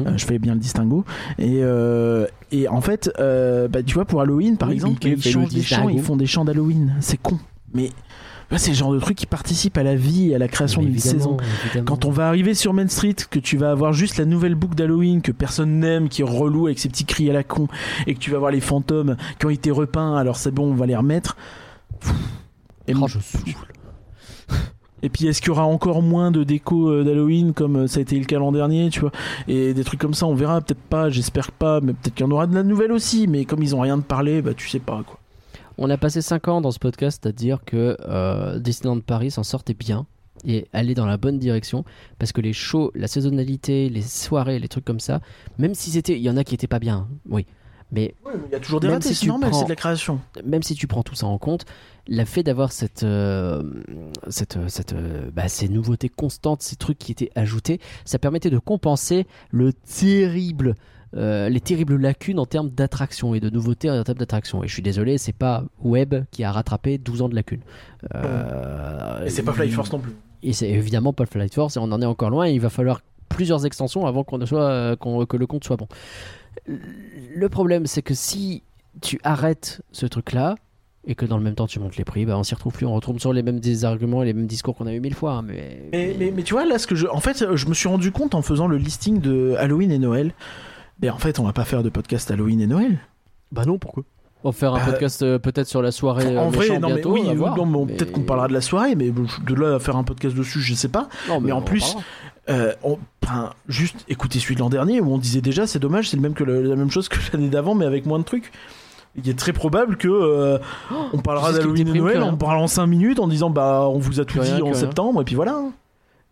Mhm. Euh, je fais bien le distinguo. Et, euh, et en fait, euh, bah, tu vois, pour Halloween, par Oui, exemple, ils fait le changent des chants, distinguo. ils font des chants d'Halloween. C'est con. Mais c'est le genre de truc qui participe à la vie et à la création d'une saison. évidemment. Quand on va arriver sur Main Street, que tu vas avoir juste la nouvelle boucle d'Halloween que personne n'aime, qui est relou avec ses petits cris à la con, et que tu vas voir les fantômes qui ont été repeints, alors c'est bon, on va les remettre. Et, Oh, je saoule. Et puis est-ce qu'il y aura encore moins de déco euh, d'Halloween comme euh, ça a été le cas l'an dernier, tu vois? Et des trucs comme ça, on verra, peut-être pas, j'espère pas, mais peut-être qu'il y en aura de la nouvelle aussi, mais comme ils ont rien de parler, bah tu sais pas quoi. On a passé 5 ans dans ce podcast à dire que euh, Disneyland Paris s'en sortait bien et allait dans la bonne direction parce que les shows, la saisonnalité, les soirées, les trucs comme ça, même si c'était, il y en a qui étaient pas bien, oui, mais Il y a toujours des ratés, si c'est normal, c'est de la création. même si tu prends tout ça en compte, le fait d'avoir cette, euh, cette, cette, euh, bah, ces nouveautés constantes, ces trucs qui étaient ajoutés, ça permettait de compenser le terrible, euh, les terribles lacunes en termes d'attraction et de nouveautés en termes d'attraction. Et je suis désolé, c'est pas Web qui a rattrapé 12 ans de lacunes. Euh, Et c'est pas Flight Force non plus. Et c'est évidemment pas Flight Force et on en est encore loin. Il va falloir plusieurs extensions avant qu'on soit, euh, qu'on- que le compte soit bon. Le problème, c'est que si tu arrêtes ce truc-là et que dans le même temps tu montes les prix, bah on s'y retrouve plus. On retrouve sur les mêmes des arguments et les mêmes discours qu'on a eu mille fois. hein, mais... Mais, mais, mais tu vois, là, ce que je. En fait, je me suis rendu compte en faisant le listing de Halloween et Noël. Mais en fait, on va pas faire de podcast Halloween et Noël. Bah non, pourquoi? On va faire un Bah, podcast euh, peut-être sur la soirée. en euh, vrai, méchant non, bientôt, mais oui, voir, non, mais- peut-être qu'on parlera de la soirée, mais de là à faire un podcast dessus, je sais pas. Non, mais en plus. Euh, on- enfin, juste écoutez celui de l'an dernier où on disait déjà c'est dommage, c'est le même que le- la même chose que l'année d'avant, mais avec moins de trucs. Il est très probable que euh, on parlera Oh, me d'Halloween et Noël en parlant 5 minutes en disant bah on vous a tout rien, dit en rien. septembre et puis voilà.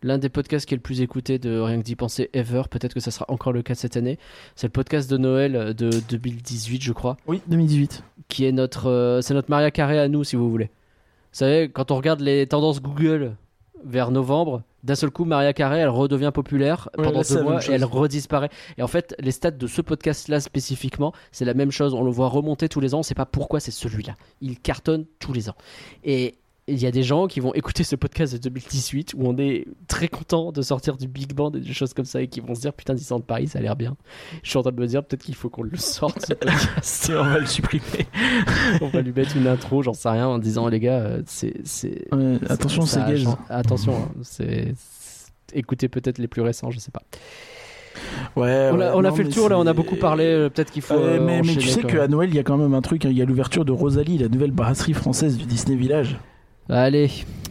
L'un des podcasts qui est le plus écouté de Rien que d'y penser ever, peut-être que ça sera encore le cas cette année, c'est le podcast de Noël de 2018, je crois. Oui, 2018. qui est notre, euh, c'est notre Maria Carré à nous, si vous voulez. Vous savez, quand on regarde les tendances Google vers novembre, d'un seul coup, Maria Carré, elle redevient populaire Ouais, pendant là, deux mois et elle redisparaît. Et en fait, les stats de ce podcast-là spécifiquement, c'est la même chose. On le voit remonter tous les ans. On sait pas pourquoi c'est celui-là. Il cartonne tous les ans. Et il y a des gens qui vont écouter ce podcast de 2018 où on est très content de sortir du Big Band et des choses comme ça et qui vont se dire putain Disneyland Paris ça a l'air bien. Je suis en train de me dire peut-être qu'il faut qu'on le sorte ce podcast. on va le supprimer. on va lui mettre une intro, j'en sais rien, en disant les gars, euh, c'est. c'est Ouais, ça- attention, c'est change- Attention, hein, c'est. c'est- Écoutez peut-être les plus récents, je sais pas. Ouais, on a, fait le tour là, on a beaucoup parlé. euh, Peut-être qu'il faut. Euh, mais, mais tu sais qu'à. Noël, il y a quand même un truc, hein, il y a l'ouverture de Rosalie, la nouvelle brasserie française du Disney Village. Allez,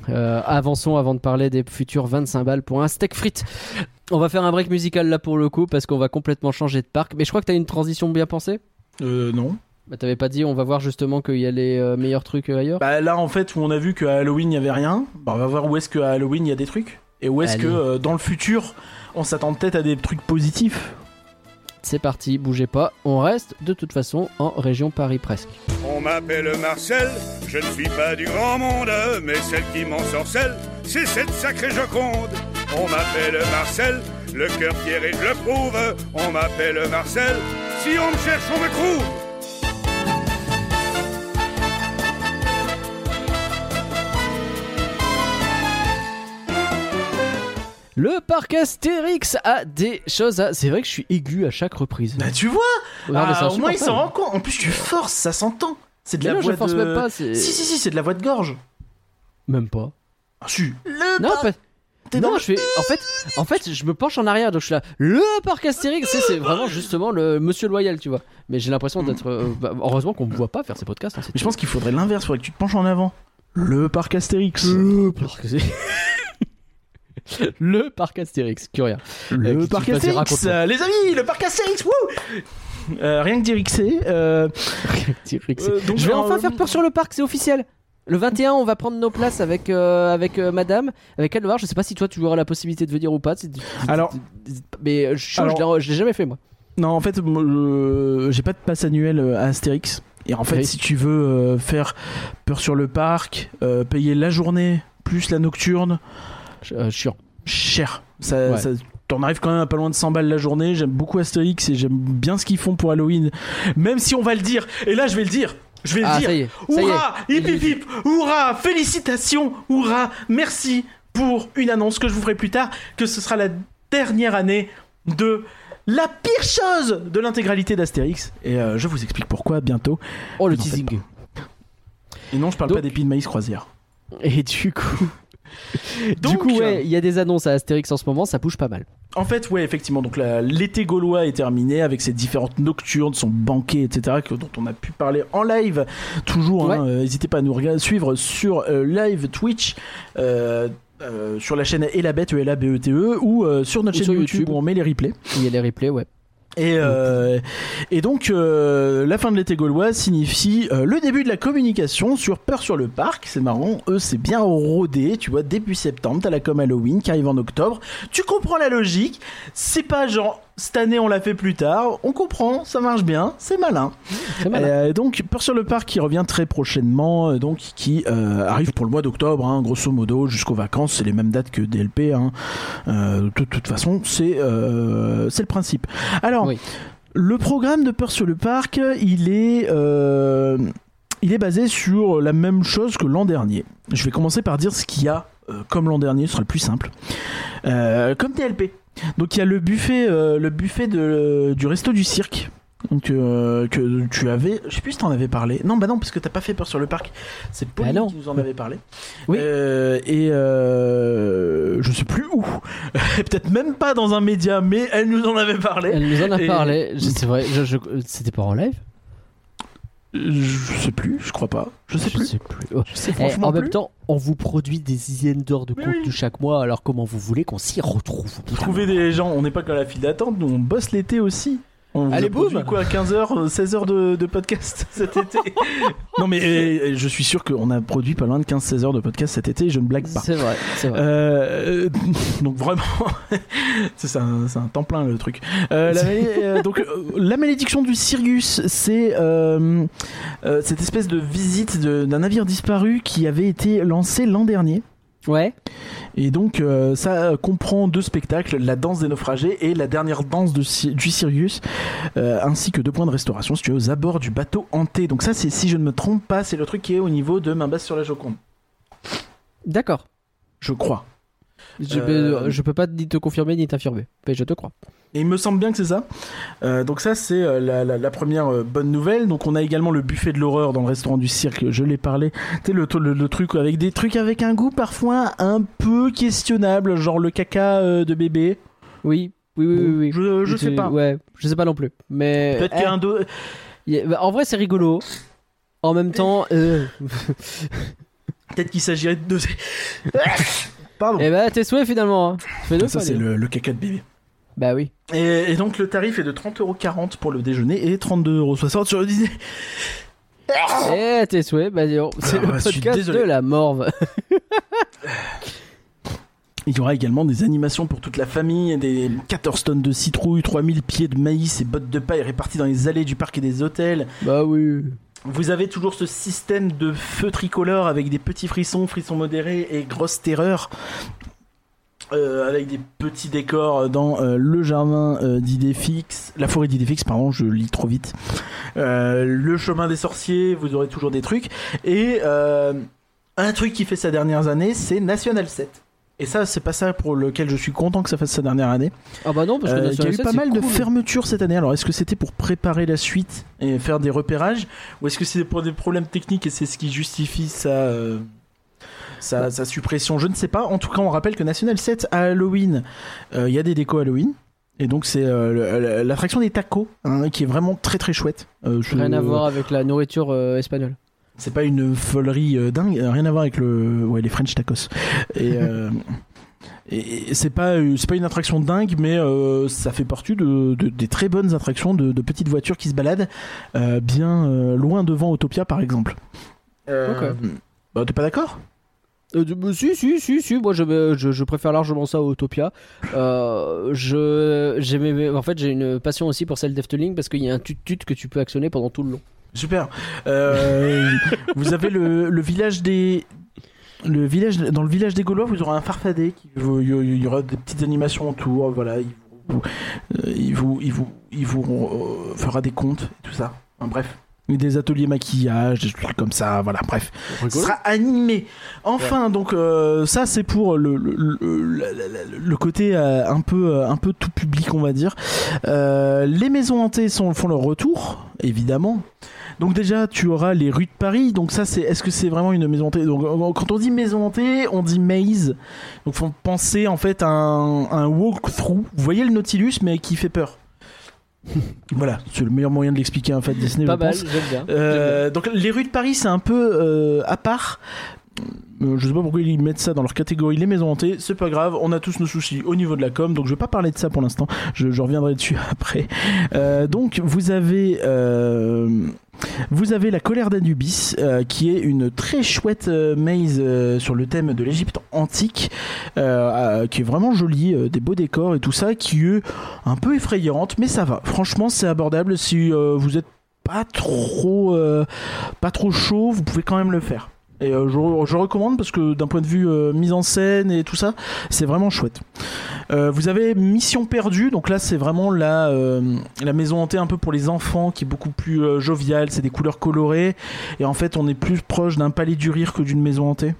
euh, avançons avant de parler des futurs 25 balles pour un steak frites. On va faire un break musical là pour le coup parce qu'on va complètement changer de parc. Mais je crois que t'as une transition bien pensée. Euh, non. Bah, T'avais pas dit on va voir justement qu'il y a les euh, meilleurs trucs euh, ailleurs Bah là en fait où on a vu qu'à Halloween il y avait rien, bah on va voir où est-ce qu'à Halloween il y a des trucs. Et où est-ce que euh, dans le futur on s'attend peut-être à des trucs positifs. C'est parti, bougez pas. On reste de toute façon en région Paris presque. On m'appelle Marcel, je ne suis pas du grand monde, mais celle qui m'ensorcelle, c'est cette sacrée Joconde. On m'appelle Marcel, le cœur fier et je le prouve. On m'appelle Marcel, si on me cherche, on me trouve. Le parc Astérix a des choses à. C'est vrai que je suis aigu à chaque reprise. Bah tu vois Non, mais c'est Ah, Au moins il s'en rend compte. En plus tu forces, ça s'entend. C'est de la voix je force de... même pas. Si si si, c'est de la voix de gorge. Même pas. Ah, si. Le Non, pas- je fais. En fait, en fait, je me penche en arrière, donc je suis là. Le parc Astérix, c'est- vraiment justement le Monsieur loyal, tu vois. Mais j'ai l'impression d'être. euh, bah, heureusement qu'on me voit pas faire ces podcasts. hein, Mais je pense qu'il faudrait l'inverse, faudrait que tu te penches en avant. Le parc Astérix. le parc. Le parc Astérix, curieux. Le Euh, parc Astérix. euh, les amis, le parc Astérix. Wouh Euh, rien que euh. Euh, donc, je vais euh, enfin faire peur sur le parc, c'est officiel. Le 21, on va prendre nos places avec, euh, avec euh, madame, avec Alvar. Je sais pas si toi tu auras la possibilité de venir ou pas. Alors- mais euh, je Alors- je l'ai- jamais fait moi. Non, en fait, je- j'ai pas de passe annuel euh, à Astérix. Et en fait, Oui. si tu veux euh, faire peur sur le parc, euh, payer la journée plus la nocturne, Euh, chiant. cher. Ça, Ouais. ça- T'en arrives quand même à pas loin de 100 balles la journée. J'aime beaucoup Astérix et j'aime bien ce qu'ils font pour Halloween. Même si on va le dire. Et là, je vais le dire. Je vais Ah, le dire. y est. Hurrah Hip hip hip Hurrah Félicitations Hurrah Merci pour une annonce que je vous ferai plus tard, que ce sera la dernière année de la pire chose de l'intégralité d'Astérix. Et euh, je vous explique pourquoi bientôt. Oh le teasing. Et non, je parle Donc- pas d'épis de maïs croisière. Et du coup. *laughs* du Donc, coup, ouais, il y a des annonces à Astérix en ce moment, ça bouge pas mal. En fait, ouais, effectivement. Donc la- l'été gaulois est terminé avec ses différentes nocturnes, son banquet, etc., que- dont on a pu parler en live. Toujours, hein, Ouais. euh, n'hésitez pas à nous regarder, suivre sur euh, live Twitch. euh, euh, sur la chaîne Elabette, E-L-A-B-E-T-E, E, ou euh, sur notre Ou chaîne sur YouTube, YouTube. où on met les replays. Il y a les replays, ouais. Et, euh, et donc, euh, la fin de l'été gaulois signifie euh, le début de la communication sur Peur sur le Parc. C'est marrant, eux, c'est bien rodé. Tu vois, début septembre, t'as la com Halloween qui arrive en octobre. Tu comprends la logique. C'est pas genre, cette année, on l'a fait plus tard. On comprend, ça marche bien, c'est malin. Euh, donc, Peur sur le Parc qui revient très prochainement, euh, donc qui euh, arrive pour le mois d'octobre, hein, grosso modo, jusqu'aux vacances. C'est les mêmes dates que DLP. Hein. Euh, de toute façon, c'est c'est le principe. Alors, Oui. le programme de Peur sur le Parc, il est. il est basé sur la même chose que l'an dernier. Je vais commencer par dire ce qu'il y a comme l'an dernier, ce sera le plus simple. Euh, comme TLP. Donc il y a le buffet, euh, le buffet de, du resto du cirque. Donc, euh, que tu avais, je sais plus si t'en avais parlé. Non, bah non, parce que t'as pas fait peur sur le parc. C'est Pauline Bah qui nous en avait parlé. Oui. Euh, et euh, je sais plus où. *laughs* Peut-être même pas dans un média, mais elle nous en avait parlé. Elle nous en a Et- parlé. C'est vrai, je- je- c'était pas en live? Je sais plus, je crois pas. Je sais Je plus. sais plus. Oh. Je sais Eh, franchement en plus. même temps, on vous produit des dizaines d'heures de contenu oui. chaque mois, alors comment vous voulez qu'on s'y retrouve Trouver des gens, on n'est pas que la file d'attente, nous on bosse l'été aussi. On Allez, boum quoi 15h, 16h de, de podcast *laughs* cet été *laughs* Non mais euh, je suis sûr qu'on a produit pas loin de 15-16 heures de podcast cet été, je ne blague pas. C'est vrai, c'est vrai. Euh, *laughs* donc vraiment, c'est un- un temps plein le truc. Euh, la, euh, donc euh, la malédiction du Sirius, c'est euh, euh, cette espèce de visite d'un navire disparu qui avait été lancé l'an dernier. Ouais. Et donc euh, ça comprend deux spectacles, la danse des naufragés et la dernière danse de du Sirius, euh, ainsi que deux points de restauration situés aux abords du bateau hanté. Donc ça c'est, si je ne me trompe pas, c'est le truc qui est au niveau de Main basse sur la Joconde, D'accord. je crois. Je, Euh, peux, je peux pas ni te confirmer ni t'infirmer. Mais je te crois. Et il me semble bien que c'est ça. Euh, donc ça, c'est euh, la, la- la première euh, bonne nouvelle. Donc on a également le buffet de l'horreur dans le restaurant du cirque. Je l'ai parlé. Tu le, le, le truc avec des trucs avec un goût parfois un peu questionnable, genre le caca de bébé. Oui, oui, oui, Bon, oui. oui. Je, je sais pas. Ouais, je sais pas non plus. Mais Peut-être eh, qu'il y a un do- il y a- bah, en vrai, c'est rigolo. En même temps, euh... peut-être qu'il s'agirait de *laughs* Pardon. eh bah, tes souhaits finalement. Hein. Ça c'est le caca de bébé. Bah oui. Et, et donc le tarif est de 30,40€ pour le déjeuner et 32,60€ sur le dîner. Eh, tes souhaits, bah c'est Ah, le podcast désolé. de la morve. Il y aura également des animations pour toute la famille, des 14 tonnes de citrouilles, 3000 pieds de maïs et bottes de paille répartis dans les allées du parc et des hôtels. bah oui. Vous avez toujours ce système de feu tricolore avec des petits frissons, frissons modérés et grosse terreur. Euh, avec des petits décors dans euh, le jardin euh, d'Idéfix, la forêt d'Idéfix, pardon, je lis trop vite. Euh, le chemin des sorciers, vous aurez toujours des trucs. Et euh, un truc qui fait sa dernière année, c'est National 7. Et ça, c'est pas ça pour lequel je suis content que ça fasse sa dernière année. Ah bah non, parce que Euh, il y a eu 7, pas mal de fermetures cette année. Alors, est-ce que c'était pour préparer la suite et faire des repérages Ou est-ce que c'est pour des problèmes techniques et c'est ce qui justifie euh, sa, sa suppression, je ne sais pas. En tout cas, on rappelle que National 7 à Halloween, euh, il y a des décos Halloween. Et donc c'est euh, l'attraction des tacos hein, qui est vraiment très très chouette. Euh, je- Rien à voir avec la nourriture euh, espagnole. C'est pas une folerie euh, dingue, rien à voir avec le ouais les French tacos. Et, euh, c'est pas c'est pas une attraction dingue, mais euh, ça fait partie de, de- des très bonnes attractions de, de petites voitures qui se baladent euh, bien euh, loin devant Autopia par exemple. Euh, Bah t'es pas d'accord? Euh, si, si, si, si. Moi, je, me- je, préfère largement ça au Utopia. Euh, je, en fait, j'ai une passion aussi pour celle d'Efteling parce qu'il y a un tut-tut que tu peux actionner pendant tout le long. Super. Euh, vous avez le, village des le village dans le village des Gaulois, vous aurez un farfadet qui il y aura des petites animations autour, voilà, il vous euh, il vous il vous euh, fera des contes et tout ça. Enfin, bref. Des ateliers maquillage, des trucs comme ça, voilà, bref. Ce sera animé. Enfin, donc euh, ça c'est pour le, le, côté euh, un peu euh, un peu tout public, on va dire. Euh, les maisons hantées sont, font leur retour, évidemment. Donc déjà, tu auras les rues de Paris. Donc ça, c'est est-ce que c'est vraiment une maison hantée? Donc quand on dit maison hantée, on dit maze. Donc faut penser en fait à un, un walk-through. Vous voyez le Nautilus, mais qui fait peur. *laughs* voilà, c'est le meilleur moyen de l'expliquer en fait Disney. Pas je mal, pense. j'aime bien. Euh, donc les rues de Paris, c'est un peu euh, à part. Euh, Je sais pas pourquoi ils mettent ça dans leur catégorie les maisons hantées, c'est pas grave, on a tous nos soucis au niveau de la com, donc je vais pas parler de ça pour l'instant, je, reviendrai dessus *laughs* après. Euh, donc vous avez euh, vous avez la colère d'Anubis, qui est une très chouette maze sur le thème de l'Égypte antique, qui est vraiment jolie, des beaux décors et tout ça, qui est un peu effrayante, mais ça va. Franchement, c'est abordable si vous êtes pas trop pas trop chaud, vous pouvez quand même le faire. Et euh, je, je recommande parce que d'un point de vue euh, mise en scène et tout ça, c'est vraiment chouette. Euh, vous avez Mission Perdue, donc là c'est vraiment la, la maison hantée un peu pour les enfants qui est beaucoup plus joviale, c'est des couleurs colorées et en fait on est plus proche d'un palais du rire que d'une maison hantée.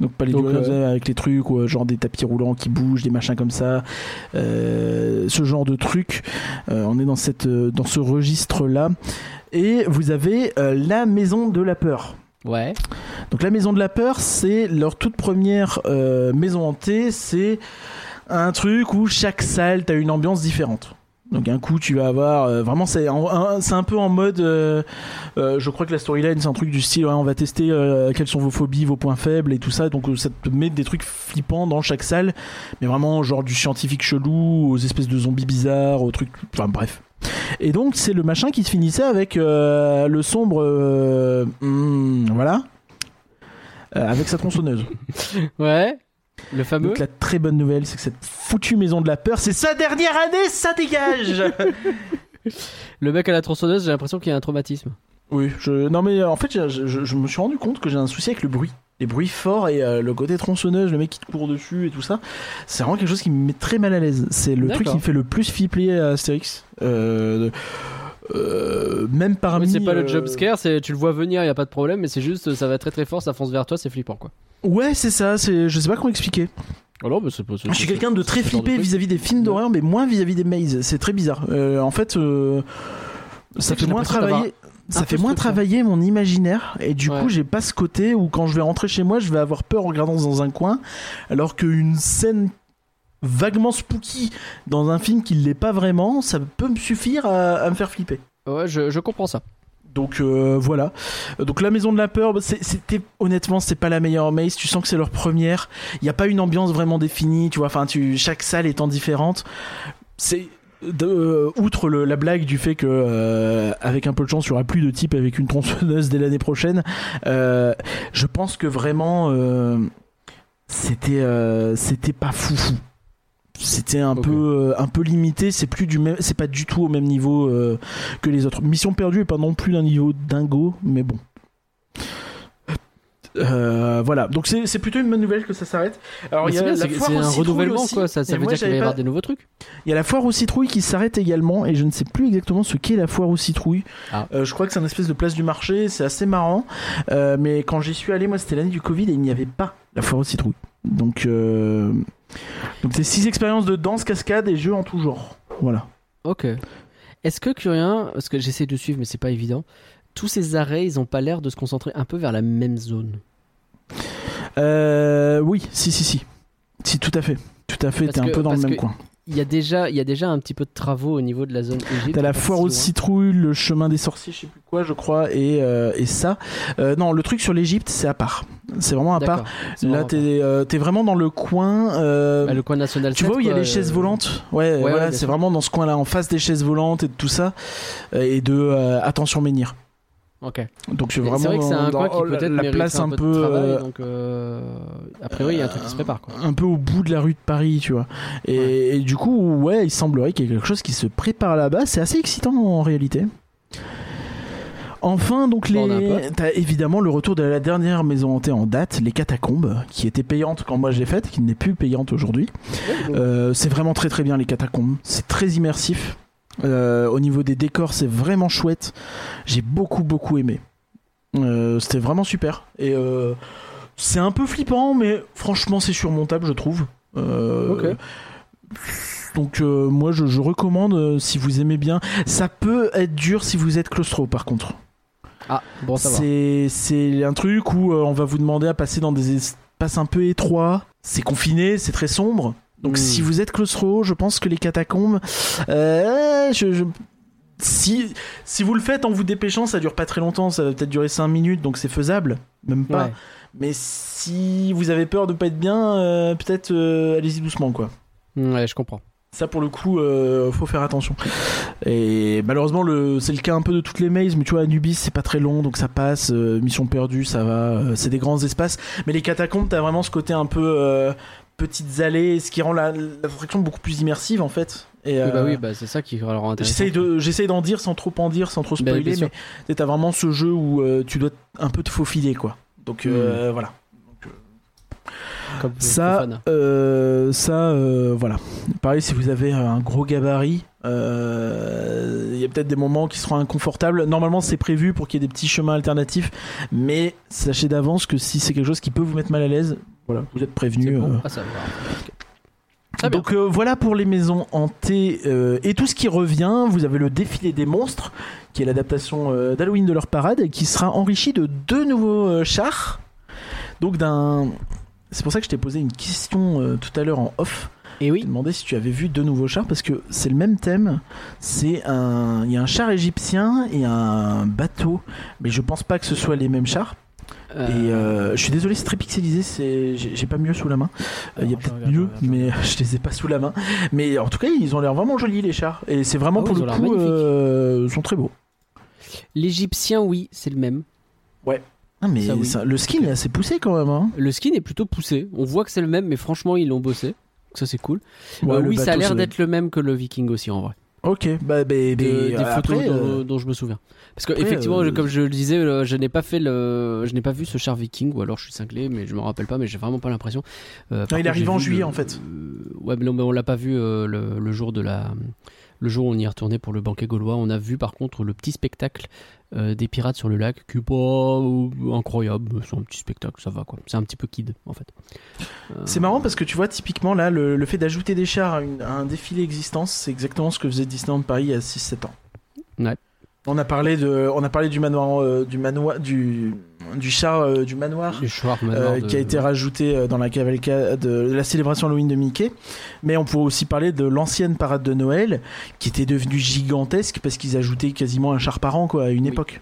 Donc palais Donc, du rire euh, avec les trucs, ou, genre des tapis roulants qui bougent, des machins comme ça, euh, ce genre de trucs. Euh, on est dans, cette, dans ce registre-là. Et vous avez la maison de la peur. Ouais. Donc la maison de la peur, c'est leur toute première euh, maison hantée. C'est un truc où chaque salle, t'as une ambiance différente. Donc un coup, tu vas avoir euh, vraiment c'est un, peu en mode. euh, je crois que la storyline c'est un truc du style on va tester quelles sont vos phobies, vos points faibles et tout ça. Donc ça te met des trucs flippants dans chaque salle, mais vraiment genre du scientifique chelou, aux espèces de zombies bizarres, aux trucs. Enfin bref. Et donc c'est le machin qui se finissait avec euh, le sombre. euh, hmm, voilà. Euh, avec sa tronçonneuse. *laughs* Ouais. Le fameux. Donc la très bonne nouvelle, c'est que cette foutue maison de la peur, c'est sa dernière année, ça dégage. *laughs* Le mec à la tronçonneuse, j'ai l'impression qu'il y a un traumatisme. oui, je... non mais euh, en fait, je me suis rendu compte que j'ai un souci avec le bruit. Les bruits forts et euh, le côté tronçonneuse, le mec qui te court dessus et tout ça, c'est vraiment quelque chose qui me met très mal à l'aise. C'est le truc qui me fait le plus flipper à Astérix. Euh, euh, même parmi. Oui, c'est pas le jump scare, c'est tu le vois venir, y a pas de problème, mais c'est juste ça va très très fort, ça fonce vers toi, c'est flippant quoi. Ouais, c'est ça. C'est, je sais pas comment expliquer. Alors, mais c'est. Je suis quelqu'un de très flippé vis-à-vis des films d'horreur, mais moins vis-à-vis des mazes. C'est très bizarre. En fait, ça fait moins travailler. Ça fait moins travailler mon imaginaire et du Ouais. coup j'ai pas ce côté où quand je vais rentrer chez moi je vais avoir peur en regardant dans un coin alors qu'une scène vaguement spooky dans un film qui l'est pas vraiment ça peut me suffire à, à me faire flipper. Ouais, je, je comprends ça. Donc euh, voilà. Donc la maison de la peur, c'était honnêtement c'est pas la meilleure maze. Tu sens que c'est leur première. Il y a pas une ambiance vraiment définie. Tu vois, enfin tu chaque salle étant différente. C'est de- euh, outre le- la blague du fait que euh, avec un peu de chance il y aura plus de types avec une tronçonneuse dès l'année prochaine. euh, je pense que vraiment c'était c'était pas foufou. C'était un peu un peu limité. C'est plus du même, c'est pas du tout au même niveau que les autres. Mission perdue est pas non plus d'un niveau dingo, mais bon. Euh, voilà, donc c'est plutôt une bonne nouvelle que ça s'arrête. Alors il y a bien, la foire un citrouilles renouvellement quoi, ça, veut moi, dire qu'il va y avoir pas- des nouveaux trucs? Il y a la foire aux citrouilles qui s'arrête également, et je ne sais plus exactement ce qu'est la foire aux citrouilles. Ah. Euh, je crois que c'est une espèce de place du marché, c'est assez marrant. Euh, mais quand j'y suis allé, moi c'était l'année du Covid et il n'y avait pas la foire aux citrouilles. Donc, donc c'est six expériences de danse, cascade et jeux en tout genre. Voilà. Ok. Est-ce que Curien, parce que j'essaie de suivre mais c'est pas évident, tous ces arrêts ils ont pas l'air de se concentrer un peu vers la même zone Euh, oui, si, si, si. Si, tout à fait. Tout à fait, t'es un peu dans le même coin. Il y a déjà, il y a déjà un petit peu de travaux au niveau de la zone Égypte. T'as la foire aux citrouilles, le chemin des sorciers, je sais plus quoi, je crois, et, euh, et ça. Euh, non, le truc sur l'Égypte, c'est à part. C'est vraiment à part. Là, t'es euh, vraiment dans le coin. euh, Bah, le coin national. tu 7, vois où il y a les chaises volantes? Ouais, ouais, voilà, c'est vraiment dans ce coin-là, en face des chaises volantes et de tout ça, et de attention menhir. Ok. Donc c'est vraiment vrai que c'est un coin qui la- peut-être la place un peu, peu de travail, euh, donc euh, a priori il y a un truc qui se prépare quoi. un peu au bout de la rue de Paris, tu vois. Et, et du coup, ouais, il semblerait qu'il y ait quelque chose qui se prépare là-bas. C'est assez excitant en réalité. Enfin, donc les, t'as évidemment le retour de la dernière maison hantée en date, les catacombes, qui était payante quand moi je l'ai faite, qui n'est plus payante aujourd'hui. Euh, c'est vraiment très très bien les catacombes. C'est très immersif. Euh, au niveau des décors, c'est vraiment chouette. J'ai beaucoup beaucoup aimé. Euh, C'était vraiment super. Et euh, c'est un peu flippant, mais franchement, c'est surmontable, je trouve. Donc moi, je, je recommande si vous aimez bien. Ça peut être dur si vous êtes claustro, par contre. Ah bon ça va. C'est c'est un truc où on va vous demander à passer dans des espaces un peu étroits. C'est confiné, c'est très sombre. Donc si vous êtes claustro, je pense que les catacombes, euh, je, je- si si vous le faites en vous dépêchant, ça dure pas très longtemps. Ça va peut-être durer 5 minutes, donc c'est faisable, même pas. Ouais. Mais si vous avez peur de pas être bien, euh, peut-être euh, allez-y doucement quoi. Ouais, je comprends. Ça pour le coup, euh, faut faire attention. Et malheureusement, le, c'est le cas un peu de toutes les mazes, mais tu vois, Anubis c'est pas très long, donc ça passe. euh, Mission perdue, ça va. euh, c'est des grands espaces, mais les catacombes, t'as vraiment ce côté un peu petites allées, ce qui rend la- l'attraction beaucoup plus immersive en fait. Et, Oui, bah euh, oui, bah c'est ça qui rend intéressant. J'essaye de, j'essaye d'en dire sans trop en dire, sans trop Bah, spoiler, sûr. mais t'as vraiment ce jeu où euh, tu dois un peu te faufiler quoi. Donc euh, Hmm. voilà. Comme Ça, euh, ça, euh, voilà. Pareil, si vous avez un gros gabarit, euh, il y a peut-être des moments qui seront inconfortables. Normalement, c'est prévu pour qu'il y ait des petits chemins alternatifs, mais sachez d'avance que si c'est quelque chose qui peut vous mettre mal à l'aise, voilà, vous êtes C'est prévenu. bon. euh. Donc euh, voilà pour les maisons hantées euh, et tout ce qui revient. Vous avez le défilé des monstres, qui est l'adaptation euh, d'Halloween de leur parade, qui sera enrichi de deux nouveaux chars. Donc d'un. C'est pour ça que je t'ai posé une question tout à l'heure en off. Et Je oui. t'ai demandé si tu avais vu deux nouveaux chars parce que c'est le même thème. C'est un, il y a un char égyptien et un bateau, mais je pense pas que ce soit les mêmes chars. Euh, Et euh, je suis désolé, c'est très pixelisé, c'est, j'ai pas mieux sous la main. Euh, Il y a peut-être mieux, mais *laughs* je les ai pas sous la main. Mais en tout cas, ils ont l'air vraiment jolis les chars. Et c'est vraiment Ah pour oui, le coup, euh, ils sont très beaux. L'Égyptien, oui, c'est le même. Ah, mais Ça, oui. ça- le skin est assez poussé quand même. Hein. Le skin est plutôt poussé. On voit que c'est le même, mais franchement, ils l'ont bossé. Donc Ça, c'est cool. Ouais, Euh, oui, ça a l'air d'être le même que le Viking aussi, en vrai. Ok, bah, bah, Des, des euh, photos après, dont, euh, dont je me souviens. Parce que après, effectivement, euh, je- comme je le disais, je n'ai pas fait le, je n'ai pas vu ce char Viking, ou alors je suis cinglé, mais je me rappelle pas, mais j'ai vraiment pas l'impression. Euh, par il arrive en juillet, le- en fait. euh, ouais, mais, non, mais on l'a pas vu euh, le, le jour de la, le jour où on y est retourné pour le banquet gaulois. On a vu par contre le petit spectacle euh, des pirates sur le lac, qui est pas euh, incroyable. C'est un petit spectacle, ça va quoi. C'est un petit peu kid en fait. Euh, C'est marrant parce que tu vois, typiquement là, le, le fait d'ajouter des chars à, une- à un défilé existence, c'est exactement ce que faisait Disneyland Paris il y a 6-7 ans. Ouais. On a parlé de, on a parlé du manoir, euh, du manoir, du, du char euh, du manoir. euh, qui a été rajouté euh, dans la cavalcade de la célébration Halloween de Mickey, mais on pourrait aussi parler de l'ancienne parade de Noël qui était devenue gigantesque parce qu'ils ajoutaient quasiment un char par an quoi à une Oui. époque.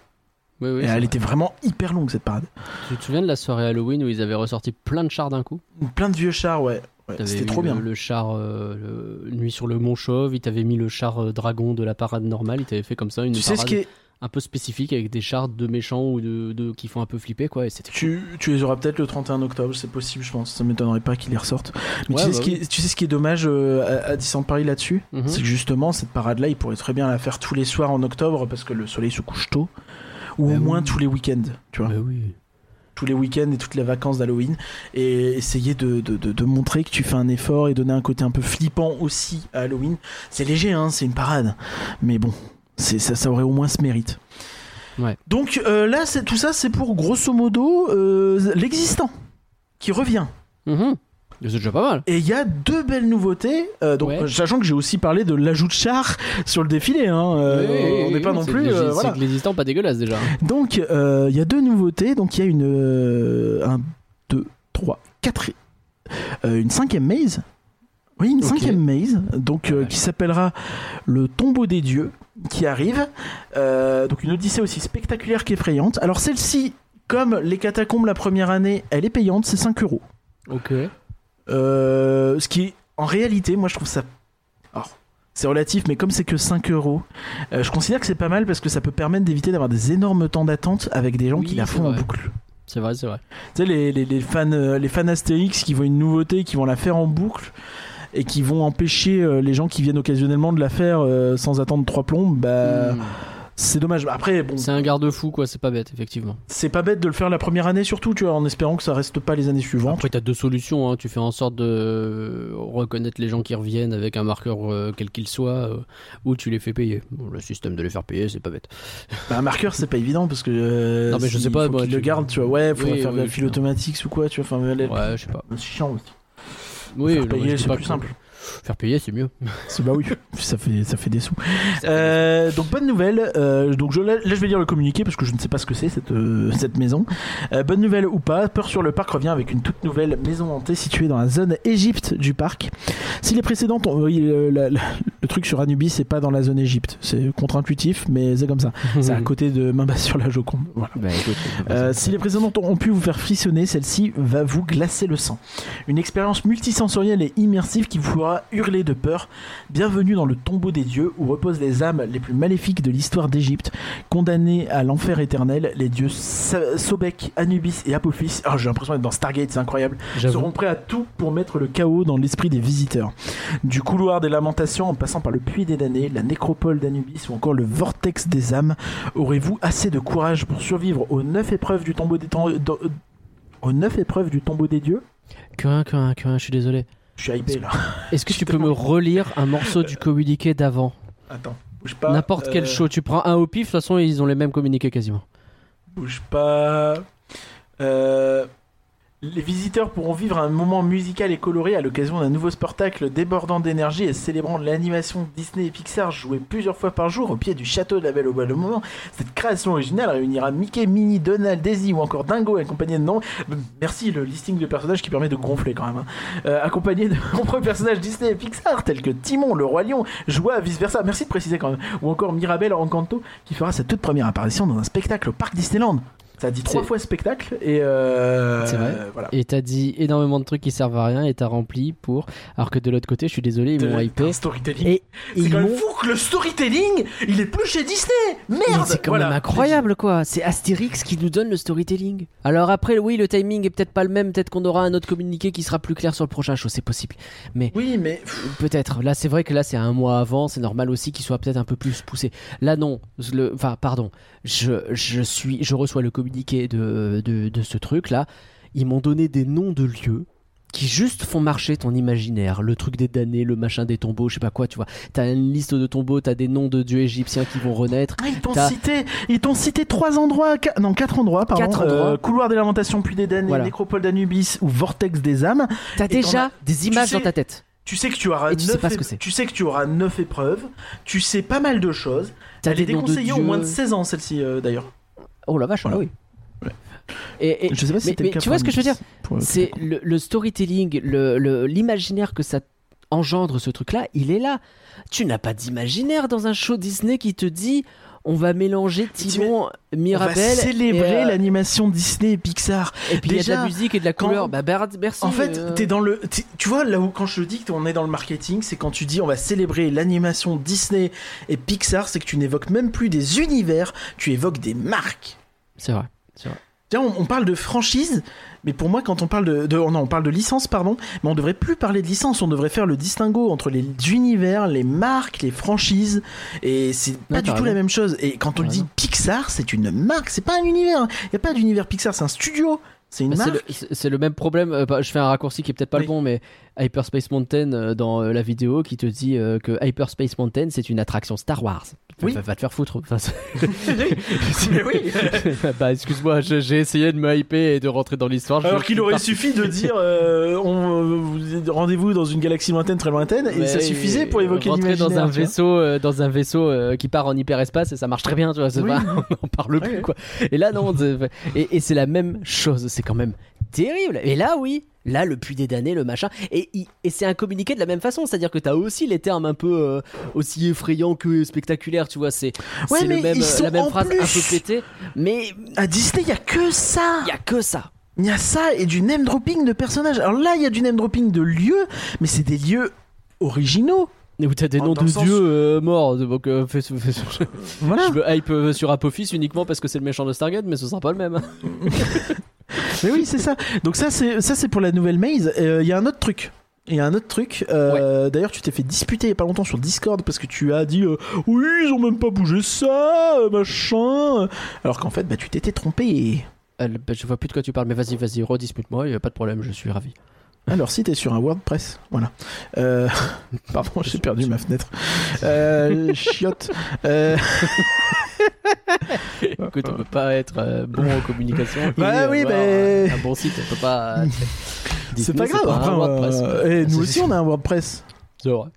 Oui, oui, Et elle vrai. était vraiment hyper longue cette parade. Tu te souviens de la soirée Halloween où ils avaient ressorti plein de chars d'un coup? Plein de vieux chars, ouais. Ouais, C'était trop bien. Le char euh, le- Nuit sur le Mont Chauve, ils t'avaient mis le char euh, dragon de la parade normale, ils t'avaient fait comme ça une Tu sais parade ce qui est, un peu spécifique avec des chars de méchants ou de, de- qui font un peu flipper quoi. Et cool. Tu, tu les auras peut-être le 31 octobre, c'est possible, je pense. Ça m'étonnerait pas qu'ils les ressortent. Mais Ouais, tu, sais bah ce qui est, tu sais ce qui est dommage euh, à, à Disneyland Paris là-dessus? Mhm. C'est que justement, cette parade-là, ils pourraient très bien la faire tous les soirs en octobre parce que le soleil se couche tôt. Ou Bah au moins tous les week-ends, tu vois. Bah oui. Tous les week-ends et toutes les vacances d'Halloween. Et essayer de, de, de- de montrer que tu fais un effort et donner un côté un peu flippant aussi à Halloween. C'est léger, hein, c'est une parade. Mais bon, c'est, ça, ça aurait au moins ce mérite. Ouais. Donc euh, là, c'est, tout ça, c'est pour grosso modo euh, l'existant qui revient. Mhm. C'est déjà pas mal. Et il y a deux belles nouveautés. euh, donc, Ouais. sachant que j'ai aussi parlé de l'ajout de char sur le défilé. Hein, euh, Oui, on n'est pas oui, non plus. euh, c'est voilà. l'existant pas dégueulasse déjà. Donc, euh, il y a deux nouveautés. Donc, il y a une, un, deux, 3, 4, euh, une cinquième maze. Oui, une cinquième maze, donc euh, qui s'appellera le tombeau des dieux, qui arrive. Euh, donc une odyssée aussi spectaculaire qu'effrayante. Alors celle-ci, comme les catacombes la première année, elle est payante, c'est 5 euros. Ok. Euh, ce qui est en réalité, moi je trouve ça. C'est relatif, mais comme c'est que 5 euros, euh, je considère que c'est pas mal parce que ça peut permettre d'éviter d'avoir des énormes temps d'attente avec des gens Oui, qui la font en boucle. C'est vrai, c'est vrai. Tu sais, les, les, les fans, euh, les fans Astérix qui voient une nouveauté, qui vont la faire en boucle et qui vont empêcher les gens qui viennent occasionnellement de la faire sans attendre trois plombes, bah, Hmm. C'est dommage. Après, bon, C'est un garde-fou, quoi. C'est pas bête, effectivement. c'est pas bête de le faire la première année surtout, tu vois, en espérant que ça reste pas les années suivantes. Après, t'as deux solutions. Hein. Tu fais en sorte de reconnaître les gens qui reviennent avec un marqueur euh, quel qu'il soit, euh, ou tu les fais payer. Bon, le système de les faire payer, c'est pas bête. Bah, un marqueur, c'est pas évident parce que. euh, Non, mais je s'il sais pas, moi, tu- le garde, tu vois. Ouais, faut Oui, faire de oui, la file automatique ou quoi, tu vois. Enfin, Ouais, je sais pas. c'est chiant aussi. Oui, payer, c'est pas plus simple. Faire payer, c'est mieux. *laughs* C'est bah oui, ça fait ça fait des sous. Euh, donc bonne nouvelle. euh, donc je, là, je vais lire le communiqué parce que je ne sais pas ce que c'est cette euh, cette maison. Euh, bonne nouvelle ou pas, Peur sur le parc revient avec une toute nouvelle maison hantée située dans la zone Égypte du parc. Si les précédentes, ont- le, la- la- le truc sur Anubis, c'est pas dans la zone Égypte, c'est contre-intuitif, mais c'est comme ça. *laughs* C'est à côté de Main basse sur la Joconde. Voilà. Bah écoute. Euh, si les précédentes ont pu vous faire frissonner, celle-ci va vous glacer le sang. Une expérience multisensorielle et immersive qui vous fera hurler de peur. Bienvenue dans le tombeau des dieux où reposent les âmes les plus maléfiques de l'histoire d'Égypte, condamnées à l'enfer éternel. Les dieux Sobek, Anubis et Apophis, oh, j'ai l'impression d'être dans Stargate, c'est incroyable, seront prêts à tout pour mettre le chaos dans l'esprit des visiteurs. Du couloir des lamentations en passant par le puits des damnés, la nécropole d'Anubis ou encore le vortex des âmes, aurez-vous assez de courage pour survivre aux neuf épreuves du tombeau des euh, aux neuf épreuves du tombeau des dieux? Je suis désolé. Je suis hypé là. Est-ce que *laughs* tu peux me relire un morceau du communiqué d'avant Attends, bouge pas. N'importe quel euh, show. Tu prends un au pif, de toute façon, ils ont les mêmes communiqués quasiment. Bouge pas. Euh, Les visiteurs pourront vivre un moment musical et coloré à l'occasion d'un nouveau spectacle débordant d'énergie et célébrant l'animation Disney et Pixar jouée plusieurs fois par jour au pied du château de la Belle au Bois. Le moment, cette création originale réunira Mickey, Minnie, Donald, Daisy ou encore Dingo accompagné de noms. Merci le listing de personnages qui permet de gonfler quand même. hein. Euh, accompagné de *laughs* nombreux personnages Disney et Pixar tels que Timon, le Roi Lion, Joie, vice versa. Merci de préciser quand même. Ou encore Mirabelle Encanto qui fera sa toute première apparition dans un spectacle au parc Disneyland. Ça dit trois C'est- fois spectacle et euh, C'est vrai. Voilà. Et t'as dit énormément de trucs qui servent à rien et t'as rempli pour. Alors que de l'autre côté, je suis désolé, ils m'ont hypé. storytelling. Et c'est ils quand même fou que le storytelling, il est plus chez Disney. Mais Merde. c'est quand Voilà. même incroyable quoi, c'est Astérix qui nous donne le storytelling. Alors après, oui, le timing est peut-être pas le même, peut-être qu'on aura un autre communiqué qui sera plus clair sur le prochain show, c'est possible. Oui, mais Peut-être. Là, c'est vrai que là, c'est un mois avant. C'est normal aussi qu'il soit peut-être un peu plus poussé. Là, non. Le... Enfin, pardon. Je, je suis, je reçois le communiqué de, de, de ce truc-là. Ils m'ont donné des noms de lieux qui juste font marcher ton imaginaire. Le truc des damnés, le machin des tombeaux, je sais pas quoi, tu vois. T'as une liste de tombeaux, t'as des noms de dieux égyptiens qui vont renaître. Ah, ils t'ont cité, ils t'ont cité trois endroits, non quatre endroits, pardon. Quatre Euh, endroits. couloir des lamentations, puis des damnés, Voilà. nécropole d'Anubis ou vortex des âmes. T'as déjà as- des images sais- dans ta tête. Tu sais que tu auras tu sais neuf pas ce é- que c'est. tu sais que tu auras neuf épreuves. Tu sais pas mal de choses. T'as Elle est déconseillée au moins de 16 ans celle-ci euh, d'ailleurs. Oh la vache, Voilà. oui. Et, et- Je sais pas si mais- mais le cas tu vois ce que je veux dire C'est le, le storytelling, le- le- l'imaginaire que ça engendre ce truc-là, il est là. Tu n'as pas d'imaginaire dans un show Disney qui te dit on va mélanger Timon, On va célébrer euh, l'animation Disney et Pixar. Et puis il y a de la musique et de la quand- couleur. Bah, merci. En fait, euh, t'es dans le. Tu vois, là où quand je dis qu'on est dans le marketing, c'est quand tu dis on va célébrer l'animation Disney et Pixar, c'est que tu n'évoques même plus des univers, tu évoques des marques. C'est vrai. Tiens, on, on parle de franchise, mais pour moi, quand on parle de, de- oh non, on parle de licence, pardon, mais on devrait plus parler de licence, on devrait faire le distinguo entre les univers, les marques, les franchises, et c'est pas Ouais, du tout la même chose. Et quand on dit. Pixar, c'est une marque, c'est pas un univers. Il y a pas d'univers Pixar, c'est un studio, c'est une Bah, marque. le- c'est le même problème. euh, bah, je fais un raccourci qui est peut-être pas Oui. le bon, mais Hyperspace Mountain euh, dans euh, la vidéo qui te dit euh, que Hyperspace Mountain c'est une attraction Star Wars. Oui. Va, va te faire foutre. Enfin, *laughs* oui. *laughs* bah excuse-moi, j'ai essayé de me hyper et de rentrer dans l'histoire. Alors qu'il aurait suffi de dire euh, euh, rendez-vous dans une galaxie lointaine, très lointaine, et Ouais, ça suffisait pour évoquer l'imaginaire. dans un vaisseau euh, dans un vaisseau qui part en hyperespace et ça marche très bien tu vois c'est Oui. pas- *laughs* on en parle plus Ouais. quoi et là non et c'est la même chose c'est quand même terrible. Et là, oui. Là, le puits des damnés, le machin. Et, et c'est un communiqué de la même façon. C'est-à-dire que t'as aussi les termes un peu euh, aussi effrayants que spectaculaires, tu vois. C'est Ouais, c'est le même, la même phrase un peu pétée. Mais À Disney, il y a que ça. il y a que ça. Il y a ça et du name dropping de personnages. Alors là, il y a du name dropping de lieux, mais c'est des lieux originaux. Et où t'as des noms de sens- dieux euh, morts. Donc, euh, fais- fais- fais- *laughs* Voilà. je me hype euh, sur Apophis uniquement parce que c'est le méchant de Stargate, mais ce sera pas le même. *laughs* Mais oui, c'est ça. Donc ça, c'est ça, c'est pour la nouvelle maze. Euh, Il y a un autre truc. Il y a un autre truc. Euh, D'ailleurs, tu t'es fait disputer il y a pas longtemps sur Discord parce que tu as dit euh, oui, ils ont même pas bougé ça, machin. Alors qu'en fait, bah, tu t'étais trompé. Euh, bah, je vois plus de quoi tu parles, mais vas-y, vas-y, redispute-moi, y a pas de problème, je suis ravi. Alors, si t'es sur un WordPress, voilà. Euh, *laughs* Pardon, j'ai perdu ma fenêtre. Euh, chiotte. Euh, *laughs* Écoute, on peut pas être bon en communication. et Bah oui, mais- Un, bon site, on peut pas. *laughs* c'est pas grave. un enfin, WordPress. et nous aussi, on a un WordPress. C'est vrai.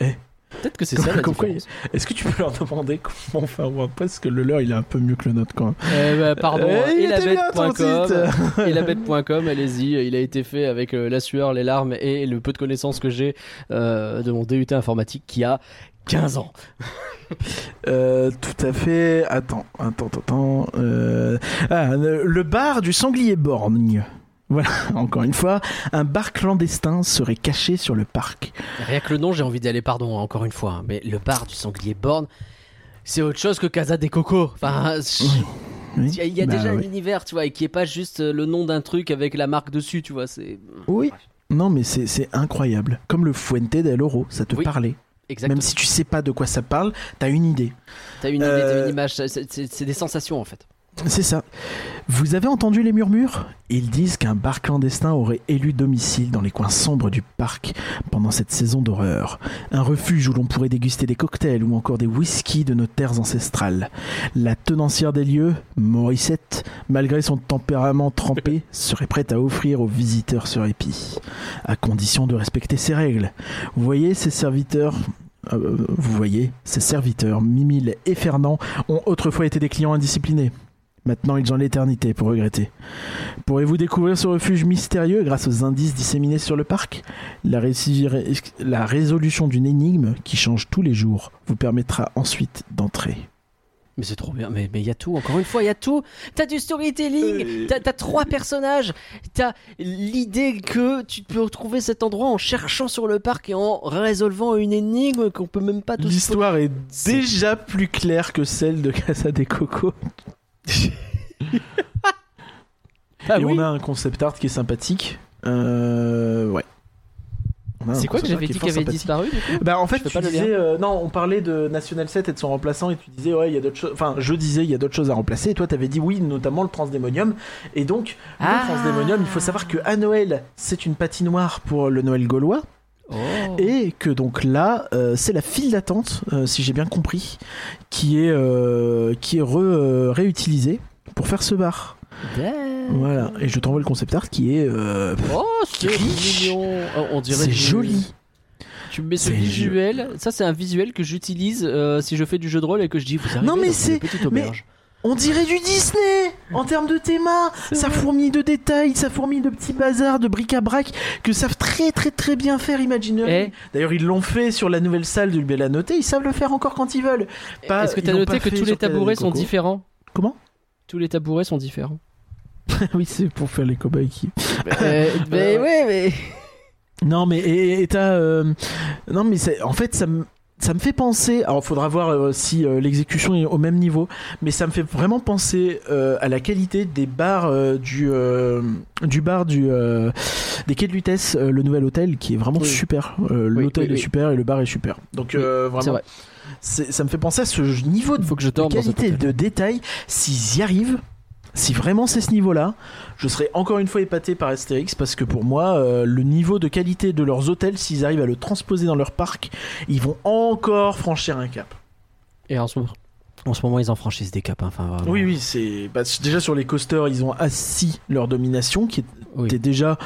Eh. Peut-être que c'est ça la *laughs* différence. Est-ce que tu peux leur demander comment un WordPress Parce que le leur, il est un peu mieux que le nôtre quand même. Eh ben, pardon, elabette.com. site. *laughs* elabette.com, allez-y, il a été fait avec euh, la sueur, les larmes et le peu de connaissances que j'ai euh, de mon DUT informatique qui a 15 ans. *laughs* Euh, tout à fait. Attends, attends, attends. Euh... Ah, le bar du sanglier borgne. Voilà, *laughs* encore une fois, un bar clandestin serait caché sur le parc. Rien que le nom, j'ai envie d'y aller, pardon, encore une fois. hein, mais le bar du sanglier borne, c'est autre chose que Casa des Cocos. Enfin, je- Oui. il y a, il y a Bah déjà un univers, tu vois, et qui est pas juste euh, le nom d'un truc avec la marque dessus, tu vois. C'est Oui. Non, mais c'est c'est incroyable. Comme le Fuente del Oro, ça te Oui. parlait. exactement. Même si tu sais pas de quoi ça parle, t'as une idée. T'as une idée, t'as Euh, une image, c'est- c'est c'est des sensations en fait. C'est ça. Vous avez entendu les murmures? Ils disent qu'un bar clandestin aurait élu domicile dans les coins sombres du parc pendant cette saison d'horreur. Un refuge où l'on pourrait déguster des cocktails ou encore des whiskies de nos terres ancestrales. La tenancière des lieux, Morissette, malgré son tempérament trempé, *laughs* serait prête à offrir aux visiteurs ce répit, à condition de respecter ses règles. Vous voyez ces serviteurs euh, vous voyez, ces serviteurs, Mimile et Fernand, ont autrefois été des clients indisciplinés. Maintenant, ils ont l'éternité pour regretter. Pourrez-vous découvrir ce refuge mystérieux grâce aux indices disséminés sur le parc? La, résolution d'une énigme qui change tous les jours vous permettra ensuite d'entrer. Mais c'est trop bien, mais il y a tout, encore une fois, il y a tout. T'as du storytelling, t'as t'as trois personnages, t'as l'idée que tu peux retrouver cet endroit en cherchant sur le parc et en résolvant une énigme qu'on peut même pas tout L'histoire est déjà plus claire que celle de Casa des Cocos. *laughs* Ah et oui on a un concept art qui est sympathique. Euh, ouais. C'est quoi que j'avais dit qui avait disparu du coup Bah en fait tu disais euh, non on parlait de National 7 et de son remplaçant et tu disais ouais il y a d'autres choses enfin je disais il y a d'autres choses à remplacer et toi t'avais dit oui notamment le transdémonium et donc Ah. le transdémonium il faut savoir que à Noël c'est une patinoire pour le Noël gaulois Oh. et que donc là euh, c'est la file d'attente euh, si j'ai bien compris qui est euh, qui est re- réutilisée pour faire ce bar Damn. voilà et je t'envoie le concept art qui est Oh, c'est mignon. Oh, on dirait c'est joli Tu me mets ce visuel. Ça, c'est un visuel que j'utilise euh, si je fais du jeu de rôle et que je dis vous Non, mais c'est- mais-. On dirait du Disney en termes de théma. Ça fourmille de détails, ça fourmille de petits bazars, de bric-à-brac que savent très très très bien faire Imagineering. Eh. D'ailleurs, ils l'ont fait sur la nouvelle salle du Bella Noté, ils savent le faire encore quand ils veulent. Pas- Est-ce que t'as l'ont noté que tous les tabourets sont différents? Comment? Tous les tabourets sont différents. Oui, c'est pour faire les cobayes qui. *laughs* Euh, mais ouais, mais. Non, mais et et t'as. euh, Non, mais c'est- en fait, ça me. Ça me fait penser, alors faudra voir euh, si euh, l'exécution est au même niveau, mais ça me fait vraiment penser euh, à la qualité des bars du du bar du des quais de Lutèce, le nouvel hôtel qui est vraiment Oui. super. Oui, L'hôtel oui, est super et le bar est super. Donc vraiment, vrai. ça me fait penser à ce niveau de, faut que je de qualité de détail. S'ils y arrivent, si vraiment c'est ce niveau-là, je serais encore une fois épaté par Astérix parce que pour moi, euh, le niveau de qualité de leurs hôtels, s'ils arrivent à le transposer dans leur parc, ils vont encore franchir un cap. Et en ce moment. En ce moment, ils en franchissent des caps. hein, Enfin, vraiment. Oui, oui, c'est bah, c'est- déjà sur les coasters, ils ont assis leur domination qui Oui. était déjà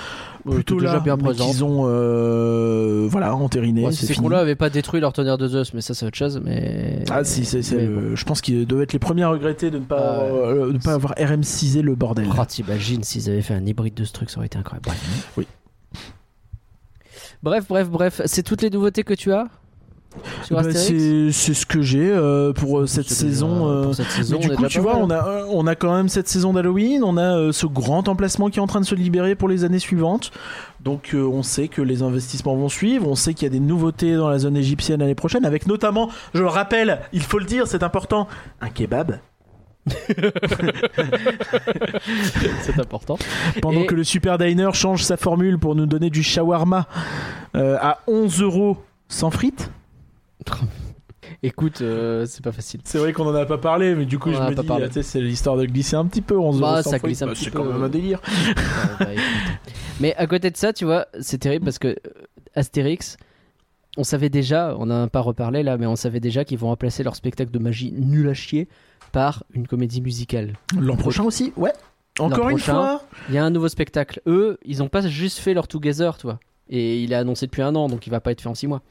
Oui, plutôt déjà là, bien mais qu'ils ont euh, voilà entériné. Ouais, ces cons-là avaient pas détruit leur tonnerre de Zeus, mais ça, c'est autre chose. Mais. Ah si, c'est, le- je pense qu'ils devaient être les premiers à regretter de ne pas, Ah euh, de ne pas avoir RM6 le bordel. Oh, t'imagines s'ils avaient fait un hybride de ce truc, ça aurait été incroyable. Oui. Bref, bref, bref. C'est toutes les nouveautés que tu as? Sur Bah, Astérix c'est, ce que j'ai euh, pour euh, cette saison. euh, pour cette saison, mais du coup, tu vois, on a, on a quand même cette saison d'Halloween, on a euh, ce grand emplacement qui est en train de se libérer pour les années suivantes. Donc euh, on sait que les investissements vont suivre, on sait qu'il y a des nouveautés dans la zone égyptienne l'année prochaine, avec notamment, je le rappelle, il faut le dire, c'est important, un kebab. *laughs* c'est important. Pendant Et- que le Super Diner change sa formule pour nous donner du shawarma euh, à 11 euros sans frites. Écoute, euh, c'est pas facile. C'est vrai qu'on en a pas parlé, mais du coup On je me pas dis, sais, c'est l'histoire de glisser un petit peu 11 Bah, ça glisse un Bah, petit c'est quand même un délire. *laughs* Bah. Mais à côté de ça, tu vois, c'est terrible parce que euh, Astérix, on savait déjà, on n'en a pas reparlé là, mais on savait déjà qu'ils vont remplacer leur spectacle de magie nul à chier par une comédie musicale. L'an prochain aussi, ouais. Encore une prochain. fois. Il y a un nouveau spectacle. Eux, ils ont pas juste fait leur Together, tu vois. Et il est annoncé depuis un an, donc il va pas être fait en six mois.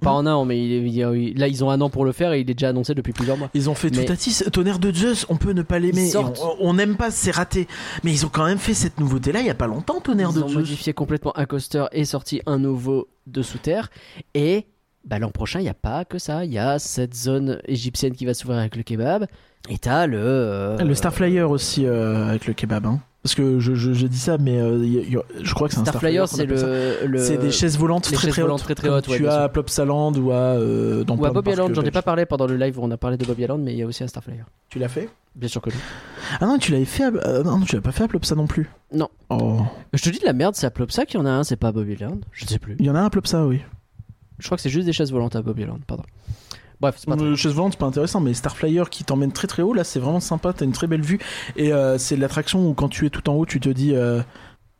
Pas en un an, mais il il là ils ont un an pour le faire et il est déjà annoncé depuis plusieurs mois. Ils ont fait Mais- tout à six. Tonnerre de Zeus, on peut ne pas l'aimer. Ils. On n'aime pas, c'est raté. Mais ils ont quand même fait cette nouveauté-là il y a pas longtemps, Tonnerre Ils de ont Zeus. modifié complètement un coaster et sorti un nouveau de sous terre. Et bah, l'an prochain, il n'y a pas que ça. Il y a cette zone égyptienne qui va s'ouvrir avec le kebab. Et t'as le. euh, Le Starflyer aussi euh, avec le kebab. Hein. Parce que je, je, je dis ça, mais euh, il y a- il y a- je crois que c'est un Starflyer, c'est le, le- C'est des chaises volantes très chaises très volantes hautes. très, hautes, tu as à Plopsaland ou à euh, dans Ou parcs Island, j'en ai pas parlé pendant le live où on a parlé de Bobby Island, mais il y a aussi un Starflyer. Tu l'as fait? Bien sûr que oui. Ah non, tu l'avais fait. À... euh, non, tu l'as pas fait à Plopsa non plus. Non. Oh. Je te dis de la merde, c'est à Plopsa qu'il y en a un, c'est pas à Bobby Island. Je sais plus. Il y en a un à Plopsa, oui. Je crois que c'est juste des chaises volantes à Bobby Island, pardon. Bref, c'est pas très Euh, c'est pas intéressant, mais Starflyer qui t'emmène très très haut, là, c'est vraiment sympa. T'as une très belle vue. Et euh, c'est l'attraction où quand tu es tout en haut, tu te dis euh,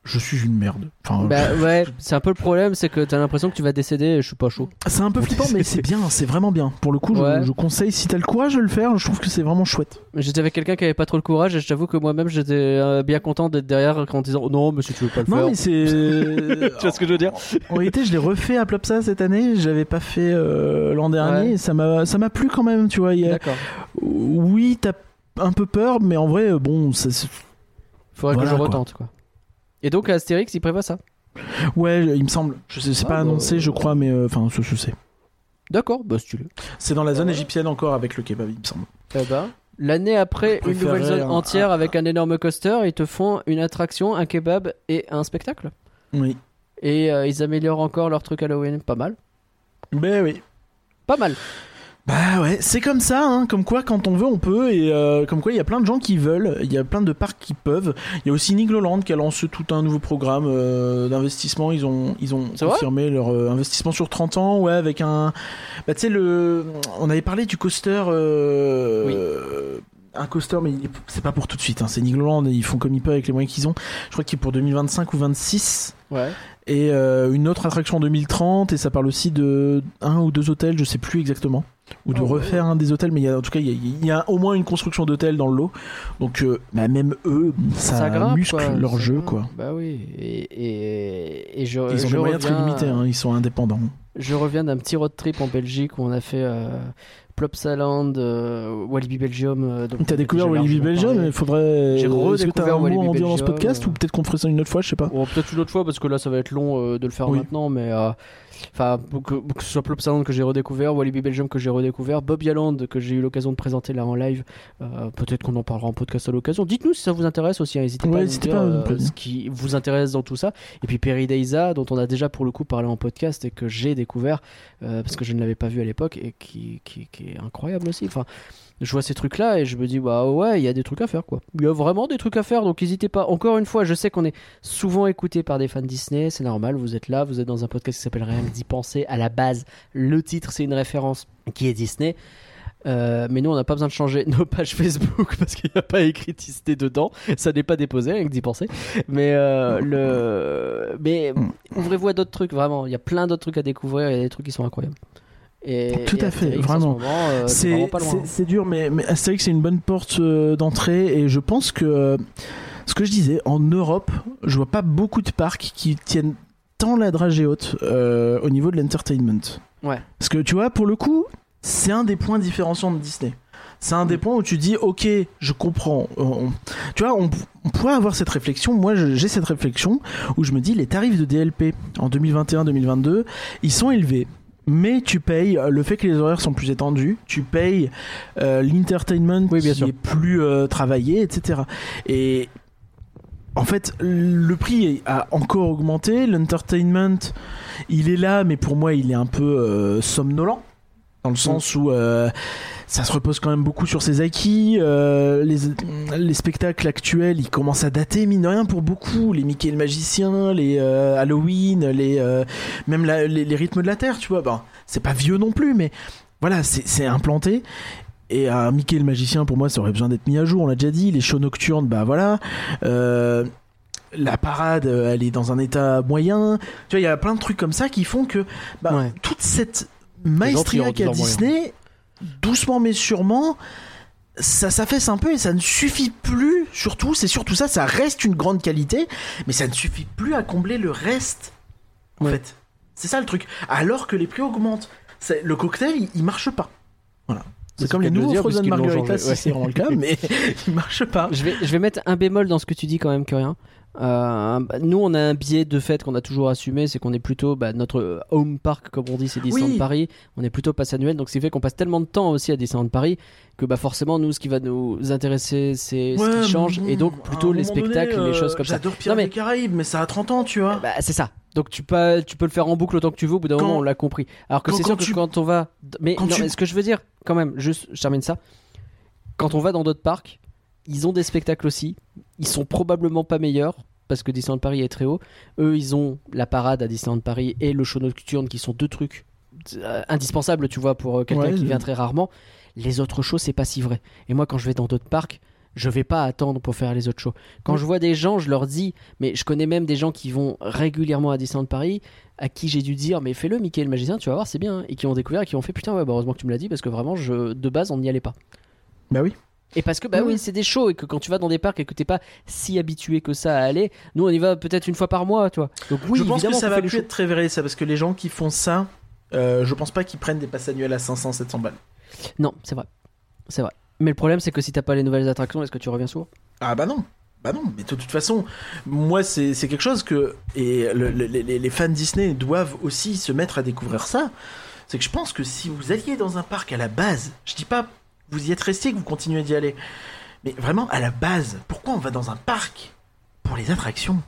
Je suis une merde. Enfin, Bah ouais, c'est un peu le problème, c'est que t'as l'impression que tu vas décéder et je suis pas chaud. C'est un peu flippant, mais c'est bien, c'est vraiment bien. Pour le coup, je, Ouais. je conseille, si t'as le courage de le faire, je trouve que c'est vraiment chouette. J'étais avec quelqu'un qui avait pas trop le courage et je t'avoue que moi-même j'étais euh, bien content d'être derrière en disant non mais si tu veux pas le Non, faire. mais c'est. *laughs* Tu vois ce que je veux dire *laughs* En réalité, je l'ai refait à Plopsa cette année, j'avais pas fait euh, l'an dernier, Ouais. et ça m'a plu quand même, tu vois. a- D'accord. Oui, t'as un peu peur, mais en vrai, bon, ça, Faudrait Voilà, que je quoi. retente quoi. Et donc Astérix il prévoit ça. ouais, il me semble. Je sais, c'est Ah, pas bah, annoncé, je crois, mais euh, enfin, je, je sais. D'accord, bah si tu veux. C'est dans la zone égyptienne encore avec le kebab, il me semble. Eh ben, L'année après, une nouvelle zone un- entière un- avec un énorme coaster, ils te font une attraction, un kebab et un spectacle. Oui. Et euh, ils améliorent encore leur truc Halloween. Pas mal. Ben oui. Pas mal. Bah ouais, c'est comme ça, hein, comme quoi quand on veut on peut, et euh, comme quoi il y a plein de gens qui veulent, il y a plein de parcs qui peuvent. Il y a aussi Nigloland qui a lancé tout un nouveau programme euh, d'investissement, ils ont, ils ont confirmé leur euh, investissement sur 30 ans, ouais, avec un... Bah tu sais, le... on avait parlé du coaster... Oui. Un coaster, mais c'est pas pour tout de suite. Hein. C'est Nigloland, ils font comme ils peuvent avec les moyens qu'ils ont. Je crois qu'il est pour 2025 ou 26 Ouais. et euh, une autre attraction en 2030 et ça parle aussi de un ou deux hôtels je sais plus exactement ou de Oh, refaire un des hôtels mais y a, en tout cas il y a, il y a au moins une construction d'hôtel dans le lot donc euh, bah, même eux ça, grimpe, muscle quoi. leur Ça jeu quoi Bah oui. Et, et, et je, ils ont Euh, des moyens très limités hein, ils sont indépendants Je reviens d'un petit road trip en Belgique où on a fait euh, Plopsaland, euh, Walibi Belgium. euh, donc t'as découvert Walibi Belgium il faudrait J'ai t'as redécouvert un mot Walibi dire dans ce Belgium, podcast euh. ou peut-être qu'on ferait ça une autre fois je sais pas peut-être une autre fois parce que là ça va être long euh, de le faire Oui. maintenant, mais euh, enfin que, que ce soit Plopsaland que j'ai redécouvert, Walibi Belgium que j'ai redécouvert, Bob Yaland que j'ai eu l'occasion de présenter là en live. euh, peut-être qu'on en parlera en podcast à l'occasion. Dites-nous si ça vous intéresse aussi. hein, N'hésitez Ouais, pas à nous dire pas euh, ce qui vous intéresse dans tout ça. Et puis Peridaisa dont on a déjà pour le coup parlé en podcast et que j'ai découvert euh, parce que je ne l'avais pas vu à l'époque et qui, qui, qui est incroyable aussi. Enfin, je vois ces trucs là et je me dis bah ouais il y a des trucs à faire quoi. Il y a vraiment des trucs à faire donc n'hésitez pas. Encore une fois je sais qu'on est souvent écouté par des fans Disney c'est normal vous êtes là vous êtes dans un podcast qui s'appelle Rien que d'y penser. À la base le titre c'est une référence qui est Disney. Euh, mais nous on n'a pas besoin de changer nos pages Facebook *laughs* parce qu'il n'y a pas écrit Disney dedans. Ça n'est pas déposé rien que d'y penser. Mais euh, le mais ouvrez-vous à d'autres trucs vraiment. Il y a plein d'autres trucs à découvrir et des trucs qui sont incroyables Et, Tout et à fait, vraiment. ce euh, c'est dur, mais, mais Astérix c'est une bonne porte euh, d'entrée et je pense que euh, ce que je disais, en Europe, je vois pas beaucoup de parcs qui tiennent tant la dragée haute euh, au niveau de l'entertainment. Ouais. Parce que tu vois, pour le coup, c'est un des points différenciants de Disney. C'est un des points où tu dis, ok, je comprends. On- tu vois, on, on pourrait avoir cette réflexion. Moi, j'ai cette réflexion où je me dis, les tarifs de DLP en 2021-2022, ils sont élevés. Mais tu payes euh, le fait que les horaires sont plus étendus, tu payes euh, l'entertainment Oui, qui sûr. est plus euh, travaillé, etc. Et en fait, le prix a encore augmenté. L'entertainment, il est là, mais pour moi, il est un peu euh, somnolent. Dans le sens où euh, ça se repose quand même beaucoup sur ses acquis. euh, les, les spectacles actuels, ils commencent à dater, mine de rien, pour beaucoup. Les Mickey le Magicien, les euh, Halloween, les, même la- les, les rythmes de la Terre, tu vois. Ben, c'est pas vieux non plus, mais voilà, c'est implanté. Et un Mickey le Magicien, pour moi, ça aurait besoin d'être mis à jour, on l'a déjà dit. Les shows nocturnes, bah voilà. La parade, elle est dans un état moyen. Tu vois, il y a plein de trucs comme ça qui font que bah, Ouais. toute cette gens maestria trient en qu'a disant moyen. Disney, doucement mais sûrement, ça s'affaisse un peu et ça ne suffit plus. Surtout, c'est surtout ça, ça reste une grande qualité, mais ça ne suffit plus à combler le reste. En Ouais. fait, c'est ça le truc. Alors que les prix augmentent, C'est- le cocktail, il, il marche pas. Voilà. C'est comme les nouveaux dire, Frozen Margarita, si ouais. c'est vraiment le cas, mais *laughs* il marche pas. Je vais, je vais mettre un bémol dans ce que tu dis quand même que rien. Euh, bah, nous, on a un biais de fait qu'on a toujours assumé, c'est qu'on est plutôt bah, notre euh, home park, comme on dit, c'est Disneyland Oui. Paris. On est plutôt passe annuel, donc c'est fait qu'on passe tellement de temps aussi à Disneyland Paris que bah forcément, nous, ce qui va nous intéresser, c'est ce qui change, et donc plutôt les donné, spectacles, les euh, choses comme ça. J'adore Non, mais- des Caraïbes, mais ça a 30 ans, tu vois. Bah, c'est ça. Donc tu peux, tu peux le faire en boucle autant que tu veux, au bout d'un Quand- moment on l'a compris. Alors que c'est sûr quand que tu- quand on va... Mais, quand non, tu- mais ce que je veux dire, quand même, juste, je termine ça. Quand on va dans d'autres parcs, ils ont des spectacles aussi. Ils sont probablement pas meilleurs, parce que Disneyland Paris est très haut. Eux, ils ont la parade à Disneyland Paris et le show nocturne, qui sont deux trucs euh, indispensables, tu vois, pour euh, quelqu'un Ouais, qui vient très rarement. Les autres shows, c'est pas si vrai. Et moi, quand je vais dans d'autres parcs, je vais pas attendre pour faire les autres shows. Quand je vois des gens, je leur dis, mais je connais même des gens qui vont régulièrement à Disneyland Paris, à qui j'ai dû dire, mais fais-le, Mickey le magicien, tu vas voir, c'est bien. hein. Et qui ont découvert et qui ont fait, putain, ouais, bah, heureusement que tu me l'as dit, parce que vraiment, je, de base, on n'y allait pas. Bah oui. Et parce que, bah Oui, c'est des shows, et que quand tu vas dans des parcs et que t'es pas si habitué que ça à aller, nous, on y va peut-être une fois par mois, tu vois. Donc oui, je pense que évidemment ça va plus être très vrai, ça, parce que les gens qui font ça, euh, je pense pas qu'ils prennent des passes annuelles à 500, 700 balles. Non, c'est vrai. C'est vrai. Mais le problème, c'est que si t'as pas les nouvelles attractions, est-ce que tu reviens souvent? Ah bah non. Bah non, mais de toute façon, moi c'est c'est quelque chose que et le- le- les, les fans Disney doivent aussi se mettre à découvrir ça. C'est que je pense que si vous alliez dans un parc à la base, je dis pas vous y êtes resté que vous continuez d'y aller, mais vraiment à la base, pourquoi on va dans un parc pour les attractions?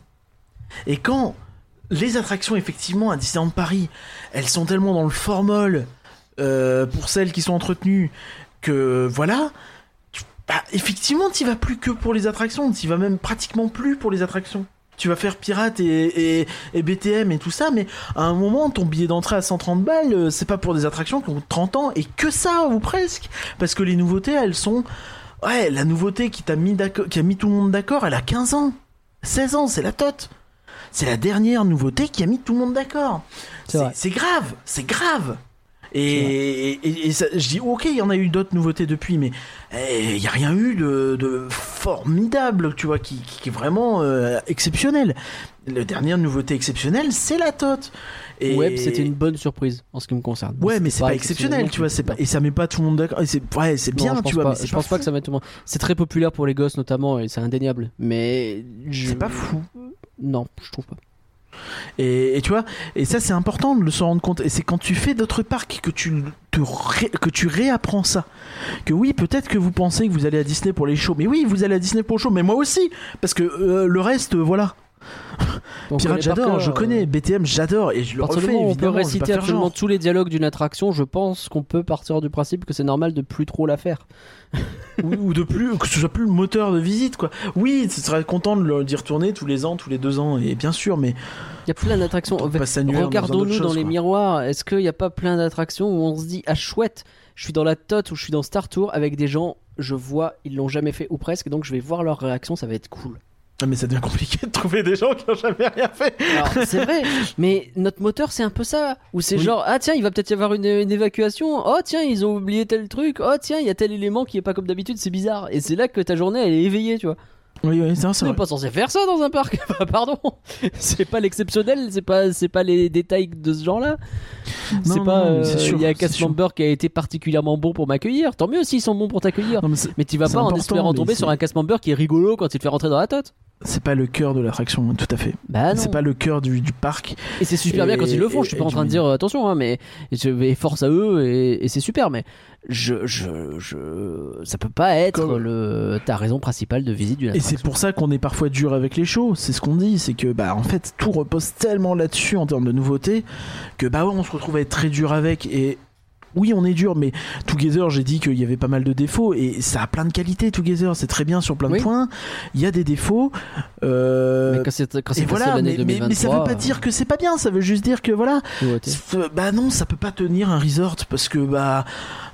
Et quand les attractions effectivement à Disneyland Paris, elles sont tellement dans le formol euh, pour celles qui sont entretenues que voilà, tu- bah, effectivement, tu vas plus que pour les attractions, tu vas même pratiquement plus pour les attractions. Tu vas faire pirate et, et, et BTM et tout ça, mais à un moment, ton billet d'entrée à 130 balles, euh, c'est pas pour des attractions qui ont 30 ans et que ça, ou presque. Parce que les nouveautés, elles sont. Ouais, la nouveauté qui, t'a mis qui a mis tout le monde d'accord, elle a 15 ans. 16 ans, c'est la tote. C'est la dernière nouveauté qui a mis tout le monde d'accord. C'est grave, c'est grave. Et, et- et ça- je dis, ok, il y en a eu d'autres nouveautés depuis, mais il n'y a rien eu de, de formidable, tu vois, qui, qui est vraiment euh, exceptionnel. La dernière nouveauté exceptionnelle, c'est la tote. Et... Web, c'était une bonne surprise en ce qui me concerne. Ouais, mais c'est pas exceptionnel, non tu vois, c'est pas, et ça met pas tout le monde d'accord. c'est, ouais, c'est bien, tu vois, pas, mais je pense pas que ça met tout le monde. C'est très populaire pour les gosses notamment et c'est indéniable. Mais je... C'est pas fou. Non, je trouve pas. Et, tu vois, et ça c'est important de se rendre compte. Et c'est quand tu fais d'autres parcs que tu que tu réapprends ça. Que oui, peut-être que vous pensez que vous allez à Disney pour les shows, mais oui, vous allez à Disney pour les shows, mais moi aussi, parce que euh, le reste, euh, voilà. Pirate j'adore, je euh, connais, BTM j'adore et je le refais on peut réciter absolument tous les dialogues d'une attraction, je pense qu'on peut partir du principe que c'est normal de plus trop la faire. *laughs* ou, ou de plus que ce soit plus le moteur de visite quoi. Oui, tu serais content d'y retourner tous les ans, tous les deux ans, et bien sûr, mais Il y a plein d'attractions. Regardons-nous dans les quoi. miroirs. Est-ce qu'il n'y a pas plein d'attractions où on se dit ah chouette, je suis dans la tote ou je suis dans Star Tour avec des gens, je vois, ils l'ont jamais fait ou presque, donc je vais voir leur réaction, ça va être cool. Ah, Mais ça devient compliqué de trouver des gens qui ont jamais rien fait. C'est vrai, mais notre moteur, c'est un peu ça. Où c'est Oui. genre, ah tiens, il va peut-être y avoir une, une évacuation. Oh tiens, ils ont oublié tel truc. Oh tiens, il y a tel élément qui est pas comme d'habitude, c'est bizarre. Et c'est là que ta journée, elle est éveillée, tu vois. Oui, oui, c'est On n'est pas censé faire ça dans un parc. *laughs* Bah, Pardon. C'est pas l'exceptionnel, c'est pas, c'est pas les détails de ce genre-là. Non, C'est pas. euh, Il y a cast member qui a été particulièrement bon pour m'accueillir. Tant mieux s'ils sont bons pour t'accueillir. Mais tu vas pas en espérant tomber sur un cast member qui est rigolo quand il te fait rentrer dans la tote. c'est pas le cœur de l'attraction, tout à fait. Bah non. c'est pas le cœur du, du parc. Et c'est super bien quand ils le font. Je suis pas en train de dire euh, attention, hein, mais je vais force à eux et, et c'est super. Mais je, je, je, ça peut pas être Comme- le ta raison principale de visite d'une Et c'est pour ça qu'on est parfois dur avec les shows. C'est ce qu'on dit, c'est que bah en fait tout repose tellement là-dessus en termes de nouveautés que bah ouais on se retrouve à être très dur avec. Et oui on est dur, mais Together j'ai dit qu'il y avait pas mal de défauts et ça a plein de qualités. Together c'est très bien sur plein Oui. de points. Il y a des défauts. Euh, Mais quand c'est quand voilà, mais, mais, 2023. mais ça veut pas dire que c'est pas bien, ça veut juste dire que voilà, euh, Bah non, ça peut pas tenir un resort parce que bah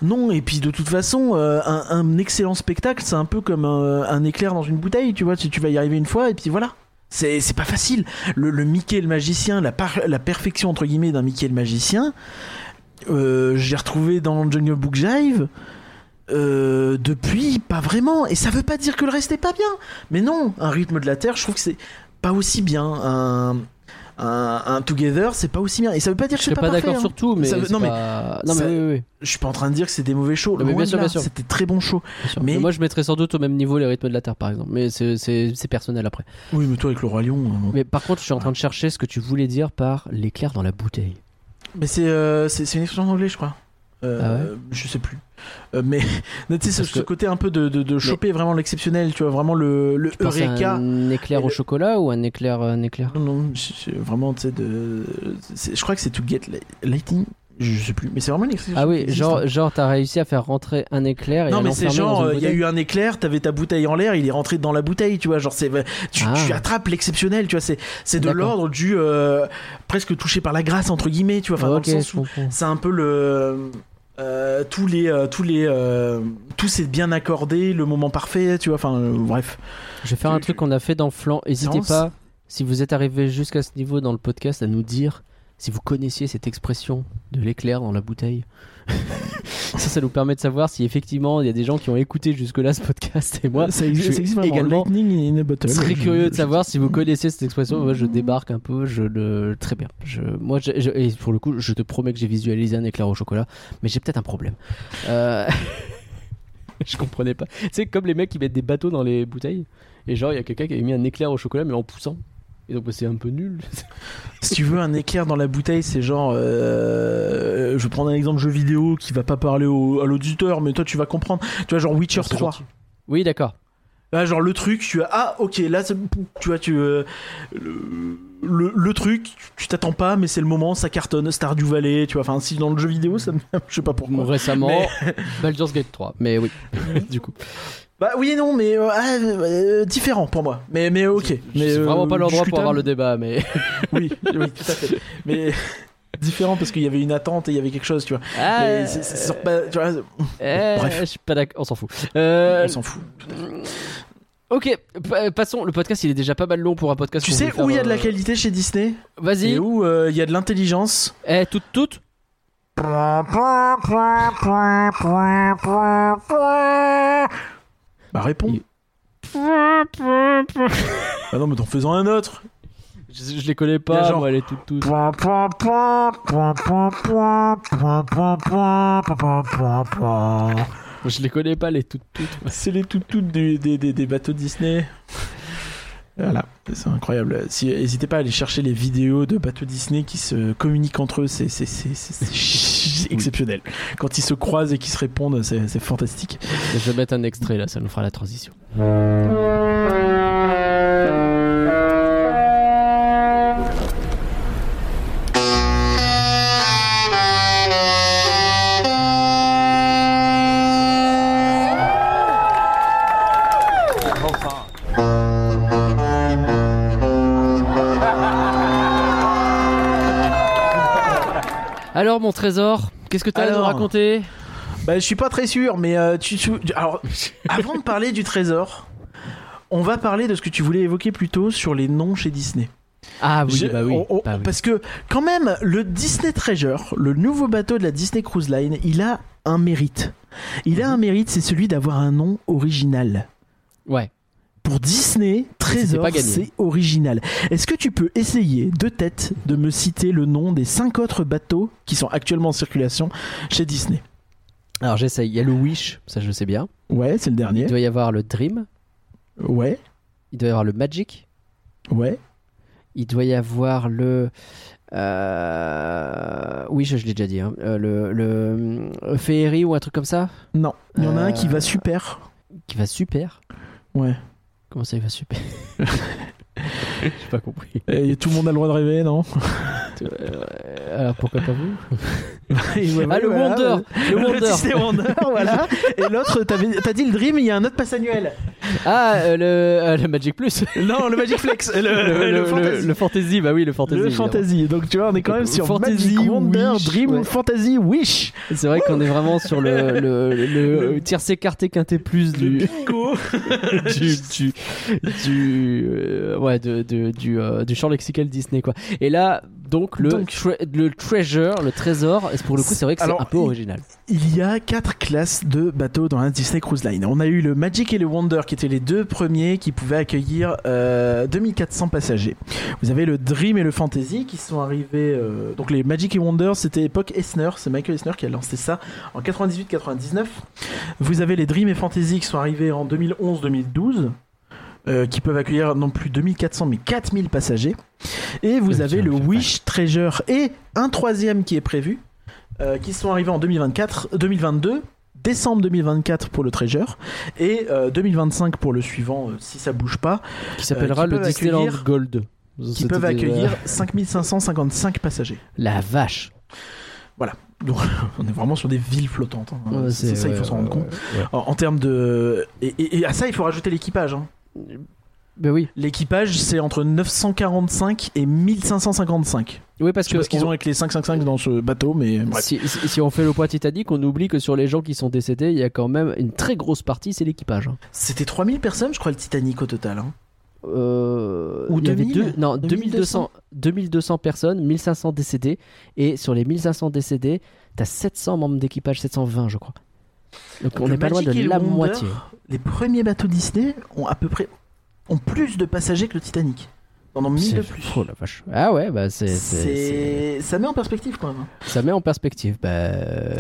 non. Et puis de toute façon, euh, un, un excellent spectacle, c'est un peu comme un, un éclair dans une bouteille, tu vois. Tu, tu vas y arriver une fois et puis voilà. C'est c'est pas facile. Le, le Mickey le magicien, la, par- la perfection entre guillemets d'un Mickey le magicien, euh, j'ai retrouvé dans Jungle Book Jive. euh, depuis, pas vraiment. Et ça veut pas dire que le reste est pas bien. Mais non, un rythme de la Terre, je trouve que c'est pas aussi bien. Un, un, un Together, c'est pas aussi bien. Et ça veut pas dire que c'est pas, pas d'accord hein. sur tout, mais Ça veut- non, mais non mais ça- oui, oui, oui, Je suis pas en train de dire que c'est des mauvais shows. C'était très bon show. Mais- Mais moi, je mettrais sans doute au même niveau les rythmes de la Terre, par exemple. Mais c'est- personnel après. Oui, mais toi avec le Roi Lion. euh, Mais par contre, je suis en train de chercher ce que tu voulais dire par l'éclair dans la bouteille. Mais c'est euh, c'est une expression en anglais, je crois. Euh, Ah ouais Je sais plus. Euh, mais *laughs* tu sais, ce, que- côté un peu de, de, de choper vraiment l'exceptionnel, tu vois, vraiment le, le Tu Eureka. un éclair au chocolat ou un éclair un éclair? Non, non, vraiment, tu sais, de. Je crois que c'est to get li- lighting. Je sais plus, mais c'est vraiment une expression. Ah oui, genre, hein. genre t'as réussi à faire rentrer un éclair et Non mais c'est genre euh, il y a eu un éclair, t'avais ta bouteille en l'air, il est rentré dans la bouteille, tu vois, genre c'est tu, Ah. tu attrapes l'exceptionnel, tu vois, c'est c'est de l'ordre du euh, presque touché par la grâce entre guillemets, tu vois, enfin dans le sens où c'est un peu le euh, tous les euh, tous les euh, tout c'est bien accordé, le moment parfait, tu vois, enfin bref. Je vais faire un truc qu'on a fait dans Flan. N'hésitez pas, si vous êtes arrivé jusqu'à ce niveau dans le podcast, à nous dire si vous connaissiez cette expression de l'éclair dans la bouteille. *laughs* ça, ça nous permet de savoir si effectivement il y a des gens qui ont écouté jusque-là ce podcast. Et moi, ça je existe, suis ça existe également Lightning in a bottle. Je serais Je- curieux de je- savoir si vous connaissez cette expression. Moi, je débarque un peu. Je le très bien. Je, moi, et pour le coup, je te promets que j'ai visualisé un éclair au chocolat, mais j'ai peut-être un problème. Euh... *laughs* je comprenais pas. Sais, comme les mecs qui mettent des bateaux dans les bouteilles, et genre il y a quelqu'un qui avait mis un éclair au chocolat, mais en poussant. Et donc bah, c'est un peu nul. *laughs* Si tu veux un éclair dans la bouteille, c'est genre. euh, je vais prendre un exemple jeu vidéo qui va pas parler au- à l'auditeur, mais toi tu vas comprendre. Tu vois, genre Witcher C'est 3. gentil. Oui, d'accord. Là, genre le truc, tu as. Ah, ok, là, tu vois, tu. euh, le, le, le truc, tu t'attends pas, mais c'est le moment, ça cartonne. Stardew Valley, tu vois. Enfin, si dans le jeu vidéo, ça me. *laughs* Je sais pas pourquoi. Récemment, Mais- Baldur's Gate 3. Mais oui, *laughs* du coup. Bah oui et non, mais. euh, ah, euh, différent pour moi. Mais, mais ok. Mais, c'est vraiment euh, pas l'endroit pour avoir le débat, mais. *laughs* Oui, oui, tout à fait. Mais. *laughs* Différent parce qu'il y avait une attente et il y avait quelque chose, tu vois. Ah, Mais c'est- c'est- c'est pas- tu vois, Bref. je suis pas d'accord. On s'en fout. Euh, on s'en fout. Ok, pa- passons. Le podcast, il est déjà pas mal long pour un podcast. Tu sais où il y a de la euh, qualité chez Disney? Vas-y. et où euh, il y a de l'intelligence? Eh, toutes, toutes. Bah réponds. Bah non, mais t'en faisant un autre. Je, je les connais pas, genre- moi, les toutes, toutes. Je les connais pas, les toutes, toutes. C'est les toutes toutes des, des, des, des bateaux Disney. Voilà, c'est incroyable. Si, n'hésitez pas à aller chercher les vidéos de bateaux Disney qui se communiquent entre eux, c'est, *laughs* exceptionnel. Quand ils se croisent et qu'ils se répondent, c'est, c'est fantastique. Je vais mettre un extrait là, ça nous fera la transition. Alors, mon trésor, qu'est-ce que tu as à nous raconter? Bah, je suis pas très sûr, mais euh, tu, tu- alors, *laughs* avant de parler du trésor, on va parler de ce que tu voulais évoquer plus tôt sur les noms chez Disney. Ah oui, Je- bah oui. on- on- bah oui. Parce que quand même, le Disney Treasure, le nouveau bateau de la Disney Cruise Line, il a un mérite. Il a un mérite, c'est celui d'avoir un nom original. Ouais. Pour Disney, Trésor, c'est original. Est-ce que tu peux essayer de tête de me citer le nom des cinq autres bateaux qui sont actuellement en circulation chez Disney? Alors j'essaye. Il y a le Wish, ça je sais bien. Ouais, c'est le dernier. Il doit y avoir le Dream. Ouais, Il doit y avoir le Magic. ouais. Il doit y avoir le. euh, Oui, je, je l'ai déjà dit. hein. Euh, le le euh, Féerie ou un truc comme ça? Non, il y en a un qui Euh, va super. qui va super. Ouais. Comment ça, il va super? *laughs* *laughs* J'ai pas compris. Et tout le monde a le droit de rêver, non? *laughs* Euh, alors pourquoi pas vous? *laughs* Ouais, Ah, le voilà. Wonder Le Wonder Wonder, voilà. Et l'autre, t'as dit le Dream, il y a un autre pass annuel. Ah, euh, le, euh, le Magic Plus Non, le Magic Flex. Le, le, le Fantasy. bah oui, le Fantasy. Le évidemment. Fantasy. Donc tu vois, on est quand même sur Fantasy, Magic Wonder, Wish, Dream, ouais. Fantasy, Wish. C'est vrai qu'on est vraiment sur le, le, tiercé quarté quinté plus du, du, du, du, ouais, de, de- du, euh, du champ lexical Disney, quoi. Et là, donc, le, Donc- le treasure, le trésor, et pour le coup, c'est vrai que c'est un peu original. Il y a quatre classes de bateaux dans la Disney Cruise Line. On a eu le Magic et le Wonder qui étaient les deux premiers qui pouvaient accueillir euh, 2400 passagers. Vous avez le Dream et le Fantasy qui sont arrivés. euh, donc les Magic et Wonder, c'était époque Esner. C'est Michael Esner qui a lancé ça en 98-99. Vous avez les Dream et Fantasy qui sont arrivés en 2011-2012. Euh, qui peuvent accueillir non plus 2400 mais 4000 passagers. Et vous Euh, avez le Wish Treasure et un troisième qui est prévu, euh, qui sont arrivés en 2024, 2022, décembre 2024 pour le Treasure et euh, 2025 pour le suivant euh, si ça bouge pas, Qui s'appellera le Disneyland Gold. qui peuvent accueillir 5555 passagers. La vache. Donc *laughs* on est vraiment sur des villes flottantes. hein. Ouais, c'est ça, il faut s'en rendre compte. ouais. En, en termes de et, et- et à ça il faut rajouter l'équipage. hein. Ben oui. L'équipage c'est entre 945 et 1555. Oui, parce Je sais pas que ce qu'ils on- ont avec les 555 dans ce bateau, mais si, si- si on fait le poids Titanic, on oublie que sur les gens qui sont décédés, il y a quand même une très grosse partie, c'est l'équipage. hein. C'était 3000 personnes, je crois, le Titanic au total. hein. Euh, Ou il y avait 2000? deux- non, 2200. 2200, 2200 personnes, 1500 décédés. Et sur les 1500 décédés, t'as 700 membres d'équipage, 720 je crois. Donc on n'est pas loin de la Wonder, moitié. Les premiers bateaux Disney ont à peu près ont plus de passagers que le Titanic. Ont 1000 de plus. Oh la vache. Ah ouais, bah c'est, Ça met en perspective quand même. ça met en perspective. Bah,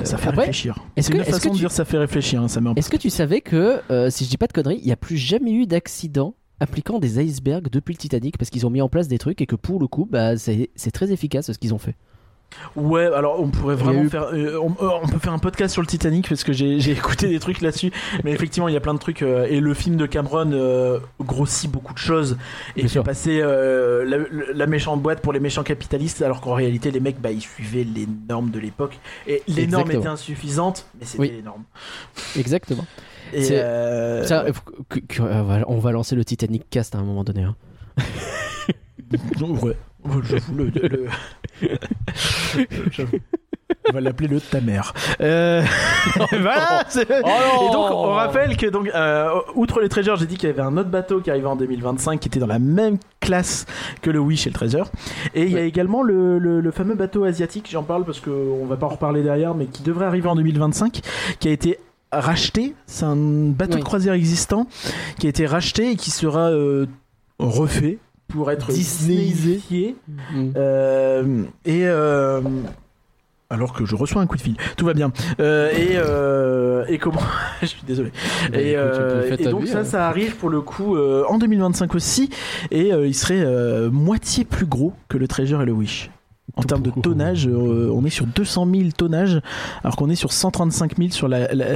Ça fait après, réfléchir. est-ce C'est que- une est-ce façon que de tu- dire ça fait réfléchir. hein, ça met en Est-ce que tu savais que, euh, si je dis pas de conneries, il n'y a plus jamais eu d'accident appliquant des icebergs depuis le Titanic parce qu'ils ont mis en place des trucs et que pour le coup, bah, c'est très efficace ce qu'ils ont fait. Ouais, alors on pourrait vraiment eu- faire. euh, on, euh, on peut faire un podcast sur le Titanic parce que j'ai *laughs* écouté des trucs là-dessus. Mais effectivement, il y a plein de trucs. euh, et le film de Cameron euh, grossit beaucoup de choses et Bien fait sûr. passer la, la méchante boîte pour les méchants capitalistes, alors qu'en réalité, les mecs, bah, ils suivaient les normes de l'époque. Et les normes étaient insuffisantes, mais c'était Oui. les normes. Exactement. Et Ça, on va lancer le Titanic Cast à un moment donné. hein. *laughs* Ouais, j'avoue, le. le-. On va l'appeler le ta mère. Euh, *laughs* voilà. c'est- Oh Et donc, on rappelle que donc, euh, outre les Treasures, j'ai dit qu'il y avait un autre bateau qui arrivait en 2025 qui était dans la même classe que le Wish et le Treasure. Et il y a également le, le- le fameux bateau asiatique, j'en parle parce qu'on va pas en reparler derrière, mais qui devrait arriver en 2025, qui a été racheté. C'est un bateau Oui. de croisière existant qui a été racheté et qui sera euh, refait pour être Disneyisé. Mm. Euh, et euh, alors que je reçois un coup de fil, tout va bien. Euh, et, et comment *laughs* Je suis désolé. Bah, et, écoute, donc vie, ça, ça arrive pour le coup en 2025 aussi, et il serait moitié plus gros que le Treasure et le Wish. En termes de tonnage, euh, on est sur 200 000 tonnages, alors qu'on est sur 135 000 sur la, la,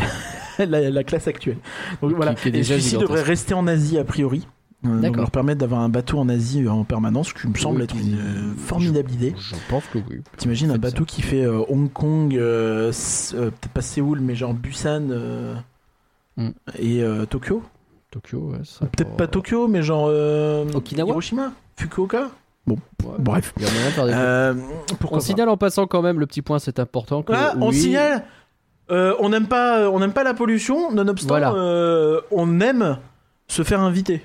*laughs* la- la classe actuelle. Donc voilà. Et celui-ci devrait rester en Asie a priori. Euh, donc D'accord. leur permettre d'avoir un bateau en Asie euh, en permanence, ce qui me semble Oui, être une euh, formidable idée. Je pense que oui. T'imagines un bateau qui fait euh, Hong Kong, euh, euh, peut-être pas Séoul, mais genre Busan euh, Mm. et euh, Tokyo? Tokyo, ouais, Peut-être pas Tokyo, mais genre euh, Okinawa? Hiroshima Fukuoka? Ouais. Bref. Il y a moyen de faire des Euh, trucs. pourquoi On pas. signale en passant quand même le petit point, c'est important. Que, Ah, on oui, signale euh, On n'aime pas, on n'aime pas la pollution, nonobstant, Voilà. euh, on aime se faire inviter.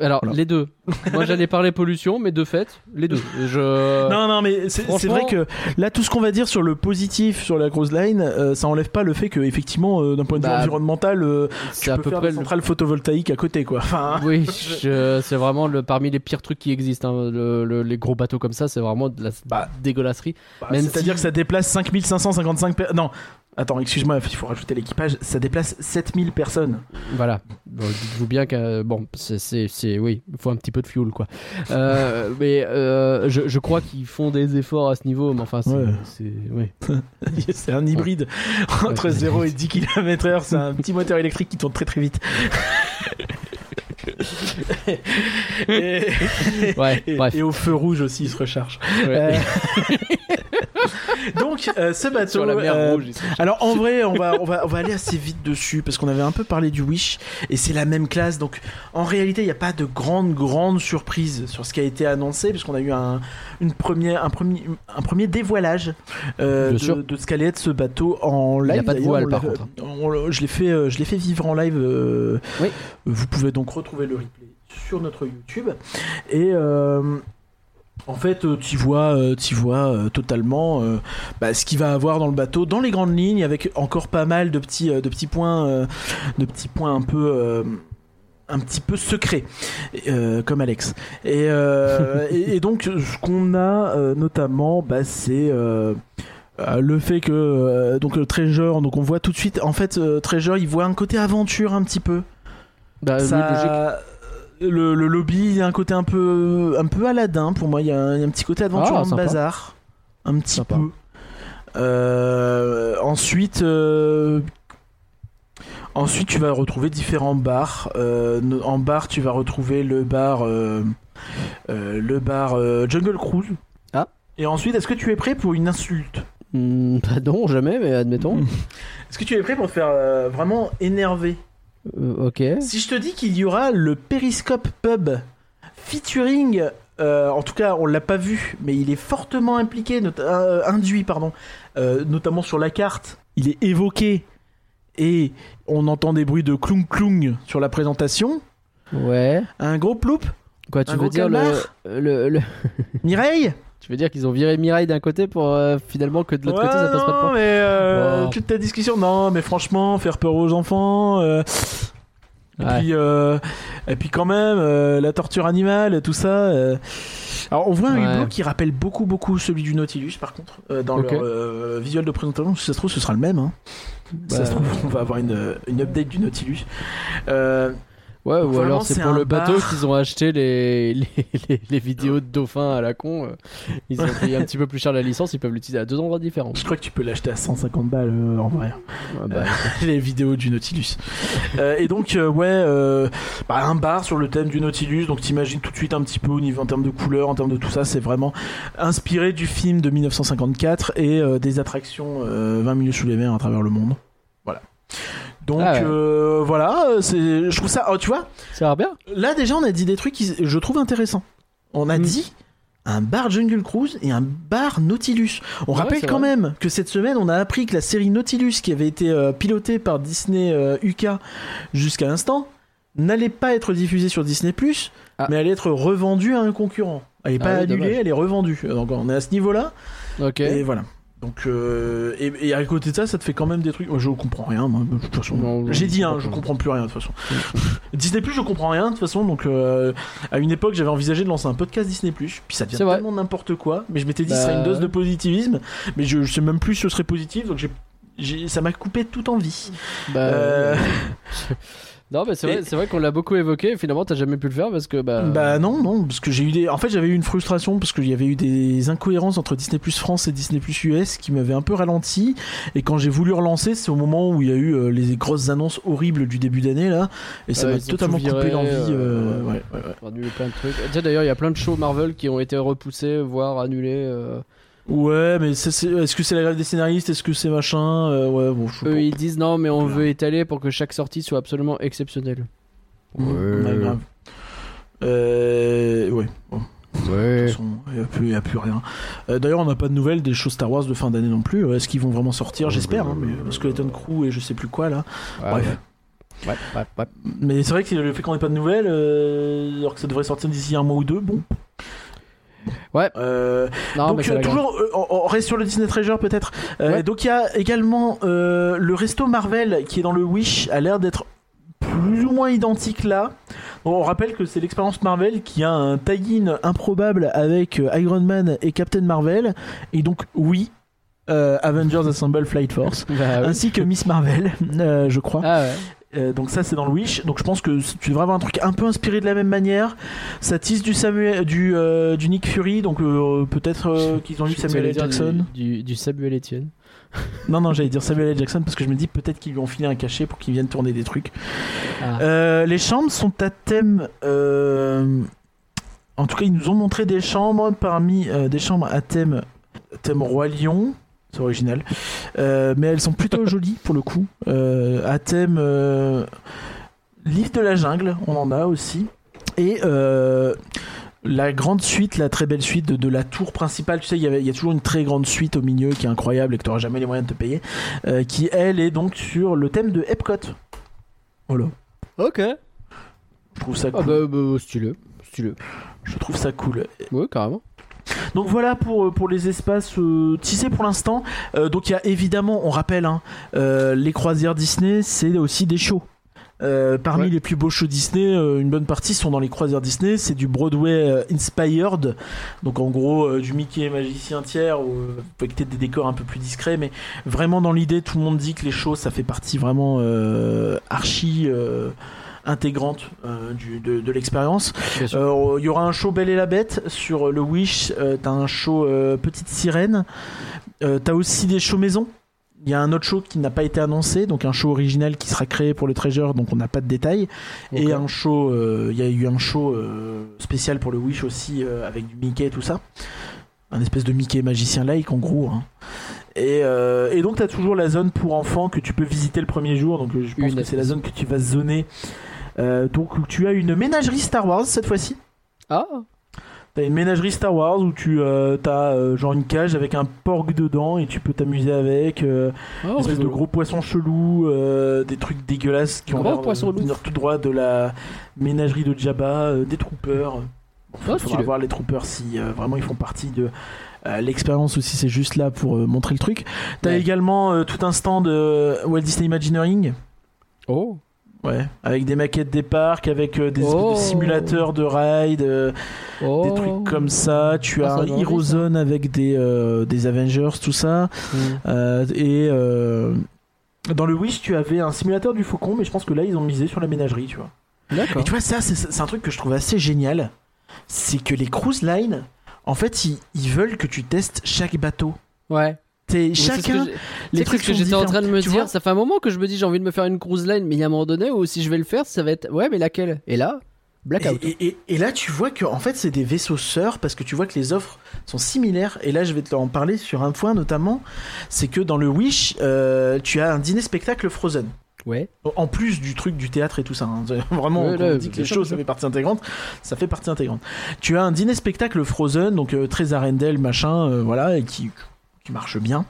Alors, Voilà. les deux. Moi, *laughs* j'allais parler pollution, mais de fait, les deux. Je... *laughs* Non, non, mais c'est vrai que là, tout ce qu'on va dire sur le positif sur la Cruise Line, euh, ça enlève pas le fait que, effectivement, euh, d'un point de vue Bah, environnemental, euh, c'est tu à peux peu faire près des le centrales photovoltaïques à côté, quoi. Enfin, Oui, *laughs* je- c'est vraiment le, parmi les pires trucs qui existent. hein. Le- le- les gros bateaux comme ça, c'est vraiment de la Bah, dégueulasserie. bah, c'est-à-dire si- que ça déplace 5555 personnes. Non, attends, excuse-moi, il faut rajouter l'équipage. Ça déplace 7000 personnes. Voilà. Bon, Dites-vous bien que bon, c'est, oui, il faut un petit peu de fuel, quoi. Euh, *laughs* mais euh, je, je crois qu'ils font des efforts à ce niveau, mais enfin, c'est, Ouais. c'est- oui. *laughs* un hybride entre Ouais. 0 et 10 km/h. C'est un petit moteur électrique qui tourne très très vite. *laughs* et, Ouais, et- bref. et au feu rouge aussi, il se recharge. Euh, *laughs* Donc, euh, ce bateau. Sur la mer euh, rouge. alors en vrai, on va, on, va, on va aller assez vite dessus parce qu'on avait un peu parlé du Wish et c'est la même classe. Donc en réalité, il n'y a pas de grande, grande surprise sur ce qui a été annoncé puisqu'on a eu un, une première, un, premier, un premier dévoilage euh, de, de ce qu'allait être ce bateau en live. Il y a pas de voile, par contre. hein. on je l'ai fait, je l'ai fait vivre en live. Oui. Vous pouvez donc retrouver le replay sur notre YouTube et. En fait, euh, tu vois, euh, t'y vois euh, totalement bah, ce qu'il va avoir dans le bateau, dans les grandes lignes, avec encore pas mal de petits, de petits points, de petits points un peu, un petit peu secrets, euh, comme Alex. Et, euh, et, et donc, ce qu'on a euh, notamment, bah, c'est le fait que donc le Treasure, donc on voit tout de suite, en fait, Treasure, il voit un côté aventure un petit peu. Bah, oui, Ça- logique. Le, le lobby, il y a un côté un peu, un peu Aladdin pour moi. Il y a un, il y a un petit côté aventure Ah, en bazar, un petit Sympa. peu. Euh, ensuite, euh, ensuite, tu vas retrouver différents bars. Euh, en bar, tu vas retrouver le bar, le bar Jungle Cruise. Ah. Et ensuite, est-ce que tu es prêt pour une insulte? Hmm, bah non, jamais, mais admettons. *laughs* Est-ce que tu es prêt pour te faire vraiment énerver? Euh, ok. Si je te dis qu'il y aura le Periscope Pub featuring, euh, en tout cas on l'a pas vu, mais il est fortement impliqué, not- euh, induit pardon, notamment sur la carte. Il est évoqué et on entend des bruits de cloung cloung sur la présentation. Ouais. Un gros ploup, Quoi, tu Un veux gros dire le, calmar le, le- Mireille? Tu veux dire qu'ils ont viré Mireille d'un côté pour euh, finalement que de l'autre Ouais, côté ça passe pas de non, point mais euh, Wow. toute ta discussion, non, mais franchement, faire peur aux enfants. euh, Et Ouais. puis, euh, et puis quand même, euh, la torture animale, tout ça. euh. Alors, on voit un Ouais. hublot qui rappelle beaucoup, beaucoup celui du Nautilus, par contre, euh, dans Ok. leur euh, visuel de présentation. Si ça se trouve, ce sera le même. Hein. Si ça Bah, se trouve, on va avoir une, une update du Nautilus. Euh, Ouais, ou Vraiment, alors c'est pour le bateau bar. qu'ils ont acheté les, les, les, les *laughs* vidéos de dauphins à la con. euh, Ils ont payé un petit peu plus cher la licence, ils peuvent l'utiliser à deux endroits différents. je crois que tu peux l'acheter à 150 balles euh, en vrai. Ah bah, *laughs* les vidéos du Nautilus. Euh, et donc, euh, ouais, euh, bah, un bar sur le thème du Nautilus. Donc, t'imagines tout de suite un petit peu au niveau en termes de couleurs, en termes de tout ça. C'est vraiment inspiré du film de 1954 et euh, des attractions euh, 20 minutes sous les mers à travers le monde. Donc, Ah ouais. euh, voilà, euh, c'est, je trouve ça. Oh, tu vois, ça a l'air bien. là déjà, on a dit des trucs qui je trouve intéressants. On a Mm. dit. Un bar Jungle Cruise et un bar Nautilus. On Ouais, rappelle quand vrai. même que cette semaine, on a appris que la série Nautilus, qui avait été euh, pilotée par Disney euh, UK jusqu'à l'instant, n'allait pas être diffusée sur Disney Ah. mais allait être revendue à un concurrent. Elle n'est Ah pas annulée, dommage. elle est revendue. Donc on est à ce niveau-là. Ok. Et voilà. Donc euh, et, et à côté de ça, ça te fait quand même des trucs. Moi, je comprends rien. Moi, de toute façon, Non, j'ai dit, je hein, comprends je comprends plus rien de toute façon. *laughs* Disney Plus, je comprends rien de toute façon. Donc euh, à une époque, j'avais envisagé de lancer un podcast Disney Plus, puis ça devient tellement n'importe quoi. Mais je m'étais dit, ce Bah, serait une dose de positivisme. Mais je, je sais même plus si ce serait positif. Donc j'ai- ça m'a coupé toute envie. Bah, Euh, *laughs* Non, mais c'est vrai, vrai qu'on l'a beaucoup évoqué. et Finalement, t'as jamais pu le faire parce que bah. Bah non, non, parce que j'ai eu des. En fait, j'avais eu une frustration parce qu'il y avait eu des incohérences entre Disney Plus France et Disney Plus US qui m'avaient un peu ralenti. Et quand j'ai voulu relancer, c'est au moment où il y a eu euh, les grosses annonces horribles du début d'année là, et ça Ouais, m'a totalement tout coupé viré, l'envie. euh, euh, ouais, ouais, ouais. sais, d'ailleurs, il y a plein de shows Marvel qui ont été repoussés, voire annulés. euh. Ouais, mais c'est- c'est- est-ce que c'est la grève des scénaristes? Est-ce que c'est machin? Euh, Ouais, bon, je Eux, ils disent non, mais on veut étaler pour que chaque sortie soit absolument exceptionnelle. Ouais, grave. Euh, ouais. Bon. De Ouais. toute façon, il n'y a, plus- il y a plus rien. Euh, D'ailleurs, on n'a pas de nouvelles des choses Star Wars de fin d'année non plus. Est-ce qu'ils vont vraiment sortir? J'espère. Hein, mais Skeleton Crew et je sais plus quoi là. Ah, Bref. ouais. Ouais, ouais, ouais. Mais c'est vrai que le fait qu'on ait pas de nouvelles, euh, alors que ça devrait sortir d'ici un mois ou deux, bon. Ouais. Euh, Non, donc toujours, euh, on, on reste sur le Disney Treasure peut-être. Euh, Ouais. Donc il y a également le resto Marvel qui est dans le Wish, a l'air d'être plus ou moins identique là. Bon, on rappelle que c'est l'expérience Marvel qui a un tie-in improbable avec Iron Man et Captain Marvel. Et donc oui, euh, Avengers Assemble Flight Force. Bah oui. Ainsi que Miss Marvel, *laughs* euh, je crois. Ah ouais. Euh, donc ça c'est dans le Wish. Donc je pense que tu devrais avoir un truc un peu inspiré de la même manière. Ça tease du Samuel, du, euh, du Nick Fury, donc euh, peut-être euh, qu'ils ont Tu Samuel L. Jackson. Du, du, du Samuel Etienne. *laughs* Non non j'allais dire Samuel L. Jackson parce que je me dis peut-être qu'ils lui ont filé un cachet pour qu'il vienne tourner des trucs. Ah. Les chambres sont à thème. En tout cas ils nous ont montré des chambres parmi des chambres à thème thème roi lion. C'est original. Euh, mais elles sont plutôt *laughs* jolies pour le coup. Euh, à thème euh, livre de la jungle, on en a aussi. Et la grande suite, la très belle suite de, de la tour principale. Tu sais, il y, a toujours une très grande suite au milieu qui est incroyable et que tu n'auras jamais les moyens de te payer. euh, qui, elle, est donc sur le thème de Epcot. Voilà. Ok. Je trouve ça Ah cool. bah, bah stylé. Stylé. Je trouve ça cool. Ouais, carrément. Donc voilà pour, pour les espaces euh, tissés pour l'instant. Euh, donc il y a évidemment, on rappelle, hein, euh, les croisières Disney, c'est aussi des shows. Euh, parmi Ouais. les plus beaux shows Disney, euh, une bonne partie sont dans les croisières Disney. C'est du Broadway euh, inspired, donc en gros euh, du Mickey magicien tiers, ou euh, avec peut-être des décors un peu plus discrets, mais vraiment dans l'idée, tout le monde dit que les shows, ça fait partie vraiment euh, archi euh, intégrante euh, du- de, de l'expérience. Euh, Il y aura un show Belle et la Bête sur le Wish. euh, T'as un show euh, Petite Sirène. Euh, T'as aussi des shows maison. Il y a un autre show qui n'a pas été annoncé, donc un show original qui sera créé pour le Treasure, donc on n'a pas de détails. Et un show, euh, il y a eu un show euh, spécial pour le Wish aussi euh, avec du Mickey et tout ça. Un espèce de Mickey magicien-like en gros. hein. Et, euh, et donc t'as toujours la zone pour enfants que tu peux visiter le premier jour. Donc euh, je pense Une que c'est la zone que tu vas zoner. Euh, donc tu as une ménagerie Star Wars cette fois-ci. Ah T'as une ménagerie Star Wars où tu euh, t'as euh, genre une cage avec un porc dedans et tu peux t'amuser avec. euh, Oh, une espèce de gros poissons chelous, des trucs dégueulasses qui ont Gros loups. venir tout droit de la ménagerie de Jabba, des troopers. Bon, Ah, faudra stylé. voir les troopers si vraiment ils font partie de l'expérience ou si c'est juste là pour montrer le truc. T'as Ouais. également tout un stand de Walt Disney Imagineering. Oh. Ouais, avec des maquettes des parcs, avec euh, des Oh. simulateurs de ride, euh, Oh. des trucs comme ça. Tu Ah, as ça Hero. Zone avec des, euh, des Avengers, tout ça. Mm. Et dans le Wish, tu avais un simulateur du faucon, mais je pense que là, ils ont misé sur la ménagerie, tu vois. D'accord. Et tu vois, ça, c'est c'est un truc que je trouve assez génial. C'est que les cruise lines, en fait, ils, ils veulent que tu testes chaque bateau. Ouais. T'es- chacun, les trucs ce que j'étais en train de me dire. Ça fait un moment que je me dis j'ai envie de me faire une cruise line, mais il y a un moment donné où si je vais le faire, ça va être ouais, mais laquelle? Et là, blackout. Et, et- là, tu vois que en fait, c'est des vaisseaux sœurs parce que tu vois que les offres sont similaires. Et là, je vais te en parler sur un point notamment. C'est que dans le Wish, euh, tu as un dîner spectacle Frozen. Ouais. En plus du truc du théâtre et tout ça. hein. *laughs* Vraiment, Ouais, on là, dit que les choses, ça fait partie intégrante. Ça fait partie intégrante. Tu as un dîner spectacle Frozen, donc euh, très Arendelle, machin, euh, voilà, et qui, qui marche bien.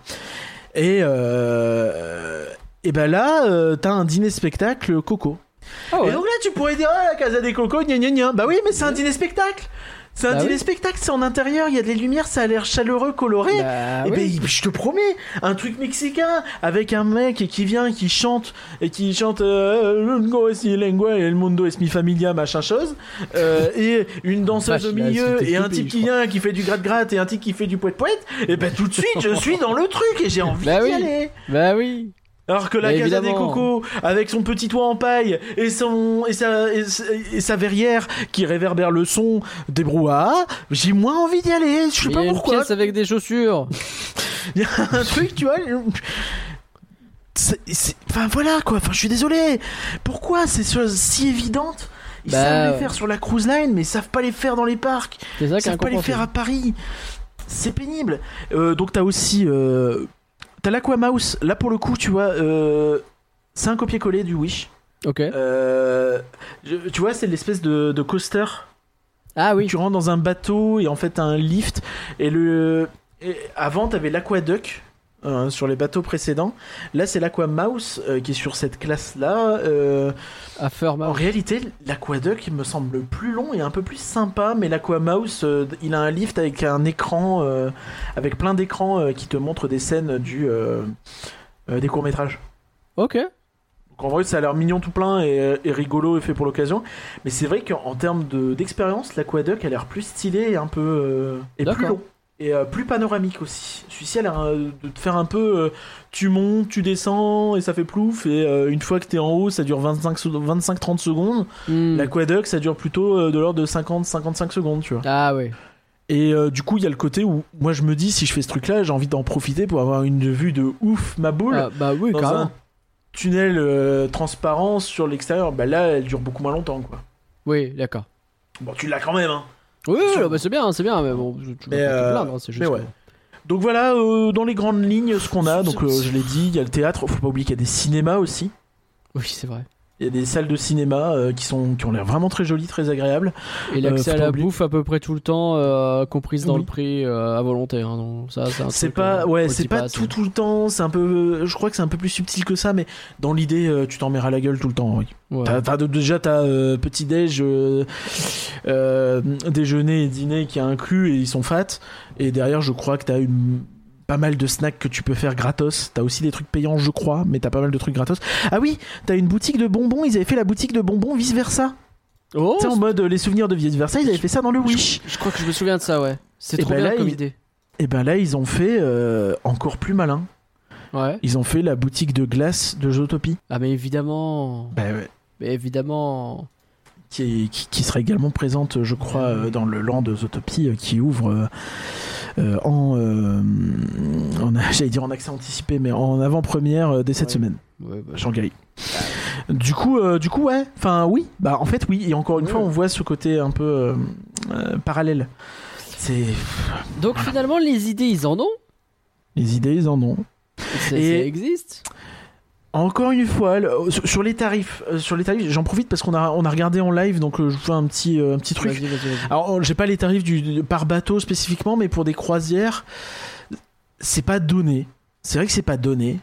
Et, euh, et ben là, euh, t'as un dîner spectacle Coco. Ah ouais. Et donc là, tu pourrais dire, ah, la Casa des Cocos, gna gna gna. Bah oui, mais c'est un dîner spectacle. C'est un Bah dîner oui. spectacle, c'est en intérieur, il y a des lumières, ça a l'air chaleureux, coloré. Bah Et oui. ben, je te promets, un truc mexicain avec un mec qui vient, qui chante et qui chante euh, Lungo es mi lengua et el mundo es mi familia, machin chose, euh, et une danseuse au milieu et un type qui vient, qui fait du gratte-gratte et un type qui fait du poète-poète, et ben tout de suite je suis dans le truc et j'ai envie Bah d'y oui. aller. Bah oui. Alors que la Mais Casa des évidemment. Cocos, avec son petit toit en paille et son et sa, et, sa- et sa verrière qui réverbère le son des brouhahas, j'ai moins envie d'y aller. Je sais pas a une pourquoi. pièce avec des chaussures. *laughs* Il y a un truc, tu vois. c'est- Enfin voilà quoi. Enfin, je suis désolé. Pourquoi ces choses si évidentes Ils Bah, savent les faire sur la cruise line, mais ils savent pas les faire dans les parcs. C'est ça Ils savent pas les faire à Paris. C'est pénible. Euh, donc t'as aussi euh, t'as l'Aquamouse. Là pour le coup, tu vois, euh, c'est un copier-coller du Wish. Ok. Euh, je- tu vois, c'est l'espèce de, de coaster. Ah oui. Tu rentres dans un bateau et en fait t'as un lift. Et le et avant t'avais l'Aquaduc. Euh, sur les bateaux précédents. Là, c'est l'Aqua Mouse euh, qui est sur cette classe-là. Euh, en réalité, l'Aquaduct, il me semble plus long et un peu plus sympa, mais l'Aqua Mouse, euh, il a un lift avec un écran, euh, avec plein d'écrans qui te montrent des scènes du, des courts-métrages. Ok. Donc en vrai, ça a l'air mignon tout plein et, et rigolo et fait pour l'occasion. Mais c'est vrai qu'en termes de- d'expérience, l'Aquaduct a l'air plus stylé et un peu. et plus long. Et euh, plus panoramique aussi. Celui-ci a l'air euh, de te faire un peu. euh, tu montes, tu descends et ça fait plouf. Et euh, une fois que t'es en haut, ça dure 25-30 secondes. Hmm. L'Aquaduct, ça dure plutôt de l'ordre de 50-55 secondes, tu vois. Ah ouais. Et du coup, il y a le côté où moi je me dis, si je fais ce truc-là, j'ai envie d'en profiter pour avoir une vue de ouf, ma boule Ah, bah oui, dans un tunnel transparent sur l'extérieur, bah là, elle dure beaucoup moins longtemps, quoi. Oui, d'accord. Bon, tu l'as quand même, hein. Oui, oui, bah, c'est bien, c'est bien, mais bon, tu vas pas te euh, plaindre, c'est juste. mais ouais. que- Donc voilà, euh, dans les grandes lignes, ce qu'on a. Donc, euh, je l'ai dit, il y a le théâtre. Faut pas oublier qu'il y a des cinémas aussi. Oui, c'est vrai. Il y a des salles de cinéma euh, qui sont qui ont l'air vraiment très jolies, très agréables. Et l'accès faut à la oublier- bouffe à peu près tout le temps, euh, comprise dans Oui. le prix euh, à volonté. Hein, donc ça, c'est pas, euh, ouais, c'est pas tout tout le temps. C'est un peu, je crois que c'est un peu plus subtil que ça, mais dans l'idée, euh, tu t'en mets à la gueule tout le temps. Oui. Ouais. Déjà, t'as euh, petit déj, euh, euh, déjeuner et dîner qui est inclus et ils sont fat. Et derrière, je crois que t'as une pas mal de snacks que tu peux faire gratos. T'as aussi des trucs payants, je crois, mais t'as pas mal de trucs gratos. Ah oui, t'as une boutique de bonbons. Ils avaient fait la boutique de bonbons vice versa. Oh, en mode euh, les souvenirs de vice versa. Ils avaient fait ça dans le Wish. je crois que je me souviens de ça, ouais. C'est Et trop ben bien là, comme idée. Et ben là, ils ont fait euh, encore plus malin. Ouais. Ils ont fait la boutique de glace de Zootopie. Ah, mais évidemment. Bah ouais. Mais évidemment. qui, est- qui, qui sera également présente, je crois, euh, dans le land de Zootopie, qui ouvre en, euh, en *laughs* j'allais dire en accès anticipé, mais en avant-première euh, dès cette Ouais. semaine, Ouais, bah, Shanghai. Du coup, euh, du coup, ouais. Enfin, oui. Bah, en fait, oui. Et encore une Ouais. fois, on voit ce côté un peu euh, euh, parallèle. C'est Donc finalement, les idées, ils en ont? les idées, ils en ont. Ça, Et- ça existe? Encore une fois, le- sur, sur les tarifs, euh, sur les tarifs, j'en profite parce qu'on a on a regardé en live, donc euh, je vous fais un petit euh, un petit truc. Vas-y, vas-y, vas-y. Alors, on- j'ai pas les tarifs du, par bateau spécifiquement, mais pour des croisières, c'est pas donné. C'est vrai que c'est pas donné,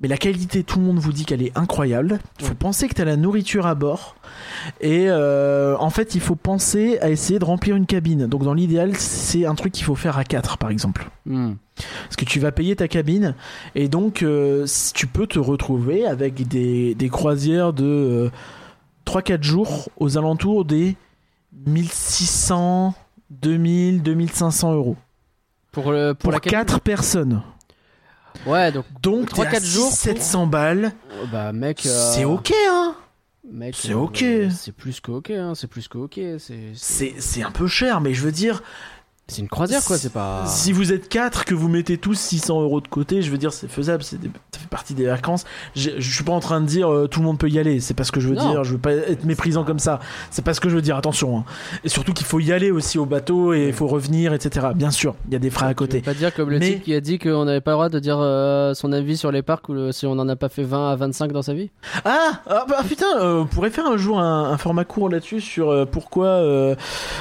mais la qualité, tout le monde vous dit qu'elle est incroyable. Il faut Ouais. penser que t'as la nourriture à bord. Et euh, en fait, il faut penser à essayer de remplir une cabine. Donc, dans l'idéal, c'est un truc qu'il faut faire à 4 par exemple. Hmm. Parce que tu vas payer ta cabine et donc euh, tu peux te retrouver avec des, des croisières de 3-4 jours aux alentours des 1600, 2000, 2500 euros. Pour, le, pour, Pour, la cabine 4 personnes. Ouais, donc. Donc Trois, t'es à quatre jours 700 balles. oh, Bah, mec. euh, C'est ok hein C'est euh, ok. C'est plus que ok, hein. C'est plus que ok. C'est un peu cher mais je veux dire c'est une croisière, quoi. C'est pas. Si vous êtes 4, que vous mettez tous 600 euros de côté, je veux dire, c'est faisable, c'est des- ça fait partie des vacances. Je, je suis pas en train de dire euh, tout le monde peut y aller, c'est pas ce que je veux Non. dire, je veux pas être méprisant comme ça. C'est pas ce que je veux dire, attention. hein. Et surtout qu'il faut y aller aussi au bateau et il faut revenir, etc. Bien sûr, il y a des frais à Tu veux côté. pas dire comme le Mais- type qui a dit qu'on n'avait pas le droit de dire euh, son avis sur les parcs ou le- si on en a pas fait 20 à 25 dans sa vie? Ah, ah, bah putain, euh, on pourrait faire un jour un, un format court là-dessus sur pourquoi,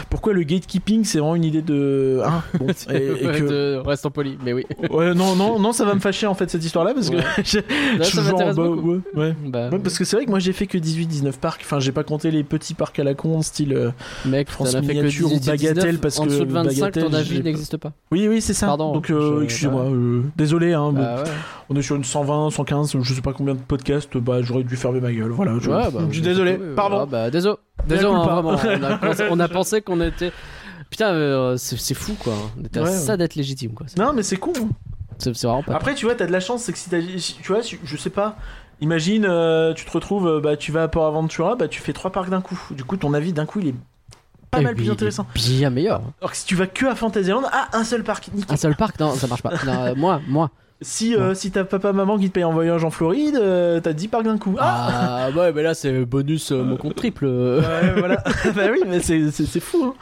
pourquoi le gatekeeping c'est vraiment une idée de. Hein, *laughs* bon, et, et que- De- Restons polis, mais oui. Ouais, non, non, non, ça va me fâcher en fait cette histoire-là parce Ouais. que *laughs* je, Là, je suis ça genre, bah, ouais, ouais. Bah, Ouais, parce que c'est vrai que moi j'ai fait que 18-19 parcs, enfin j'ai pas compté les petits parcs à la con, style. euh, mec, France as fait que Miniature ou 18, Bagatelle, 19, parce en que dessous de 25, Bagatelle, ton avis n'existe pas. Oui, oui, c'est ça. Pardon, Donc euh, je- excusez-moi, euh, désolé, hein, Bah ouais. on est sur une 120, 115, je sais pas combien de podcasts, bah j'aurais dû fermer ma gueule, voilà. Je, Ouais, *laughs* je suis désolé, pardon. désolé. Désolé, on a pensé qu'on était. Putain, euh, c'est fou quoi. À Ouais, ça ouais. d'être légitime quoi. Non, mais c'est con. hein. c'est- c'est vraiment pas. Après, tu vois, t'as de la chance, c'est que si t'as. Tu vois, je sais pas. Imagine, euh, tu te retrouves, euh, bah, tu vas à Port Aventura, bah, tu fais trois parcs d'un coup. Du coup, ton avis d'un coup, il est pas Eh mal oui, plus intéressant. Bien meilleur. Alors que si tu vas que à Fantasyland, ah, un seul parc, nickel. Un seul parc, non, ça marche pas. Non, euh, moi, moi. Si, euh, si t'as papa, maman qui te paye en voyage en Floride, euh, t'as 10 parcs d'un coup. Ah, Ah, ouais, mais là c'est bonus euh, mon compte triple. Ouais, voilà. *laughs* bah oui, mais c'est, fou. Hein.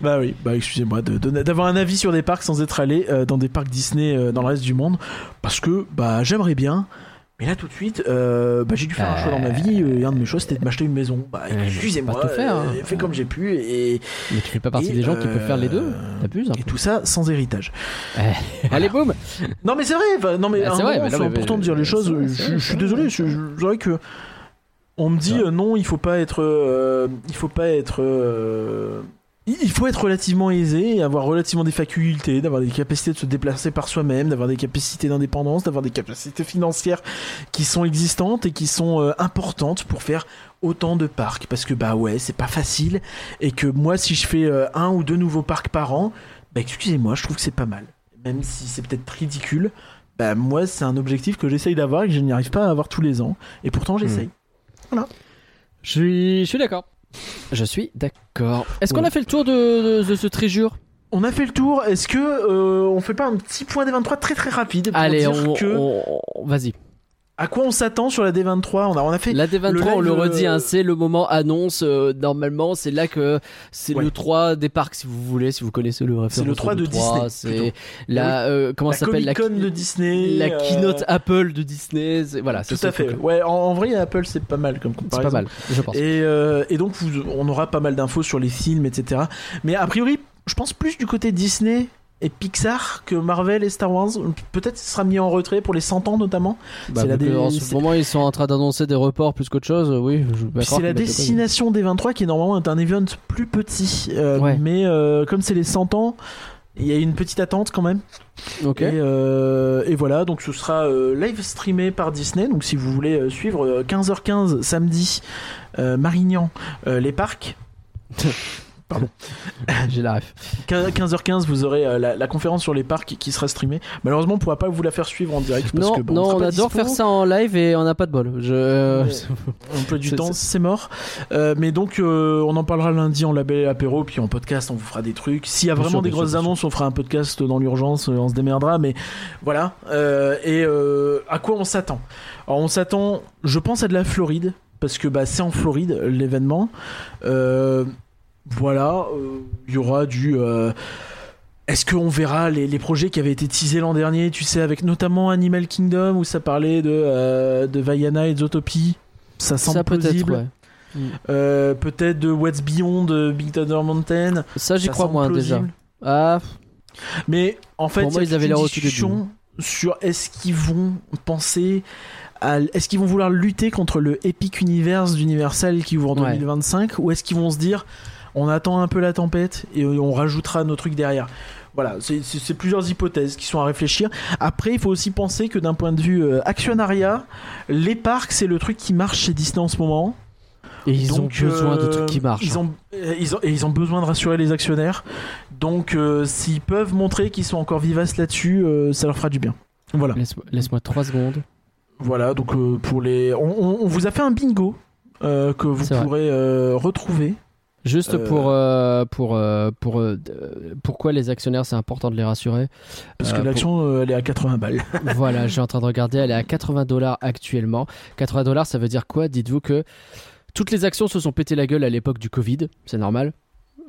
Bah oui, bah excusez-moi d'avoir un avis sur des parcs sans être allé dans des parcs Disney dans le reste du monde. Parce que bah j'aimerais bien, Mais là, tout de suite, euh, bah, j'ai dû faire un choix dans ma vie. euh, et un de mes choix, c'était de m'acheter une maison. Bah, Euh, excusez-moi, tout faire, hein. euh, fais comme j'ai pu. Et, Mais tu fais pas partie Et, des gens qui peuvent faire les deux. euh, T'abuses. hein. et tout ça sans héritage. Allez, boum Non, mais c'est vrai. non, mais Bah, c'est vrai, moment, mais non, c'est mais- important de dire les choses. vrai, Je, suis désolé. C'est vrai que on me dit euh, non, il faut pas être. euh, il faut pas être. euh, il faut être relativement aisé, et avoir relativement des facultés, d'avoir des capacités de se déplacer par soi-même, d'avoir des capacités d'indépendance, d'avoir des capacités financières qui sont existantes et qui sont euh, importantes pour faire autant de parcs. Parce que bah ouais, c'est pas facile et que moi, si je fais euh, un ou deux nouveaux parcs par an, bah excusez-moi, je trouve que c'est pas mal. Même si c'est peut-être ridicule, bah moi, c'est un objectif que j'essaye d'avoir et que je n'y arrive pas à avoir tous les ans. Et pourtant, j'essaye. Je suis, je suis d'accord. Je suis d'accord. Est-ce qu'on a fait le tour de, de, de ce tréjure? On a fait le tour. Est-ce que euh, on fait pas un petit point des 23 très très rapide pour Allez, dire on, que on- on- vas-y. À quoi on s'attend sur la D23 On a on a fait La D23, le on le redit, hein, euh, c'est le moment annonce. euh, normalement, c'est là que c'est Ouais. le 3 des parcs, si vous voulez, si vous connaissez le référence. C'est le 3 de Disney, C'est la euh, comment la ça s'appelle la, de Disney. la euh, keynote Apple de Disney. c'est- Voilà, c'est Tout ce à fait. Ouais, en, en vrai, Apple c'est pas mal comme C'est comparaison. pas mal, je pense. Et, et donc, vous- on aura pas mal d'infos sur les films, etc. Mais a priori, je pense plus du côté Disney et Pixar que Marvel et Star Wars. Peut-être ce sera mis en retrait pour les 100 ans notamment. Bah, la dé- en ce moment, ils sont en train d'annoncer des reports plus qu'autre chose. Oui, Puis croire c'est la destination des 23 qui est normalement un event plus petit. Euh, Ouais. Mais euh, comme c'est les 100 ans, il y a une petite attente quand même. Ok. Et, euh, et voilà, donc ce sera euh, live streamé par Disney. Donc si vous voulez euh, suivre euh, 15h15 samedi, euh, Marignan, euh, les parcs. *laughs* *laughs* J'ai la ref. 15h15, vous aurez euh, la, la conférence sur les parcs qui sera streamée. Malheureusement, on pourra pas vous la faire suivre en direct parce Non, que bon, non, on adore dispo. faire ça en live et on n'a pas de bol. Je. Ouais. Emploi du *laughs* temps, c'est- mort. Euh, mais donc, euh, on en parlera lundi en label apéro, puis en podcast, on vous fera des trucs. S'il y a Bien vraiment sûr, des grosses sûr, annonces, on fera un podcast dans l'urgence, on se démerdera. Mais voilà. Euh, et euh, à quoi on s'attend? Alors, on s'attend, je pense, à de la Floride, parce que bah, c'est en Floride l'événement. Euh, voilà, euh, il y aura du. euh, est-ce qu'on verra les, les projets qui avaient été teasés l'an dernier, tu sais, avec notamment Animal Kingdom, où ça parlait de, euh, de Vaiana et Zootopie? Ça semble ça peut-être, plausible. ouais. Euh, peut-être de What's Beyond de Big Thunder Mountain. Ça, j'y crois moins plausible. déjà. Ah, Mais en fait, moi, ils avaient une discussion sur est-ce qu'ils vont penser à est-ce qu'ils vont vouloir lutter contre le Epic Universe d'Universal qui ouvre en Ouais. 2025 ou est-ce qu'ils vont se dire on attend un peu la tempête et on rajoutera nos trucs derrière. Voilà, c'est- plusieurs hypothèses qui sont à réfléchir. Après, il faut aussi penser que d'un point de vue euh, actionnariat, les parcs, c'est le truc qui marche chez Disney en ce moment. et ils Donc, ont besoin de euh, trucs qui marchent. Ils ont, euh, ils ont, et ils ont besoin de rassurer les actionnaires. Donc, euh, s'ils peuvent montrer qu'ils sont encore vivaces là-dessus, ça leur fera du bien. Voilà. Laisse-moi laisse-moi 3 secondes. Voilà. Donc, pour les, on, on- on vous a fait un bingo que vous pourrez retrouver. Juste Euh, pour euh, pour euh, pour euh, pourquoi les actionnaires c'est important de les rassurer. Parce que l'action, elle est à 80 balles. *laughs* voilà, je suis en train de regarder, elle est à 80 dollars actuellement. 80 dollars, ça veut dire quoi? Dites-vous que toutes les actions se sont pété la gueule à l'époque du Covid, c'est normal.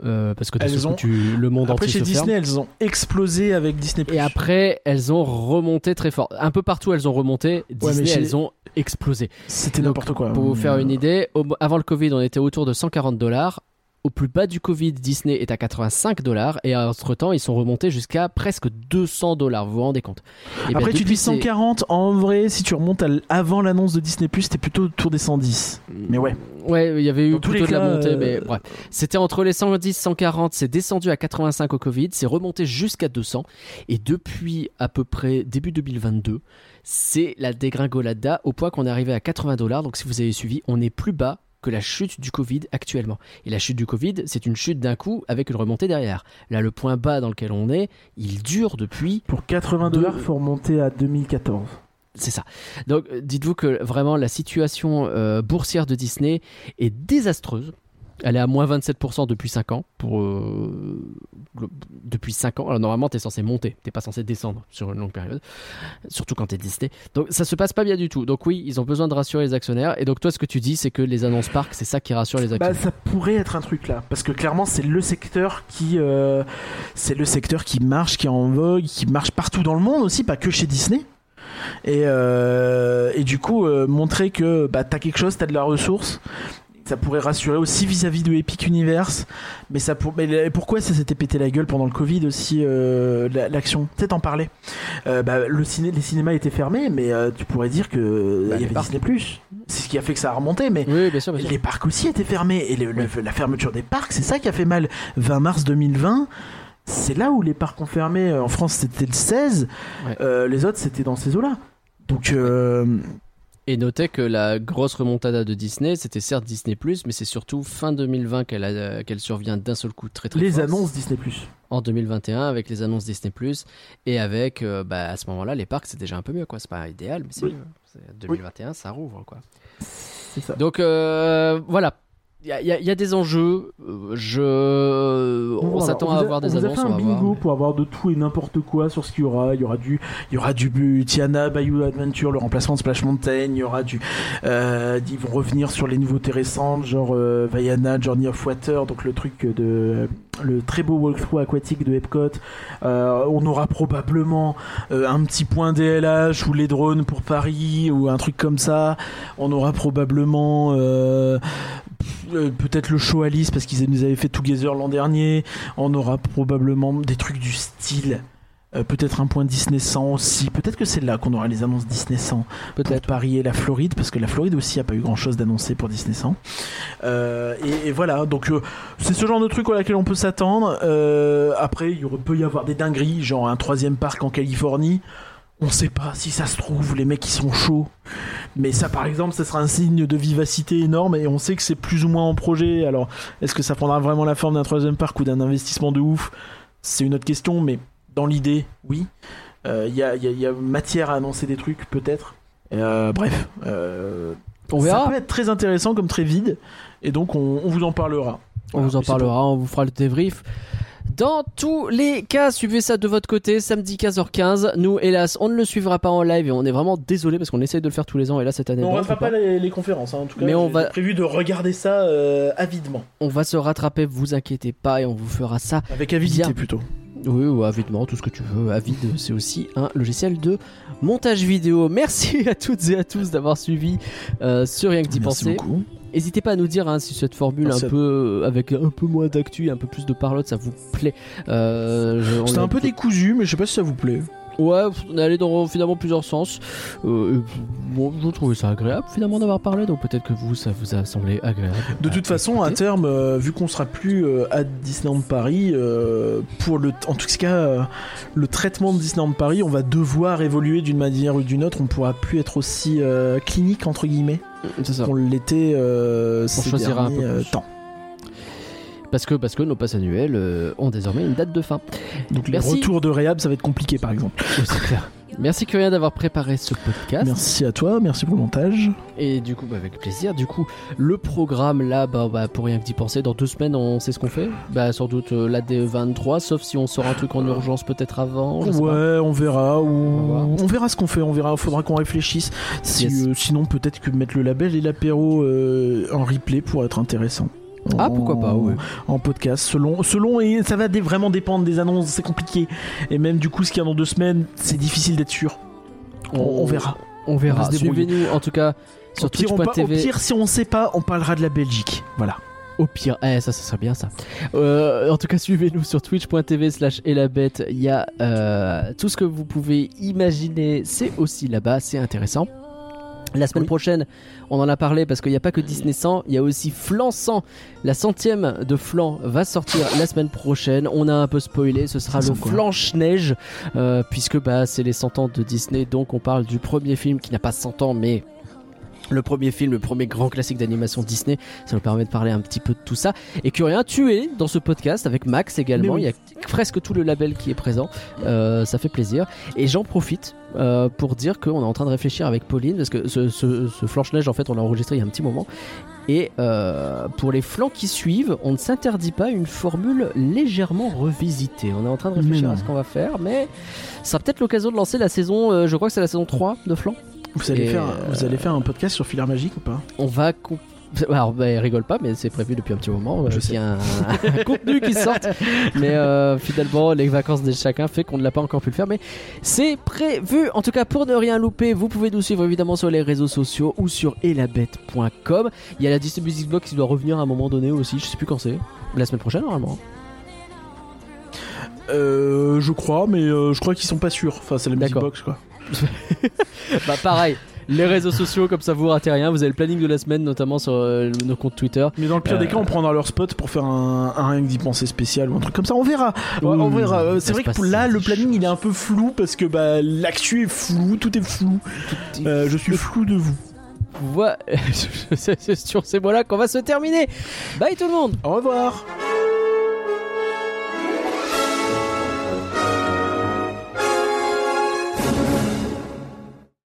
Parce que Elles ont- tu- le monde Après, entier chez ferme. Disney, elles ont explosé avec Disney+. Et après, elles ont remonté très fort. Un peu partout, elles ont remonté. mais Disney, chez- elles ont explosé. C'était n'importe quoi. Pour vous faire une idée, au- avant le Covid, on était autour de 140 dollars. Au plus bas du Covid, Disney est à 85 dollars. Et entre temps, ils sont remontés jusqu'à presque 200 dollars. Vous vous rendez compte? Et bien, Après, tu dis ces- 140. En vrai, si tu remontes à avant l'annonce de Disney+, c'était plutôt autour des 110. Mais ouais. Ouais, il y avait eu Dans plutôt de la montée, euh, mais bref. C'était entre les 110 140, c'est descendu à 85 au Covid, c'est remonté jusqu'à 200. Et depuis à peu près début 2022, c'est la dégringolade au point qu'on est arrivé à 80 dollars. Donc si vous avez suivi, on est plus bas que la chute du Covid actuellement. Et la chute du Covid, c'est une chute d'un coup avec une remontée derrière. Là, le point bas dans lequel on est, il dure depuis Pour 80 De- dollars, faut remonter à 2014. c'est ça. Donc, dites-vous que vraiment la situation euh, boursière de Disney est désastreuse. Elle est à moins 27% depuis 5 ans. Pour, euh, depuis 5 ans. Alors, normalement, tu es censé monter. Tu pas censé descendre sur une longue période. Surtout quand tu es Disney. Donc, ça se passe pas bien du tout. Donc, oui, ils ont besoin de rassurer les actionnaires. Et donc, toi, ce que tu dis, c'est que les annonces parcs, c'est ça qui rassure les Bah, actionnaires. ça pourrait être un truc là, parce que clairement c'est le secteur qui, euh, c'est le secteur qui marche, qui est en vogue, qui marche partout dans le monde aussi, pas que chez Disney. Et, euh, et du coup, euh, montrer que bah, t'as quelque chose, t'as de la ressource. Ça pourrait rassurer aussi vis-à-vis de Epic Universe. Mais, ça pour... mais pourquoi ça s'était pété la gueule pendant le Covid aussi, euh, la- l'action? Peut-être en parler. Euh, bah, le ciné, les cinémas étaient fermés, mais euh, tu pourrais dire que Bah, il y avait parcs. Disney Plus. C'est ce qui a fait que ça a remonté, mais Oui, bien sûr, bien sûr. les parcs aussi étaient fermés. Et le- le- la fermeture des parcs, c'est ça qui a fait mal. 20 mars 2020, c'est là où les parcs ont fermé. En France, c'était le 16. Ouais. Euh, les autres, c'était dans ces eaux-là. Donc, euh, Et notez que la grosse remontada de Disney, c'était certes Disney+, mais c'est surtout fin 2020 qu'elle survient d'un seul coup très très les annonces Disney+. En 2021, avec les annonces Disney+, et avec, euh, bah, à ce moment-là, les parcs, c'est déjà un peu mieux, quoi. C'est pas idéal, mais c'est Oui. mieux. C'est- 2021, ça rouvre, quoi. Ça. Donc, euh, voilà. Il y, y y a des enjeux. euh, Je... On Voilà, s'attend à avoir des on annonces, fait on un va bingo voir. pour avoir de tout et n'importe quoi sur ce qu'il y aura. Il y aura du, il y aura du Tiana, Bayou Adventure, le remplacement de Splash Mountain. Il y aura du, euh, ils vont revenir sur les nouveautés récentes, genre euh, Vaiana, Journey of Water, donc le truc de le très beau walkthrough aquatique de Epcot. Euh, on aura probablement euh, un petit point DLH ou les drones pour Paris ou un truc comme ça. On aura probablement euh, peut-être le show Alice parce qu'ils nous avaient fait Together l'an dernier. On aura probablement des trucs du style. Euh, peut-être un point Disney 100 aussi. Peut-être que c'est là qu'on aura les annonces Disney 100 pour Peut-être. Paris et la Floride, parce que la Floride aussi a pas eu grand chose d'annoncé pour Disney 100. Euh, et, et voilà, donc euh, c'est ce genre de truc auquel on peut s'attendre. Après, il peut y avoir des dingueries, genre un troisième parc en Californie. On sait pas si ça se trouve, les mecs ils sont chauds. Mais ça, par exemple, ça sera un signe de vivacité énorme et on sait que c'est plus ou moins en projet. Alors, est-ce que ça prendra vraiment la forme d'un troisième parc ou d'un investissement de ouf? C'est une autre question, mais dans l'idée, oui. Euh, Il y, a, il y y a matière à annoncer des trucs, peut-être. Euh, bref, euh, On ça peut être très intéressant comme très vide, et donc on, on vous en parlera. On Voilà, vous en parlera, on vous fera le débrief. Dans tous les cas, suivez ça de votre côté, samedi 15h15. Nous, hélas, on ne le suivra pas en live et on est vraiment désolé parce qu'on essaye de le faire tous les ans et là cette année. On ne rattrape pas. pas les, les conférences, hein, en tout cas. Mais on va- prévu de regarder ça euh, avidement. on va se rattraper, vous inquiétez pas et on vous fera ça. Avec avidité Bien. plutôt. Oui, ou avidement, tout ce que tu veux. Avid, c'est aussi un logiciel de montage vidéo. Merci à toutes et à tous d'avoir suivi euh, sur Rien que d'y Merci penser. beaucoup. N'hésitez pas à nous dire hein, si cette formule un peu euh, avec un peu moins d'actu, un peu plus de parlotte, ça vous plaît. Euh, C'était un peu décousu, mais je sais pas si ça vous plaît. Ouais, on est allé dans finalement plusieurs sens. Euh, bon, je trouvais ça agréable finalement d'avoir parlé, donc peut-être que vous, ça vous a semblé agréable. De à toute façon, à terme, euh, vu qu'on sera plus euh, à Disneyland Paris, pour le, en tout cas, le traitement de Disneyland Paris, on va devoir évoluer d'une manière ou d'une autre. On pourra plus être aussi clinique entre guillemets c'est ça. qu'on l'était ces choisira un derniers peu plus. temps. Parce que, parce que nos passes annuelles euh, ont désormais une date de fin. Donc les Merci. retours de réhab, ça va être compliqué par exemple. C'est clair. Merci Curien d'avoir préparé ce podcast. Merci à toi, merci pour le montage. Et du coup, bah, avec plaisir. Du coup, le programme là, bah, bah, pour rien que d'y penser, dans deux semaines, on sait ce qu'on fait? Bah, sans doute euh, la D23, sauf si on sort un truc en urgence peut-être avant. je sais pas. Ouais, on verra. Ou... On verra ce qu'on fait. On verra. Faudra qu'on réfléchisse. Si, Yes. euh, sinon, peut-être que mettre le label et l'apéro euh, en replay pourrait être intéressant. Ah, En- pourquoi pas, ouais. En podcast, selon, selon et ça va vraiment dépendre des annonces. C'est compliqué. Et même du coup, ce qu'il y a dans deux semaines, c'est difficile d'être sûr. On, on verra. On verra. On. Suivez-nous en tout cas sur Au pire, on pa- au twitch.tv. pire, si on sait pas, on parlera de la Belgique. Voilà. Au pire, eh, ça, ça serait bien ça. Euh, en tout cas, suivez-nous sur twitch.tv slash elabette. Il y a euh, tout ce que vous pouvez imaginer, c'est aussi là-bas, c'est intéressant. La semaine Oui. prochaine, on en a parlé parce qu'il n'y a pas que Disney 100, il y a aussi Flan 100. La centième de Flan va sortir la semaine prochaine. On a un peu spoilé, ce sera le Flanche-Neige, euh, puisque bah, c'est les 100 ans de Disney. Donc on parle du premier film qui n'a pas 100 ans, mais le premier film, le premier grand classique d'animation Disney. Ça nous permet de parler un petit peu de tout ça. Et Curien, tu es dans ce podcast avec Max également. Oui. Il y a presque tout le label qui est présent. Euh, ça fait plaisir. Et j'en profite euh, pour dire qu'on est en train de réfléchir avec Pauline parce que ce, ce, ce Flanche-Neige, en fait, on l'a enregistré il y a un petit moment. Et euh, pour les flancs qui suivent, on ne s'interdit pas une formule légèrement revisitée. On est en train de réfléchir à ce qu'on va faire, mais ça sera peut-être l'occasion de lancer la saison, euh, je crois que c'est la saison 3 de flanc. Vous allez, Et, faire, vous allez faire un podcast sur Filaire Magique ou pas? On va, *laughs* Alors, bah, il rigole pas, mais c'est prévu depuis un petit moment. Je euh, y a un, un *laughs* contenu qui sorte. Mais euh, finalement, les vacances de chacun fait qu'on ne l'a pas encore pu le faire. Mais c'est prévu. En tout cas, pour ne rien louper, vous pouvez nous suivre évidemment sur les réseaux sociaux ou sur elabette.com. Il y a la Disney Music Box qui doit revenir à un moment donné aussi. Je sais plus quand c'est. La semaine prochaine, normalement. Euh, je crois, mais euh, je crois qu'ils sont pas sûrs. Enfin, c'est la music box quoi. *laughs* bah, pareil. Les réseaux sociaux, comme ça vous ratez rien. Vous avez le planning de la semaine, notamment sur euh, nos comptes Twitter. Mais dans le pire des Euh, cas, on prendra leur spot pour faire un, un rien que d'y penser spécial ou un truc comme ça. On verra. on verra. Euh, C'est vrai que pour là, le planning il est un peu flou parce que bah, l'actu est flou, tout est flou. Euh, je suis flou de vous. Voilà. *laughs* c'est sur ces mots-là qu'on va se terminer. Bye tout le monde Au revoir.